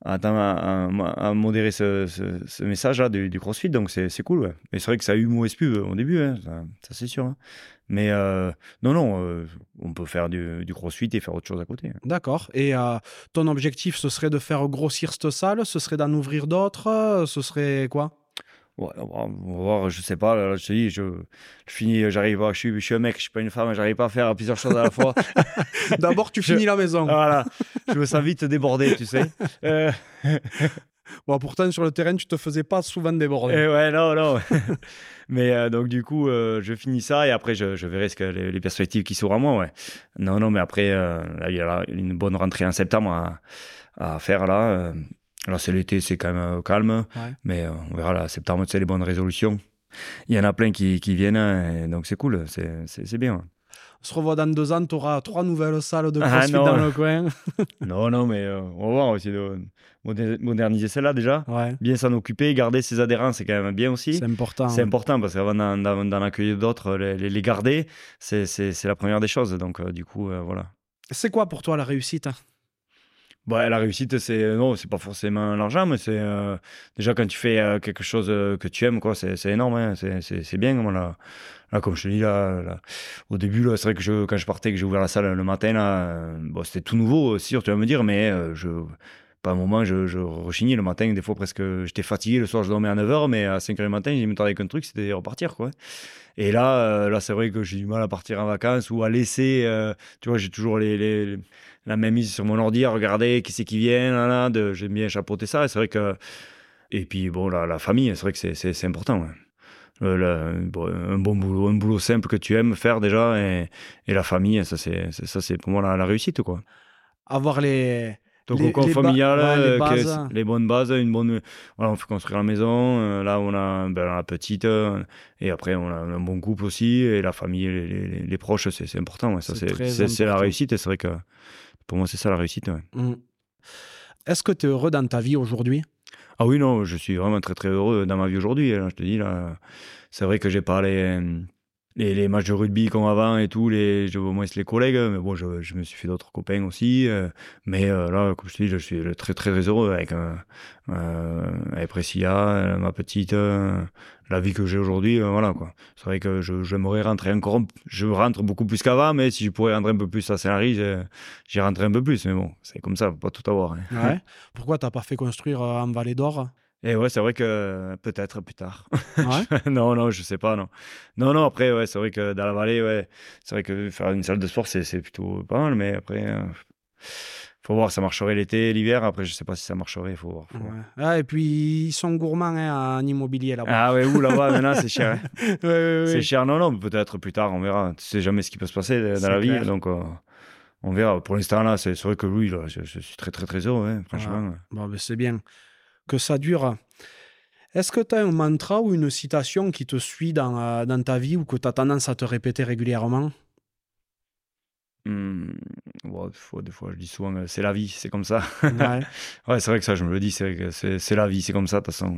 À, à- à- modérer ce, ce- ce message-là du, du CrossFit, donc c'est cool. Ouais. Mais c'est vrai que ça a eu mauvaise pub au début, hein, ça, ça, c'est sûr. hein. Mais euh, non, non, euh, on peut faire du, du CrossFit et faire autre chose à côté. D'accord. Et euh, ton objectif, ce serait de faire grossir cette salle? Ce serait d'en ouvrir d'autres? Euh, Ce serait quoi? Ouais, on va voir, je sais pas, là, je te dis, je, je finis, j'arrive pas, je suis, je suis un mec, je suis pas une femme, j'arrive pas à faire plusieurs choses à la fois. D'abord, tu Je- finis la maison. voilà, je me sens vite débordé, tu sais. Euh, Bon, pourtant, sur le terrain, tu te faisais pas souvent déborder. et ouais, non, non. Mais euh, donc, du coup, euh, je finis ça et après, je, je verrai ce que les, les perspectives qui s'ouvrent à moi, ouais. Non, non, mais après, euh, là, il y a une bonne rentrée en septembre à, à faire, là. Là, c'est l'été, c'est quand même calme. Ouais. Mais on verra là, septembre, tu sais, les bonnes résolutions. Il y en a plein qui, qui viennent, hein, et donc c'est cool, c'est, c'est, c'est bien. On se revoit dans deux ans, tu auras trois nouvelles salles de Ah, CrossFit dans le coin. non, non, mais euh, on va voir aussi de modé- moderniser celle-là déjà. Ouais, Bien s'en occuper, garder ses adhérents, c'est quand même bien aussi. c'est important. C'est important parce qu'avant d'en, accueillir d'autres, les, garder, c'est, la première des choses. Donc, euh, du coup, euh, voilà. C'est quoi pour toi la réussite? Bah, la réussite, c'est non, c'est pas forcément l'argent, mais c'est euh, déjà quand tu fais euh, quelque chose euh, que tu aimes, quoi, c'est, énorme, hein, c'est, bien. Moi, là, là, comme je te dis, là, au début, là, c'est vrai que quand je partais, que j'ai ouvert la salle le matin, là, euh, c'était tout nouveau, c'est sûr, tu vas me dire, mais euh, je, pas un moment, je, rechignais le matin, des fois presque, j'étais fatigué, le soir, je dormais à 9h, mais à 5h du matin, j'ai me tardait qu'un truc, c'était repartir, quoi. Et là, euh, là, c'est vrai que j'ai du mal à partir en vacances ou à laisser, euh, tu vois, j'ai toujours les, la même mise sur mon ordi à regarder qui c'est qui vient, là, j'aime bien chapeauter ça. C'est vrai que. Et puis, bon, la, la famille, c'est vrai que c'est- important. Euh, un bon boulot, un boulot simple que tu aimes faire déjà, et, et la famille, ça, c'est ça, c'est pour moi la, la réussite, quoi. Avoir les. Donc, Les- au les familial, ouais, les euh, bases. les bonnes bases, une bonne. Voilà, on fait construire la maison. euh, là, on a ben, la petite. et après, on a un bon couple aussi. Et la famille, les, proches, c'est important. ouais, ça, C'est la réussite. Et c'est vrai que pour moi, c'est ça la réussite. ouais. Mm. Est-ce que tu es heureux dans ta vie aujourd'hui? Ah oui, non, je suis vraiment très très heureux dans ma vie aujourd'hui. hein, Je te dis, là, c'est vrai que j'ai pas les, matchs de rugby comme avant et tout, les, je vois moins les collègues, mais bon, je, me suis fait d'autres copains aussi. euh, mais euh, là, comme je te dis, je suis très très, heureux avec, euh, euh, avec Priscilla, ma petite, la vie que j'ai aujourd'hui. voilà quoi. C'est vrai que j'aimerais rentrer encore, je rentre beaucoup plus qu'avant, mais si je pourrais rentrer un peu plus à Saint-Henri, je- j'y rentrerai un peu plus. Mais bon, c'est comme ça, faut pas tout avoir. hein. Ouais. Pourquoi t'as pas fait construire en Vallée d'Or Et ouais, c'est vrai que peut-être plus tard. Ouais. non, non, je sais pas, non. Non, non, après, ouais, c'est vrai que dans la vallée, ouais, c'est vrai que faire une salle de sport, c'est plutôt pas mal, mais après, euh, faut voir, ça marcherait l'été, l'hiver, après, je sais pas si ça marcherait, faut voir. faut voir. Ah, et puis, ils sont gourmands hein, en immobilier là-bas. Ah ouais, où là-bas, maintenant, c'est cher. hein. Ouais. C'est cher, non, non, peut-être plus tard, on verra. Tu sais jamais ce qui peut se passer dans C'est la vie, clair. donc euh, on verra. Pour l'instant, là, c'est vrai que oui, là, je, je suis très, très, très heureux, hein, franchement. Bon, ben, c'est bien. Que ça dure. Est-ce que tu as un mantra ou une citation qui te suit dans, euh, dans ta vie ou que tu as tendance à te répéter régulièrement? Ouais, des, fois, des fois, je dis souvent, euh, c'est la vie, c'est comme ça. Ouais. Ouais, c'est vrai que ça, je me le dis, c'est c'est la vie, c'est comme ça, de toute façon.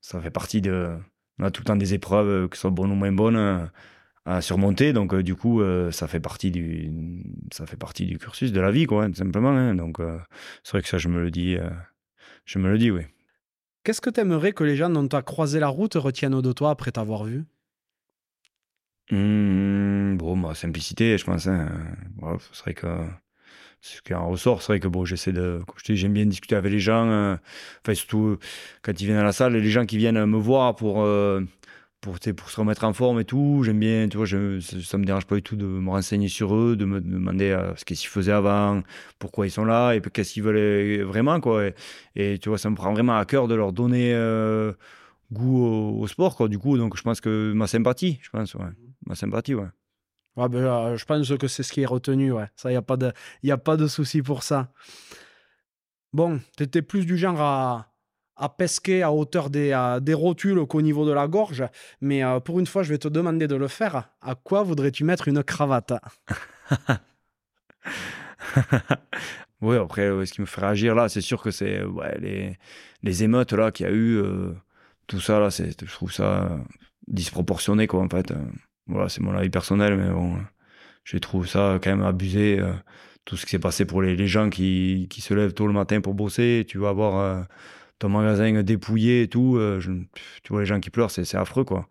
Ça fait partie de. On a tout le temps des épreuves, euh, que ce soit bonnes ou moins bonnes, à surmonter. Donc, euh, du coup, euh, ça, fait partie du, ça fait partie du cursus de la vie, quoi, tout simplement. hein. Donc, c'est vrai que ça, je me le dis, je me le dis, oui. Qu'est-ce que tu aimerais que les gens dont tu as croisé la route retiennent de toi après t'avoir vu? Hmm, bon, bah, simplicité, je pense. Hein. C'est vrai que ce qui en ressort, c'est vrai que bon, j'essaie de. comme je te dis, j'aime bien discuter avec les gens. euh, Enfin, surtout euh, quand ils viennent à la salle, les gens qui viennent me voir pour. euh, pour, pour se remettre en forme et tout, j'aime bien, tu vois, je, ça, me dérange pas du tout de me renseigner sur eux, de me demander euh, ce qu'ils faisaient avant, pourquoi ils sont là et qu'est-ce qu'ils veulent euh, vraiment, quoi. Et, tu vois, ça me prend vraiment à cœur de leur donner euh, goût au, sport, quoi. Du coup, donc je pense que ma sympathie, je pense, ouais. Ma sympathie, ouais. Ouais, ben, je pense que c'est ce qui est retenu. Ouais. Ça, il n'y a pas de, y a pas de souci pour ça. Bon, tu étais plus du genre à, à pesquer à hauteur des, des rotules qu'au niveau de la gorge. Mais euh, pour une fois, je vais te demander de le faire. À quoi voudrais-tu mettre une cravate? Oui, après, ce qui me fait réagir là, c'est sûr que c'est les, les émeutes là qu'il y a eu, euh, tout ça là, c'est, je trouve ça disproportionné quoi en fait. Euh, voilà, c'est mon avis personnel, mais bon, je trouve ça quand même abusé. tout ce qui s'est passé pour les, les gens qui, qui se lèvent tôt le matin pour bosser, tu vas avoir ton magasin dépouillé et tout. euh, je- tu vois les gens qui pleurent, c'est, c'est affreux quoi.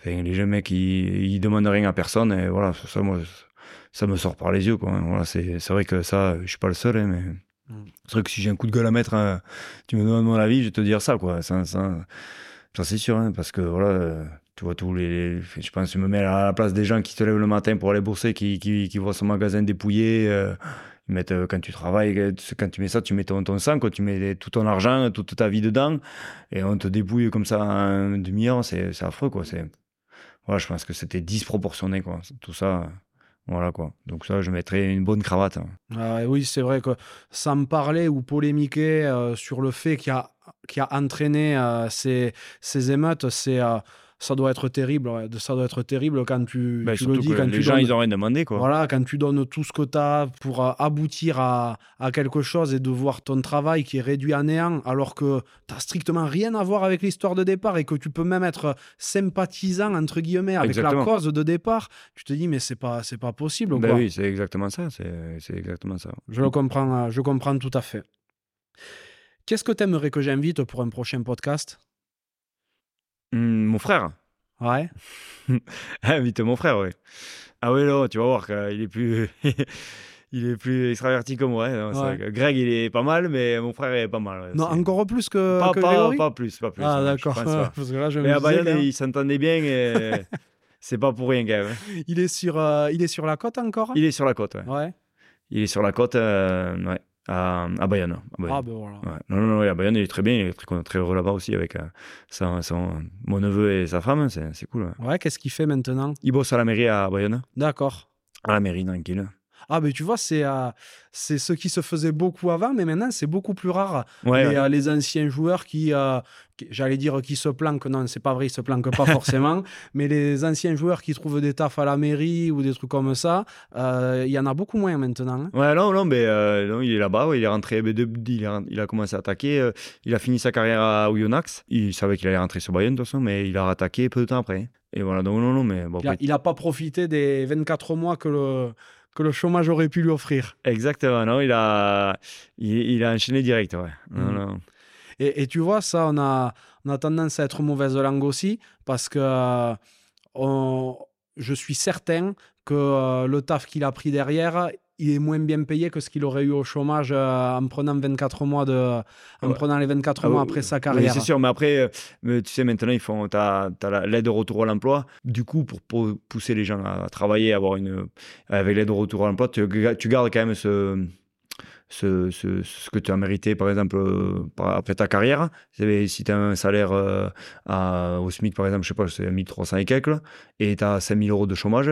Enfin, les mecs, ils, ils demandent rien à personne et voilà, ça, moi, ça me sort par les yeux. Quoi. Voilà, c'est, c'est vrai que ça, je suis pas le seul, hein, mais Mm. c'est vrai que si j'ai un coup de gueule à mettre, hein, tu me demandes mon avis, je vais te dire ça. Quoi. Ça, ça, ça, c'est sûr, hein, parce que voilà, tu vois, tous les. Je pense que je me mets à la place des gens qui se lèvent le matin pour aller bourser, qui, qui, qui voient son magasin dépouillé. euh, mettent, euh, quand tu travailles, euh, quand tu mets ça, tu mets ton, sang, quoi, tu mets tout ton argent, toute ta vie dedans, et on te dépouille comme ça en demi-heure, c'est, affreux. Quoi. Voilà, je pense que c'était disproportionné, quoi. Tout ça. Voilà, quoi. Donc, ça, je mettrais une bonne cravate. hein. Ah, oui, c'est vrai que ça me parlait ou polémiquer euh, sur le fait qui a, a entraîné ces, ces émeutes. C'est, ça doit être terrible. ouais. Ça doit être terrible quand tu, Ben, tu le dis, quand les tu gens, donnes- ils ont rien demandé, quoi. Voilà, quand tu donnes tout ce que tu as pour euh, aboutir à, à quelque chose et de voir ton travail qui est réduit à néant alors que tu strictement rien à voir avec l'histoire de départ et que tu peux même être sympathisant, entre guillemets, avec Exactement. la cause de départ, tu te dis, mais c'est pas, c'est pas possible. Ben quoi. oui, c'est exactement ça. C'est, c'est exactement ça. Je le comprends, euh, je comprends tout à fait. Qu'est-ce que tu aimerais que j'invite pour un prochain podcast? Hum, mon frère. Ouais. Invite mon frère, oui. Ah oui, non, tu vas voir qu'il est plus. il est plus extraverti que moi. hein. Ouais. Greg, il est pas mal, mais mon frère est pas mal. ouais. Non, encore plus que, pas, que pas- plus, pas plus. Ah, d'accord. Parce que là, je me Mais à disais Bayonne, il s'entendait bien et c'est pas pour rien, quand même. hein. il, est sur, euh, il est sur la côte encore? Il est sur la côte, ouais. Ouais. Il est sur la côte, euh, ouais, à, à Bayonne. à Bayonne. Ah, ben voilà. Ouais. Non, non, non, à Bayonne, il est très bien, il est très, très heureux là-bas aussi avec euh, son, son- mon neveu et sa femme, c'est c'est cool. ouais. Ouais, qu'est-ce qu'il fait maintenant? Il bosse à la mairie à Bayonne, D'accord. à la mairie, tranquille. Ah, ben tu vois, c'est euh, c'est ce qui se faisait beaucoup avant, mais maintenant, c'est beaucoup plus rare. Ouais, les, ouais. euh, les anciens joueurs qui, euh, qui- j'allais dire qui se planquent, non, c'est pas vrai, ils se planquent pas forcément, mais les anciens joueurs qui trouvent des tafs à la mairie ou des trucs comme ça, il y en a beaucoup moins maintenant. hein. Ouais, non, non, mais non, il est là-bas, ouais, il est rentré, mais de- il, a, il a commencé à attaquer, il a fini sa carrière à Oyonnax, il savait qu'il allait rentrer sur Bayonne de toute façon, mais il a rattaqué peu de temps après. Et voilà, donc non, non, mais bon, Il a, après- il a pas profité des 24 mois que le, que le chômage aurait pu lui offrir. exactement, non, il a, il, il a enchaîné direct, ouais. Non, Mhm. non. Et, et tu vois, ça, on a, on a tendance à être mauvaise langue aussi, parce que euh, on- je suis certain que euh, le taf qu'il a pris derrière, il est moins bien payé que ce qu'il aurait eu au chômage euh, en prenant 24 mois de, en Ouais. prenant les 24 Ah, mois oui, après sa Oui, carrière. c'est sûr, mais après, euh, tu sais, maintenant, ils font, t'as, t'as la- l'aide au retour à l'emploi. Du coup, pour, pour pousser les gens à travailler, avoir une, avec l'aide au retour à l'emploi, tu, tu gardes quand même ce, ce, ce, ce que tu as mérité, par exemple, euh, après ta carrière. Si tu as un salaire euh, à- au SMIC, par exemple, je sais pas, c'est 1300 et quelques, là, et tu as 5000 euros de chômage,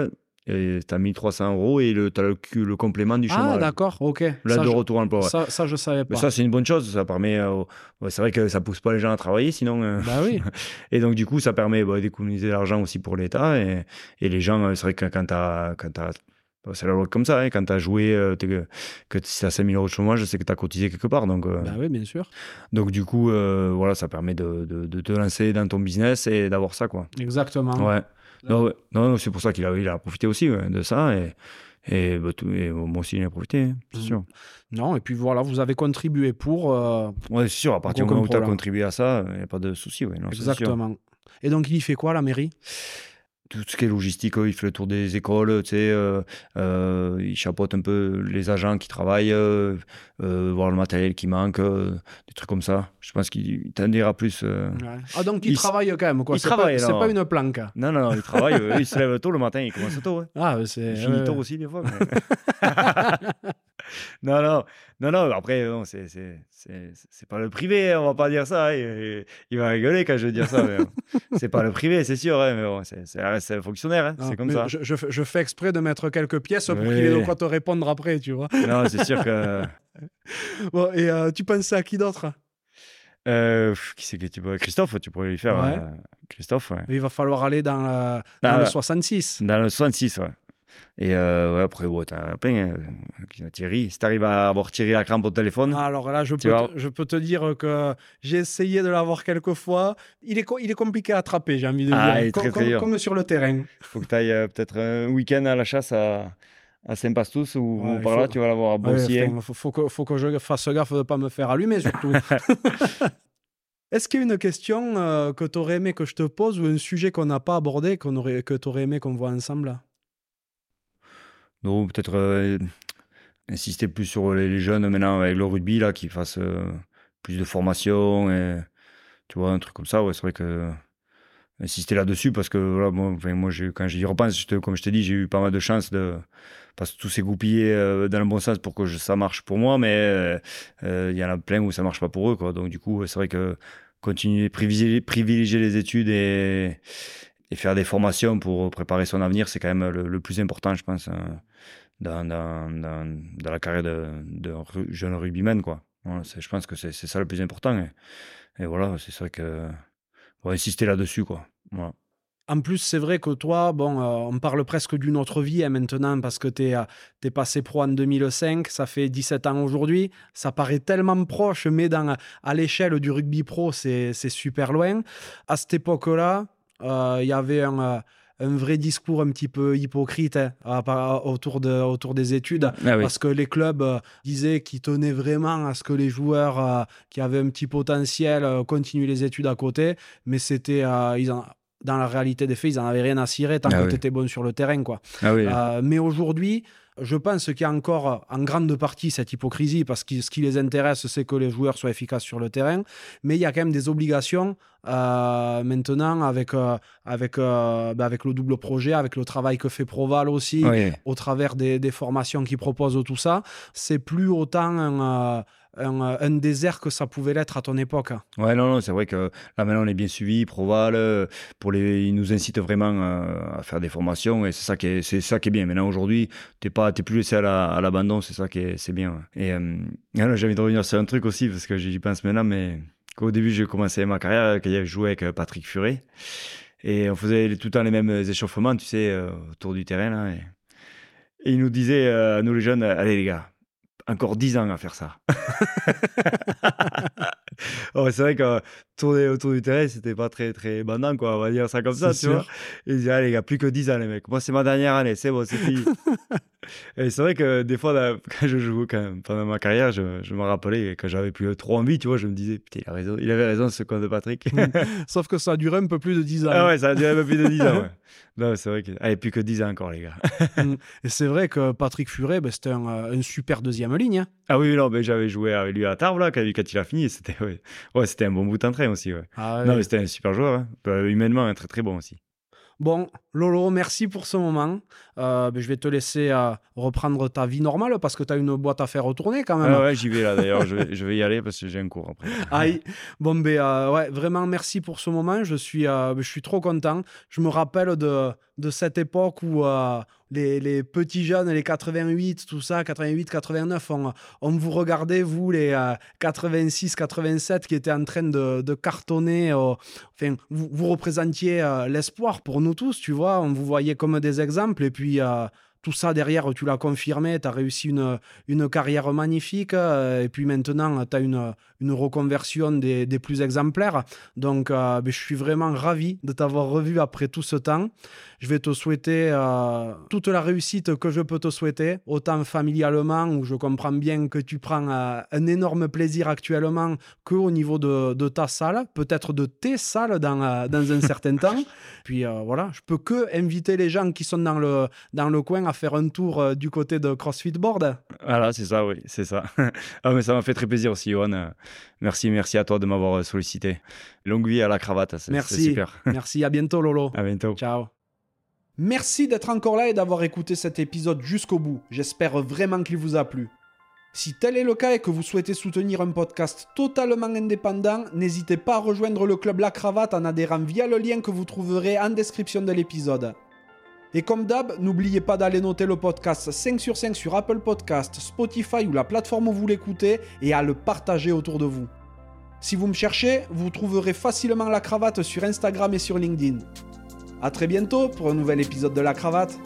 tu as 1300 euros et tu as le, le complément du ah, chômage. d'accord, ok. L'aide Ça, de retour l'emploi. ouais. ça, ça, je savais Mais pas. ça, c'est une bonne chose. Ça permet. euh, c'est vrai que ça pousse pas les gens à travailler, sinon. euh, Bah oui. et donc, du coup, ça permet bah, d'économiser de l'argent aussi pour l'État. Et, et les gens, euh, c'est vrai que quand tu as. Quand bah, c'est la loi comme ça, hein, quand tu as joué, euh, que, que si tu as 5000 euros de chômage, c'est que tu as cotisé quelque part. Donc, euh, bah oui, bien sûr. donc du coup, euh, voilà, ça permet de, de, de te lancer dans ton business et d'avoir ça. quoi. Exactement. Ouais. Non, ouais. non, c'est pour ça qu'il a, il a profité aussi ouais, de ça. Et, et, bah, tout- et moi aussi, il a profité, hein, c'est Mhm. sûr. Non, et puis voilà, vous avez contribué pour. euh, Ouais, c'est sûr, à partir du moment où tu as contribué à ça, il n'y a pas de souci. Ouais, non, exactement. Et donc, il y fait quoi, la mairie? Tout ce qui est logistique, il fait le tour des écoles, tu sais, euh, euh, il chapeaute un peu les agents qui travaillent, euh, voir le matériel qui manque, des trucs comme ça. Je pense qu'il t'en dira plus. Ah, donc il, travaille quand même, quoi. Il travaille, C'est pas une planque. Non, non, non, il travaille, il se lève tôt le matin, il commence tôt. Hein. Ah, c'est. Il finit tôt aussi, des fois. non, non, non, non, après, non, c'est, c'est, c'est, pas le privé, hein, on va pas dire ça. Hein, il, va rigoler quand je vais dire ça. c'est pas le privé, c'est sûr, hein, mais bon, c'est, c'est, un fonctionnaire, c'est comme ça. Je, je, fais exprès de mettre quelques pièces pour qu'il ait de quoi te répondre après, tu vois. Non, c'est sûr que. bon, et euh, tu pensais à qui d'autre? Euh, qui c'est que tu peux Christophe, tu pourrais lui faire. Euh, Christophe, ouais. Il va falloir aller dans, dans ah, le 66. Dans le 66, ouais. Et euh, ouais, après, ouais, t'as plein. Euh, Thierry, si t'arrives à avoir Thierry la crampe au téléphone. Alors là, je peux, te, je peux te dire que j'ai essayé de l'avoir quelques fois. Il est, il est compliqué à attraper, j'ai envie de ah, dire. Comme, comme, comme, sur le terrain. Il faut que tu ailles euh, peut-être un week-end à la chasse à, à Saint-Pastus ou, par là, tu vas l'avoir à Bossier. Il faut, faut, que, faut que je fasse gaffe de ne pas me faire allumer, surtout. Est-ce qu'il y a une question que tu aurais aimé que je te pose ou un sujet qu'on n'a pas abordé qu'on aurait, que tu aurais aimé qu'on voit ensemble? Non, peut-être euh, insister plus sur les, jeunes maintenant avec le rugby, là, qu'ils fassent euh, plus de formation, et, tu vois, un truc comme ça. Ouais, c'est vrai que insister là-dessus parce que voilà, moi, quand j'y repense, comme je t'ai dit, j'ai eu pas mal de chance de parce que tout s'est goupillé euh, dans le bon sens pour que ça marche pour moi, mais il y en a plein où ça marche pas pour eux. Quoi. Donc du coup, c'est vrai que continuer, privilégier, privilégier les études et, et faire des formations pour préparer son avenir, c'est quand même le, plus important, je pense, hein, dans, dans, dans, la carrière d'un de, jeune rugbyman. Quoi. je pense que c'est ça le plus important. Et, voilà, c'est ça que. On insister là-dessus. En plus, c'est vrai que toi, bon, euh, on parle presque d'une autre vie hein, maintenant parce que tu es, es, passé pro en 2005, ça fait 17 ans aujourd'hui. Ça paraît tellement proche, mais dans, à l'échelle du rugby pro, c'est super loin. À cette époque-là, euh, il y avait un, euh, un, vrai discours un petit peu hypocrite hein, autour, de, autour des études, ah parce que les clubs euh, disaient qu'ils tenaient vraiment à ce que les joueurs qui avaient un petit potentiel continuent les études à côté, mais c'était dans la réalité des faits, ils n'en avaient rien à cirer tant ah que tu étais bon sur le terrain. Quoi. Ah mais aujourd'hui, je pense qu'il y a encore en grande partie cette hypocrisie parce que ce qui les intéresse, c'est que les joueurs soient efficaces sur le terrain. Mais il y a quand même des obligations euh, maintenant avec, euh, avec, euh, ben avec le double projet, avec le travail que fait Proval aussi, au travers des, des formations qu'il propose, tout ça. C'est plus autant un euh, un, désert que ça pouvait l'être à ton époque. Ouais, non, non, c'est vrai que là maintenant on est bien suivi. Proval, euh, pour les, il nous incite vraiment euh, à, faire des formations et c'est ça qui est, c'est ça qui est bien. Maintenant aujourd'hui, t'es pas, t'es plus laissé à, l'abandon, c'est ça qui est, c'est bien. Et j'ai envie de revenir sur un truc aussi parce que j'y pense maintenant, mais qu'au début j'ai commencé ma carrière, quand j'ai joué avec Patrick Furet et on faisait tout le temps les mêmes échauffements, tu sais, autour du terrain. Et, il nous disait, à nous les jeunes, allez les gars encore 10 ans à faire ça. oh, c'est vrai que tourner autour du terrain, c'était pas très, très bandant, quoi. On va dire ça comme ça, tu vois. Il disait, allez, les gars, plus que 10 ans, les mecs. Moi, c'est ma dernière année, c'est bon, c'est fini. et c'est vrai que des fois, quand je jouais, quand pendant ma carrière, je, je me rappelais que j'avais plus trop envie, tu vois. Je me disais, putain, il, a raison, il avait raison, ce con de Patrick. Sauf que ça a duré un peu plus de 10 ans. Ah ouais, ça a duré un peu plus de 10 ans, ouais. Non, c'est vrai que. Allez, plus que 10 ans encore, les gars. Mm. et c'est vrai que Patrick Furet, ben, c'était un, un, super deuxième ligne. Hein. Ah oui, non, mais j'avais joué avec lui à Tarbes, là, quand, il a fini. C'était ouais. ouais c'était un bon bout en train aussi. Ouais. Ah non, mais c'était un super joueur. Hein. Bah, humainement, un très très bon aussi. Bon, Lolo, merci pour ce moment. Euh, ben, je vais te laisser euh, reprendre ta vie normale parce que tu as une boîte à faire retourner quand même. Ah ouais, j'y vais là d'ailleurs. je, vais, y aller parce que j'ai un cours après. Aïe. Bon, ben, euh, ouais, vraiment merci pour ce moment. Je suis, je suis trop content. Je me rappelle de, de cette époque où les, les, petits jeunes, les 88, tout ça, 88, 89, on, on vous regardait, vous, les 86, 87 qui étaient en train de, de cartonner. enfin, vous, vous représentiez l'espoir pour nous tous, tu vois. On vous voyait comme des exemples. Et puis, euh, tout ça derrière, tu l'as confirmé. Tu as réussi une, une carrière magnifique. Euh, et puis maintenant, tu as une, une reconversion des, des plus exemplaires. Donc, euh, ben, je suis vraiment ravi de t'avoir revu après tout ce temps. Je vais te souhaiter euh, toute la réussite que je peux te souhaiter, autant familialement, où je comprends bien que tu prends euh, un énorme plaisir actuellement, qu'au niveau de, de, ta salle, peut-être de tes salles dans, dans un certain temps. Puis voilà, je peux que inviter les gens qui sont dans le, dans le coin à faire un tour du côté de CrossFit Board. Voilà, c'est ça, oui, c'est ça. ah, mais ça m'a fait très plaisir aussi, Johan. Merci, merci à toi de m'avoir sollicité. Longue vie à la cravate, c'est super. merci, à bientôt Lolo. À bientôt. Ciao. Merci d'être encore là et d'avoir écouté cet épisode jusqu'au bout. J'espère vraiment qu'il vous a plu. Si tel est le cas et que vous souhaitez soutenir un podcast totalement indépendant, n'hésitez pas à rejoindre le club La Cravate en adhérant via le lien que vous trouverez en description de l'épisode. Et comme d'hab, n'oubliez pas d'aller noter le podcast 5 sur 5 sur Apple Podcast, Spotify ou la plateforme où vous l'écoutez et à le partager autour de vous. Si vous me cherchez, vous trouverez facilement la cravate sur Instagram et sur LinkedIn. A très bientôt pour un nouvel épisode de La Cravate.